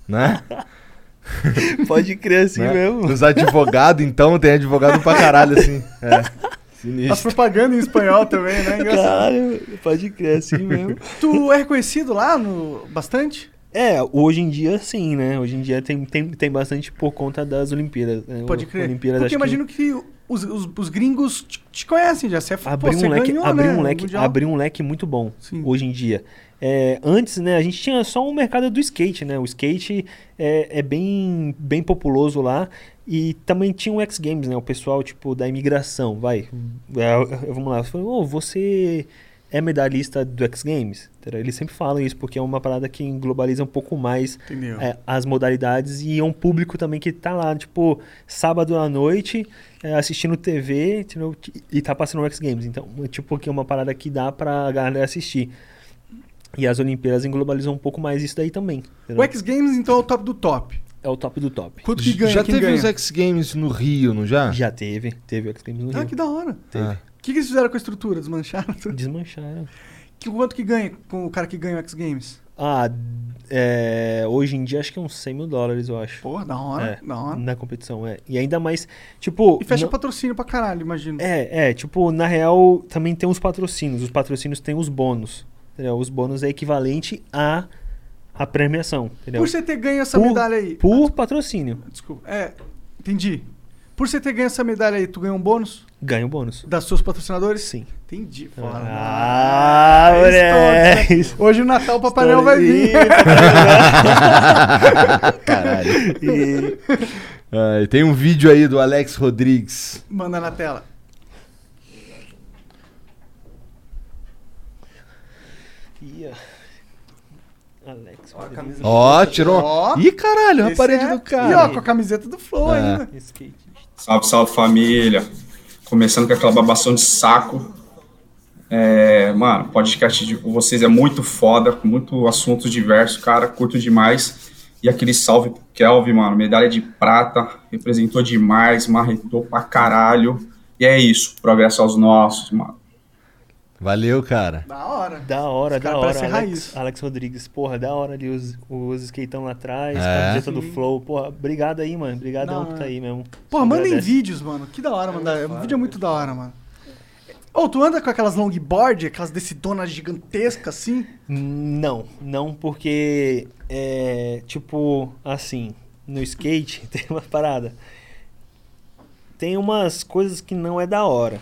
Né? Pode crer assim Né? mesmo. Os advogados, então, tem advogado pra caralho, assim. É. As Sinistro. propagandas em espanhol também, né? Engraçado. Caralho, pode crer assim mesmo. Tu é reconhecido lá no bastante? É, hoje em dia sim, né? Hoje em dia tem, tem, tem bastante por conta das Olimpíadas. né? Pode crer. Olimpíadas, Porque acho imagino que, os, os, os gringos te, te conhecem já. Você é que pô, um leque, ganhou, abriu né, um leque, abriu um leque muito bom Sim. hoje em dia. É, antes, né, a gente tinha só um mercado do skate, né? O skate é, é bem, bem populoso lá. E também tinha o X Games, né? O pessoal, tipo, da imigração, vai. É, vamos lá. "Ô, você é medalhista do X Games? Eles sempre falam isso, porque é uma parada que globaliza um pouco mais é, as modalidades e é um público também que tá lá, tipo, sábado à noite, é, assistindo TV, entendeu? E tá passando o X Games. Então, é, tipo, que é uma parada que dá pra galera assistir. E as Olimpíadas globalizam um pouco mais isso daí também. entendeu? O X Games, então, é o top do top. É o top do top. Quanto que ganha? já Quem teve ganha? os X Games no Rio, não já? Já teve, teve o X Games no Ah, Rio. que da hora. Teve. Ah. O que, que eles fizeram com a estrutura? Desmancharam? tudo? Desmancharam. Que, quanto que ganha com o cara que ganha o X Games? Ah, é, hoje em dia acho que é uns 100 mil dólares, eu acho. Porra, da hora, É, da hora. na competição, é. E ainda mais, tipo... E fecha não- patrocínio pra caralho, imagino. É, é, tipo, na real também tem os patrocínios. Os patrocínios têm os bônus. Entendeu? Os bônus é equivalente à, à premiação. Entendeu? Por você ter ganho essa Por- medalha aí. Por patrocínio. Ah, desculpa. É, entendi. Por você ter ganho essa medalha aí, tu ganhou um bônus Ganho bônus. das seus patrocinadores? Sim. Entendi. Ah, moleque. estou, né? Hoje o Natal o Papai Noel vai vir. Caralho. E- Ai, tem um vídeo aí do Alex Rodrigues. Manda na tela. Ih. Alex. Ó, a camisa Ó, tirou. Ó. Ih, caralho, a parede é- do E ó, cara. com a camiseta do Flow É. ainda. Skate. Salve, salve família. Começando com aquela babação de saco. É, mano, podcast de vocês é muito foda, com muito assuntos diversos, cara, curto demais. E aquele salve pro Kelvin, mano, medalha de prata, representou demais, marretou pra caralho. E é isso, progresso aos nossos, mano. Valeu, cara. Da hora. Da hora, Esse da cara hora. Alex, raiz. Alex Rodrigues, porra, da hora ali os, os skateão lá atrás, É. camiseta do Flow. Porra, obrigado aí, mano. Obrigadão Não, por tá é. aí mesmo. Só mandem vídeos, mano. Que da hora mandar. O vídeo é muito da hora, mano. Ô, tu anda com aquelas longboard, aquelas decidonas gigantescas assim? Não, não porque é tipo assim, no skate tem uma parada. Tem umas coisas que não é da hora,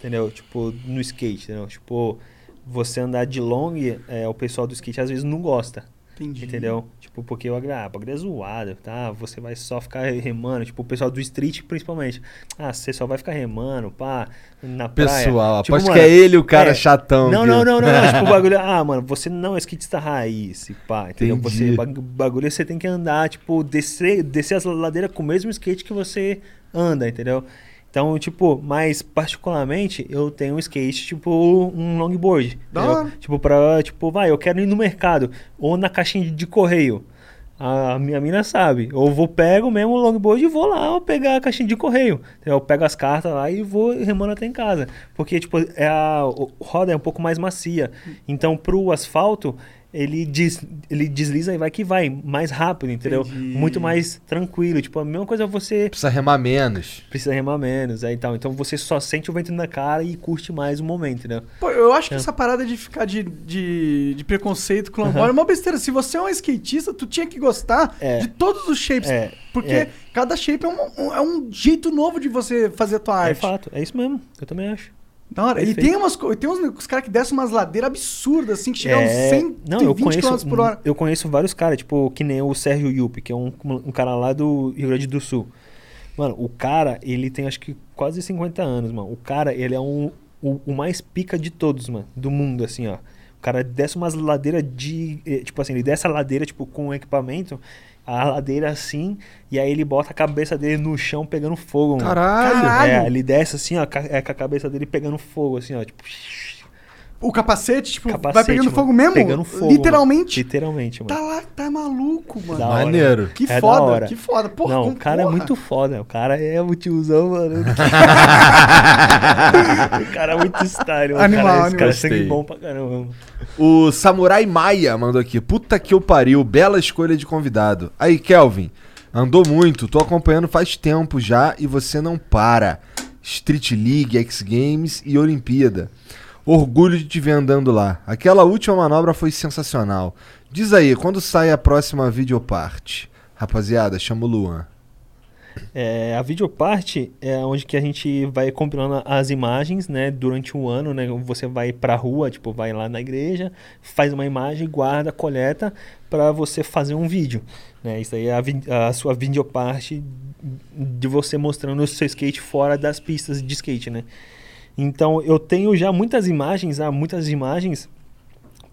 entendeu? Tipo, no skate, entendeu? Tipo, você andar de long, é, o pessoal do skate às vezes não gosta. Entendi. Entendeu? Tipo, porque o ah, bagulho é zoado, tá? Você vai só ficar remando. Tipo, o pessoal do street, principalmente. Ah, você só vai ficar remando, pá, na praia. Pessoal, Tipo, aposto mano, que é ele o cara chatão. Não, não, não, não, não. tipo, o bagulho. Ah, mano, você não é skatista raiz, e pá, entendeu? Entendi. Você, bag- bagulho você tem que andar, tipo, descer, descer as ladeiras com o mesmo skate que você anda, entendeu? Então, tipo, mais particularmente, eu tenho um skate, tipo, um longboard. Da. Tipo, pra, tipo, vai, eu quero ir no mercado ou na caixinha de- de correio. A minha mina sabe. Eu vou, pego mesmo o longboard e vou lá pegar a caixinha de correio. Eu pego as cartas lá e vou remando até em casa. Porque, tipo, é a roda é um pouco mais macia. Então, pro asfalto, ele, des, ele desliza e vai que vai. Mais rápido, entendeu? Entendi. Muito mais tranquilo. Tipo, a mesma coisa você Precisa remar menos. precisa remar menos, aí tal. Então você só sente o vento na cara e curte mais o momento, né? Pô, eu acho que É. essa parada de ficar de, de, de preconceito com longboard é uma besteira. Se você é um skatista, tu tinha que gostar É. de todos os shapes. É, Porque é. cada shape é um, um- é um jeito novo de você fazer a tua É arte. fato, é isso mesmo. Eu também acho. Da hora. E Perfeito. tem umas tem uns, caras que descem umas ladeiras absurdas, assim, que chegam É, 120 não, eu km conheço, por hora. eu conheço vários caras, tipo, que nem o Sérgio Yupi, que é um, um cara lá do Rio Grande do Sul. Mano, o cara, ele tem acho que quase 50 anos, mano. O cara, ele é um, o, o mais pica de todos, mano, do mundo, assim, ó. O cara desce umas ladeiras de. eh, Tipo assim, ele desce a ladeira, tipo, com um equipamento, a ladeira assim, e aí ele bota a cabeça dele no chão pegando fogo, mano. Caralho. É, ele desce assim, ó, é, com a cabeça dele pegando fogo, assim, ó, tipo. O capacete, tipo, vai capacete, pegando mano. fogo mesmo? Pegando fogo. Literalmente. mano. Literalmente, mano. Tá lá, tá maluco, mano. Da hora. Maneiro. Que É da foda, hora. que foda. Porra, não, o cara é porra. muito foda. O cara é o tiozão, mano. o cara é muito style. mano. Animal, cara, esse animal. cara é sangue bom pra caramba. O Samurai Maia mandou aqui. Puta que eu pariu, bela escolha de convidado. Aí, Kelvin, andou muito, tô acompanhando faz tempo já e você não para. Street League, X Games e Olimpíada. Orgulho de te ver andando lá. Aquela última manobra foi sensacional. Diz aí, quando sai a próxima videoparte? Rapaziada, chama o Luan. É, a videoparte é onde que a gente vai compilando as imagens, né, durante um ano, né, você vai pra rua, tipo, vai lá na igreja, faz uma imagem, guarda, coleta para você fazer um vídeo, né, isso aí é a, a sua videoparte de você mostrando o seu skate fora das pistas de skate, né. Então, eu tenho já muitas imagens, há muitas imagens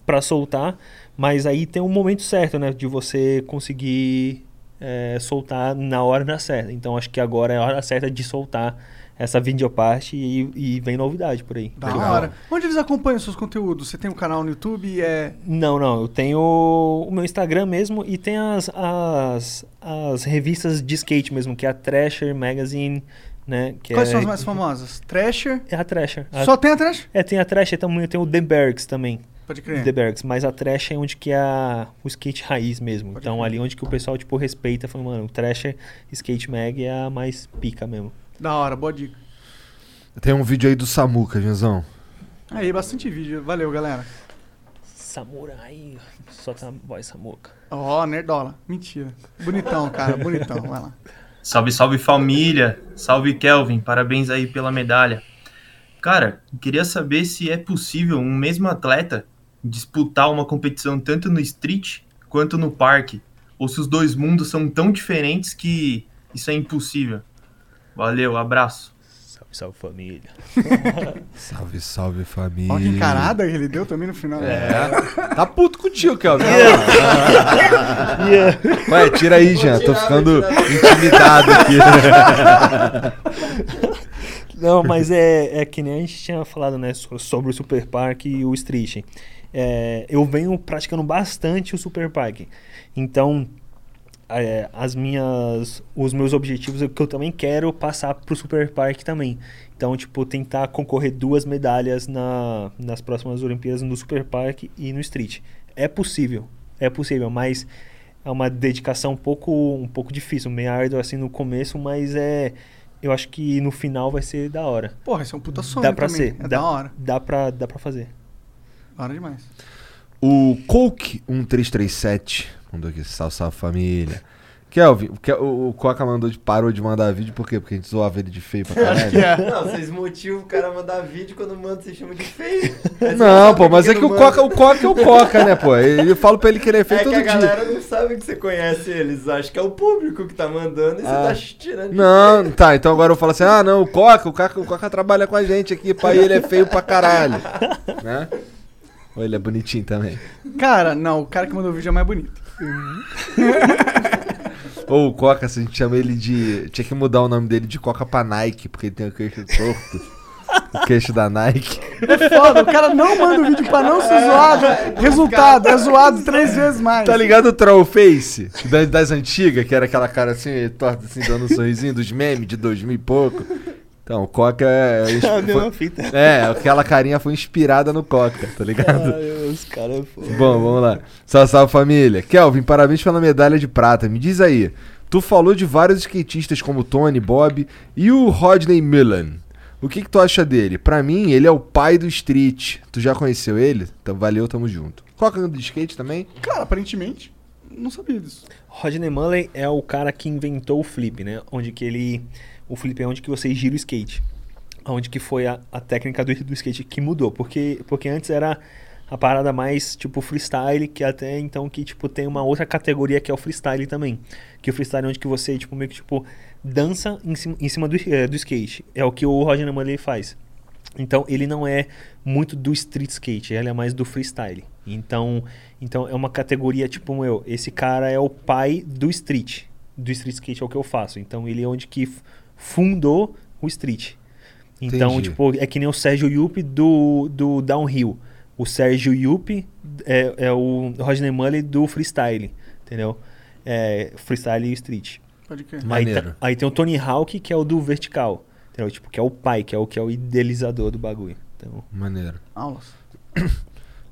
para soltar, mas aí tem um momento certo, né, de você conseguir é, soltar na hora certa. Então acho que agora é a hora certa de soltar essa videoparte e, e vem novidade por aí. Da Legal. hora. Onde eles acompanham seus conteúdos? Você tem um canal no YouTube? É... Não, não, eu tenho o meu Instagram mesmo e tem as, as, as revistas de skate mesmo, que é a Thrasher Magazine, né? Que Quais é, são as mais famosas? Thrasher? É a Thrasher. A- Só tem a Thrasher? É, tem a Thrasher também, tem o The Bergs também. Pode crer. The Bergs, mas a Trash é onde que é a, o skate raiz mesmo. então ali onde que o pessoal tipo respeita, falando, mano, o Trash Skate Mag é a mais pica mesmo. Da hora, boa dica. Tem um vídeo aí do Samuca, Genzão. Aí, bastante vídeo. Valeu, galera. Samurai, só tá voz Samuca. Ó, nerdola. Mentira. Bonitão, cara, bonitão. Vai lá. Salve, salve família! Salve Kelvin, parabéns aí pela medalha. Cara, queria saber se é possível um mesmo atleta disputar uma competição tanto no street quanto no parque, ou se os dois mundos são tão diferentes que isso é impossível. Valeu, abraço. Salve, salve família. Salve, salve família. Olha que encarada que ele deu também no final. É. Tá puto contigo, Kelvin. Ué, tira aí, Jean. Tô ficando intimidado aqui. Não, mas é, é que nem a gente tinha falado, né, so- sobre o Super Park e o Street. É, eu venho praticando bastante o Super Park. Então, é, as minhas, os meus objetivos é que eu também quero passar pro Super Park também. Então, tipo, tentar concorrer duas medalhas na, nas próximas Olimpíadas no Super Park e no Street. É possível, é possível, mas é uma dedicação um pouco, um pouco difícil, meio árdua assim no começo, mas é, eu acho que no final vai ser da hora. Porra, isso é um puta sonho Dá pra também. ser, É dá, da hora. Dá pra, dá pra fazer. Da hora demais. O Coke 1337 mandou aqui, salve, salve família. Kelvin, o, o, o Coca mandou de, parou de mandar vídeo, por quê? Porque a gente zoava ele de feio pra caralho. é. Não, vocês motivam o cara a mandar vídeo quando manda, vocês chamam de feio. Você Não, pô, mas é que o manda. Coca, o Coca é o Coca, né, pô? Eu falo pra ele que ele é feio É todo a dia. galera não sabe que você conhece eles. Acha que é o público que tá mandando e você Ah. tá tirando. de Não, tá, então agora eu falo assim: ah, não, o Coca, o Coca, o Coca trabalha com a gente aqui, pai, ele é feio pra caralho. né? Ou ele é bonitinho também. Cara, não, o cara que mandou o vídeo é mais bonito. Ou o Coca, se a gente chama ele de. Tinha que mudar o nome dele de Coca pra Nike, porque ele tem o queixo torto. o queixo da Nike. É foda, o cara não manda o vídeo pra não ser zoado. Resultado, é zoado três vezes mais. Tá ligado o Trollface? Das, das antigas, que era aquela cara assim, torta assim, dando um sorrisinho dos memes de 2000 e pouco. Então, o Coca é. A mesma foi- fita. É, aquela carinha foi inspirada no Coca, tá ligado? Ai, os caras, pô. Bom, vamos lá. Salve, salve família. Kelvin, parabéns pela medalha de prata. Me diz aí, tu falou de vários skatistas como Tony, Bob e o Rodney Mullen. O que, que tu acha dele? Pra mim, ele é o pai do street. Tu já conheceu ele? Então, valeu, tamo junto. Coca do skate também? Cara, aparentemente, não sabia disso. Rodney Mullen é o cara que inventou o flip, né? Onde que ele... O flip é onde que você gira o skate. Onde que foi a, a técnica do, do skate que mudou. Porque, porque antes era a parada mais, tipo, freestyle, que até então que, tipo, tem uma outra categoria que é o freestyle também. Que o freestyle é onde que você, tipo, meio que, tipo, dança em cima, em cima do, eh, do skate. É o que o Rodney Mullen faz. Então ele não é muito do street skate, ele é mais do freestyle. Então, então é uma categoria tipo meu, esse cara é o pai do street. Do street skate é o que eu faço. Então ele é onde que fundou o street. Então, Entendi. tipo, é que nem o Sérgio Yupp do, do downhill. O Sérgio Yupp é, é o Rodney Mullen do freestyle, entendeu? É, freestyle e street. Pode crer. Aí, Maneiro. tá- aí tem o Tony Hawk, que é o do vertical. Entendeu? Tipo, que é o pai, que é o que é o idealizador do bagulho. Então, Maneiro. Aulas.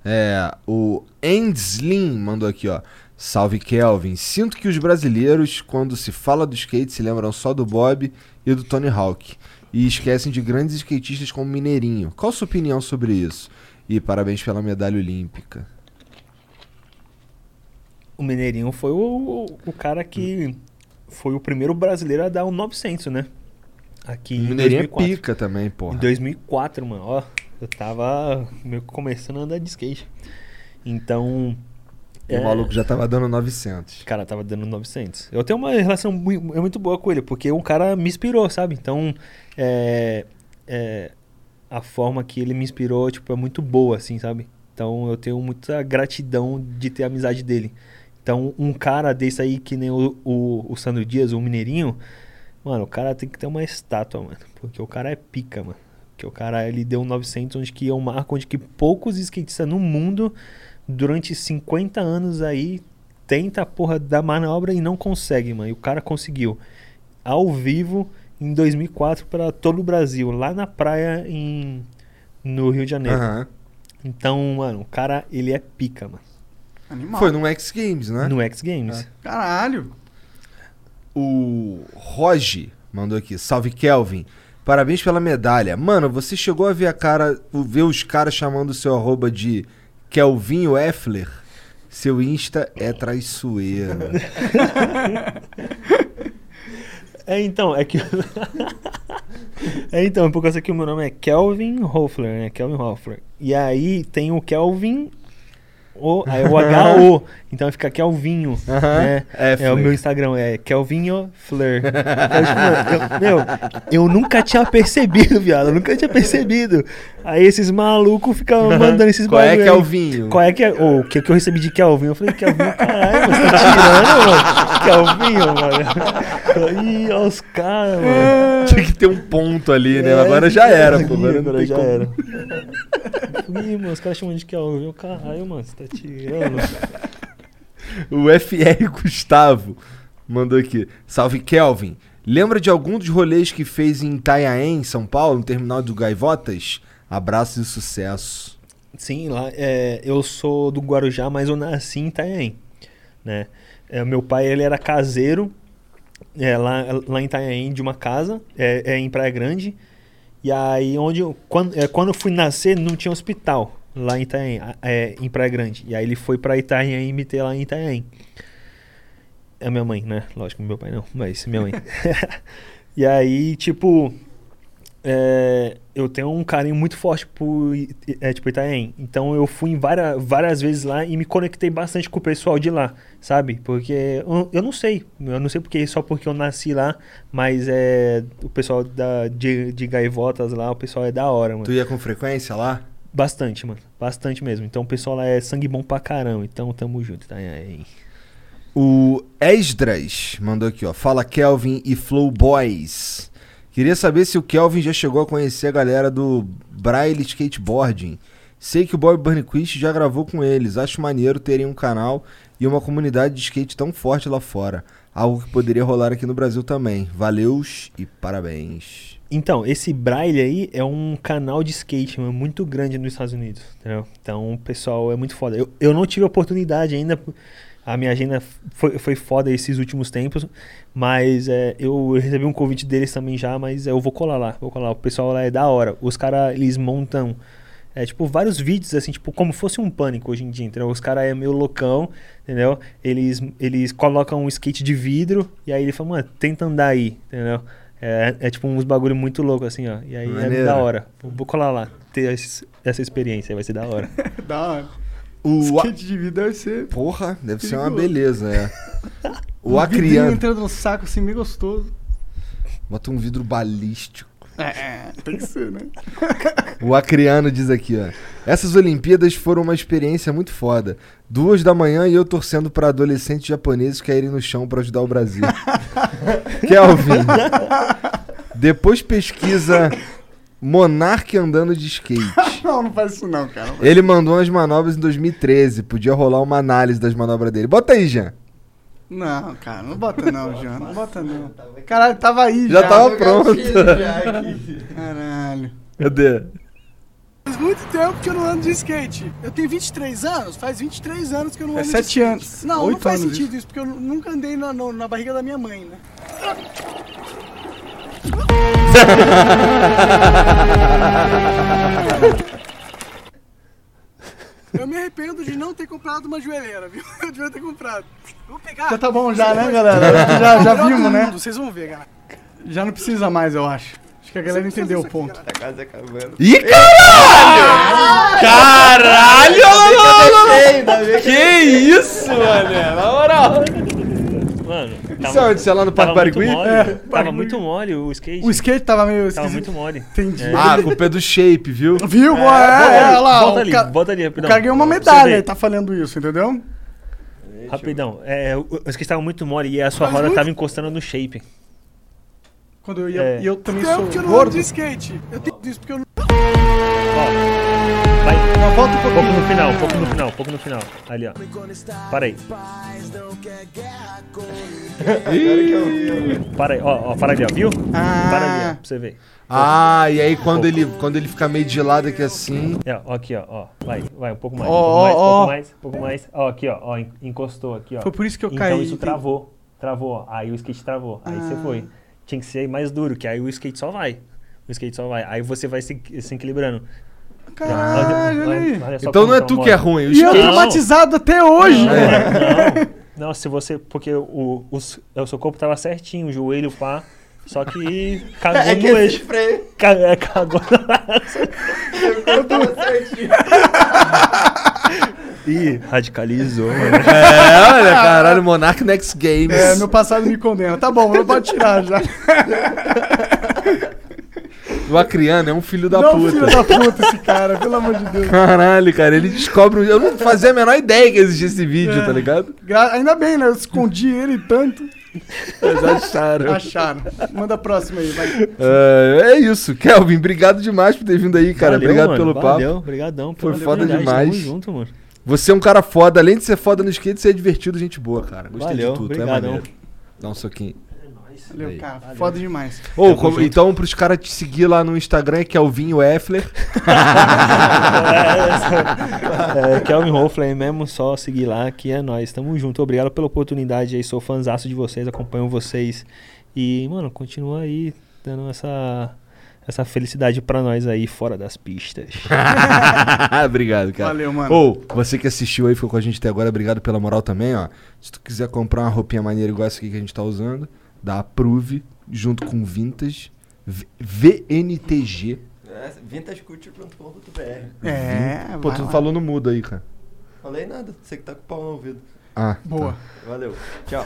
É, o Endslim mandou aqui, ó. Salve Kelvin. Sinto que os brasileiros, quando se fala do skate, se lembram só do Bob e do Tony Hawk. E esquecem de grandes skatistas como Mineirinho. Qual a sua opinião sobre isso? E parabéns pela medalha olímpica. o Mineirinho foi o, o cara que foi o primeiro brasileiro a dar um 900, né? Aqui O em Mineirinho é 2004. pica também, Em porra. 2004, mano, ó. Eu tava meio que começando a andar de skate. Então. O maluco já tava dando 900. O cara tava dando 900. Eu tenho uma relação mui- é muito boa com ele, porque um cara me inspirou, sabe? Então, é, é, a forma que ele me inspirou, tipo, é muito boa, assim, sabe? Então, eu tenho muita gratidão de ter a amizade dele. Então, um cara desse aí, que nem o, o, o Sandro Dias, o Mineirinho, mano, o cara tem que ter uma estátua, mano. Porque o cara é pica, mano. Porque o cara, ele deu um 900, onde que é um marco onde que poucos skatistas no mundo, durante 50 anos aí, tenta a porra da manobra e não consegue, mano. E o cara conseguiu. Ao vivo, em 2004, para todo o Brasil, lá na praia em, no Rio de Janeiro. Aham. Então, mano, o cara, ele é pica, mano. Animal. Foi no X Games, né? No X Games. Caralho. O Roge mandou aqui. Salve Kelvin. Parabéns pela medalha. Mano, você chegou a ver a cara, ver os caras chamando o seu arroba de Kelvinho Effler? Seu Insta é traiçoeiro. É, então, é que. é, então, por causa que o meu nome é Kelvin Hoffler, né? Kelvin Hoffler. E aí tem o Kelvin. O, aí o H-O. Então fica Kelvinho. né? É, É, o meu Instagram é Kelvinho Fleur. Eu, meu, eu nunca tinha percebido, viado. Eu nunca tinha percebido. Aí esses malucos ficam mandando esses Qual é bagulho que é aí. o vinho? Qual é que é? O que, que eu recebi de Kelvin? Eu falei, Kelvin, caralho, você tá tirando, mano. Kelvinho, mano. Ih, olha os caras, mano. Tinha que ter um ponto ali, né? É, Agora já era, pô. Agora, já como. era. Ih, mano, os caras chamam de Kelvin. Eu, Caralho, mano, você tá tirando. O FR Gustavo mandou aqui. Salve Kelvin. Lembra de algum dos rolês que fez em Itanhaém, São Paulo, no terminal do Gaivotas? Abraços e sucesso. Sim, lá, é, eu sou do Guarujá, mas eu nasci em Itanhaém, né? É, meu pai, ele era caseiro é, lá, lá em Itanhaém, de uma casa, é, é, em Praia Grande. E aí, onde eu- quando, é, quando eu fui nascer, não tinha hospital lá em Itanhaém, a- é, em Praia Grande. E aí ele foi pra Itanhaém me ter lá em Itanhaém. É minha mãe, né? Lógico, meu pai não, mas minha mãe. e aí, tipo, é, eu tenho um carinho muito forte por é, tipo, Itaém. Então eu fui em várias, várias vezes lá e me conectei bastante com o pessoal de lá, sabe? Porque eu, eu não sei, eu não sei porque só porque eu nasci lá, mas é o pessoal da, de, de Gaivotas lá, o pessoal é da hora, mano. Tu ia com frequência lá? Bastante, mano. Bastante mesmo. Então o pessoal lá é sangue bom pra caramba. Então tamo junto, tá aí. O Esdras mandou aqui, ó. Fala Kelvin e Flow Boys. Queria saber se o Kelvin já chegou a conhecer a galera do Braille Skateboarding. Sei que o Bob Burnquist já gravou com eles. Acho maneiro terem um canal e uma comunidade de skate tão forte lá fora. Algo que poderia rolar aqui no Brasil também. Valeus e parabéns. Então, esse Braille aí é um canal de skate mano, muito grande nos Estados Unidos, entendeu? Então, o pessoal é muito foda. Eu, eu não tive oportunidade ainda, a minha agenda foi, foi foda esses últimos tempos, mas é, eu recebi um convite deles também já, mas eu vou colar lá, vou colar. O pessoal lá é da hora. Os caras, eles montam, é, tipo, vários vídeos, assim, tipo, como fosse um pânico hoje em dia, entendeu? Os caras é meio loucão, entendeu? Eles, eles colocam um skate de vidro e aí ele fala, mano, tenta andar aí, entendeu? É, é tipo uns bagulho muito louco, assim, ó. E aí é Maneiro. da hora. Vou, colar lá, ter esse- essa experiência, vai ser da hora. da hora. O Skate de vida deve ser. Porra, deve ser uma Perigoso. beleza, é. O vidrinho Acriano. entrando no saco assim, meio gostoso. Bota um vidro balístico. É, tem que ser, né? O Acriano diz aqui, ó. Essas Olimpíadas foram uma experiência muito foda. Duas da manhã e eu torcendo para adolescentes japoneses caírem no chão para ajudar o Brasil. Kelvin. Depois pesquisa Monark andando de skate. Não, não faz isso não, cara. Ele mandou umas manobras em 2013. Podia rolar uma análise das manobras dele. Bota aí, Jean. Não, cara, não bota não, Jean. Não bota não. Caralho, tava aí Já já. tava pronto. Caralho. Cadê? Faz muito tempo que eu não ando de skate. Eu tenho 23 anos, faz 23 anos que eu não É ando de sete skate. anos. Não, não faz anos sentido isso, porque eu nunca andei na, no- na barriga da minha mãe, né? Eu me arrependo de não ter comprado uma joelheira, viu? Eu devia ter comprado. Vou pegar. Já tá bom já, né, galera? Já, já vimos, do né? Vocês vão ver, galera. Já não precisa mais, eu acho. Acho que a galera entendeu o ponto. Tá quase acabando. Ih, caralho! Caralho! Que isso, mano? Na moral. Isso é onde? É lá no Parque tava muito Barigui? mole, É, Tava muito mole o skate. O skate tava meio Tava esquisito. muito mole. Entendi. É. Ah, a culpa é do shape, viu? Viu? É, é, ali, olha lá. bota o ali, ca- bota ali, O rapidão. cara ganhou uma medalha e tá falando isso, entendeu? Rapidão. É, o, o skate tava muito mole e a sua Mas roda muito- tava encostando no shape. Quando eu ia. É. E eu também Tempo sou que eu não gordo. de skate. Eu tenho isso porque eu não. Vai. Não, volta um Um pouco pouquinho. no final, um pouco no final, um pouco no final. Ali, ó. Para aí. Para aí, ó, ó, para ali, ó, viu? Ah. Para ali, ó, pra você ver. Ah, e aí quando ele, quando ele fica meio de lado aqui assim. É, ó, aqui, ó, ó. Vai, vai, um pouco mais. Ó, um pouco ó, mais, um ó. pouco mais, um pouco mais. Ó, aqui, ó, ó, en- encostou aqui, ó. Foi por isso que eu então caí. isso travou. Travou, ó. Aí o skate travou. Aí você Ah. foi. Tinha que ser mais duro, que aí o skate só vai. O skate só vai. Aí você vai se, se equilibrando. Caralho, olha aí. Olha Então não é tá tu que é ruim, o E eu traumatizado até hoje, velho. Não, não, se você. Porque o, o, o seu corpo tava certinho, o joelho, pá. Só que cagou É que no eixo. freio- Ca- é, cagou na Eu tava certinho. Ih, radicalizou, mano. É, olha, caralho, Monarch Next Games. É, meu passado me condena. Tá bom, não pode tirar já. O Acriano é um filho da não, puta. filho da puta esse cara, pelo amor de Deus. Caralho, cara, ele descobre. Eu não fazia a menor ideia que existia esse vídeo, É. tá ligado? Gra- Ainda bem, né? Eu escondi ele tanto. Eles acharam. Acharam. Manda a próxima aí, vai. É, é isso, Kelvin, obrigado demais por ter vindo aí, cara. Valeu, obrigado mano, pelo valeu, papo. obrigadão Foi pela foda demais. tamo junto, mano. Você é um cara foda, além de ser foda no skate, você é divertido, gente boa, cara. Gostei Valeu, de tudo, é obrigadão. maneiro. Dá um soquinho. Valeu, Aí. cara. Foda demais. Ô, Tamo como- então pros caras te seguir lá no Instagram, que é o Vinho Effler. É, Kelvin Hoffler mesmo, só seguir lá que é nóis. Tamo junto. Obrigado pela oportunidade aí. Sou fãzaço de vocês, acompanho vocês. E, mano, continua aí dando essa, essa felicidade pra nós aí fora das pistas. obrigado, cara. Valeu, mano. Ou, você que assistiu aí, ficou com a gente até agora, obrigado pela moral também, ó. Se tu quiser comprar uma roupinha maneira igual essa aqui que a gente tá usando, da Approve, junto com Vintage, V- VNTG. É, vintageculture.com.br. É, Pô, tu não lá. falou no mudo aí, cara. Falei nada, você que tá com o pau no ouvido. Ah, Boa. tá. Valeu. Tchau.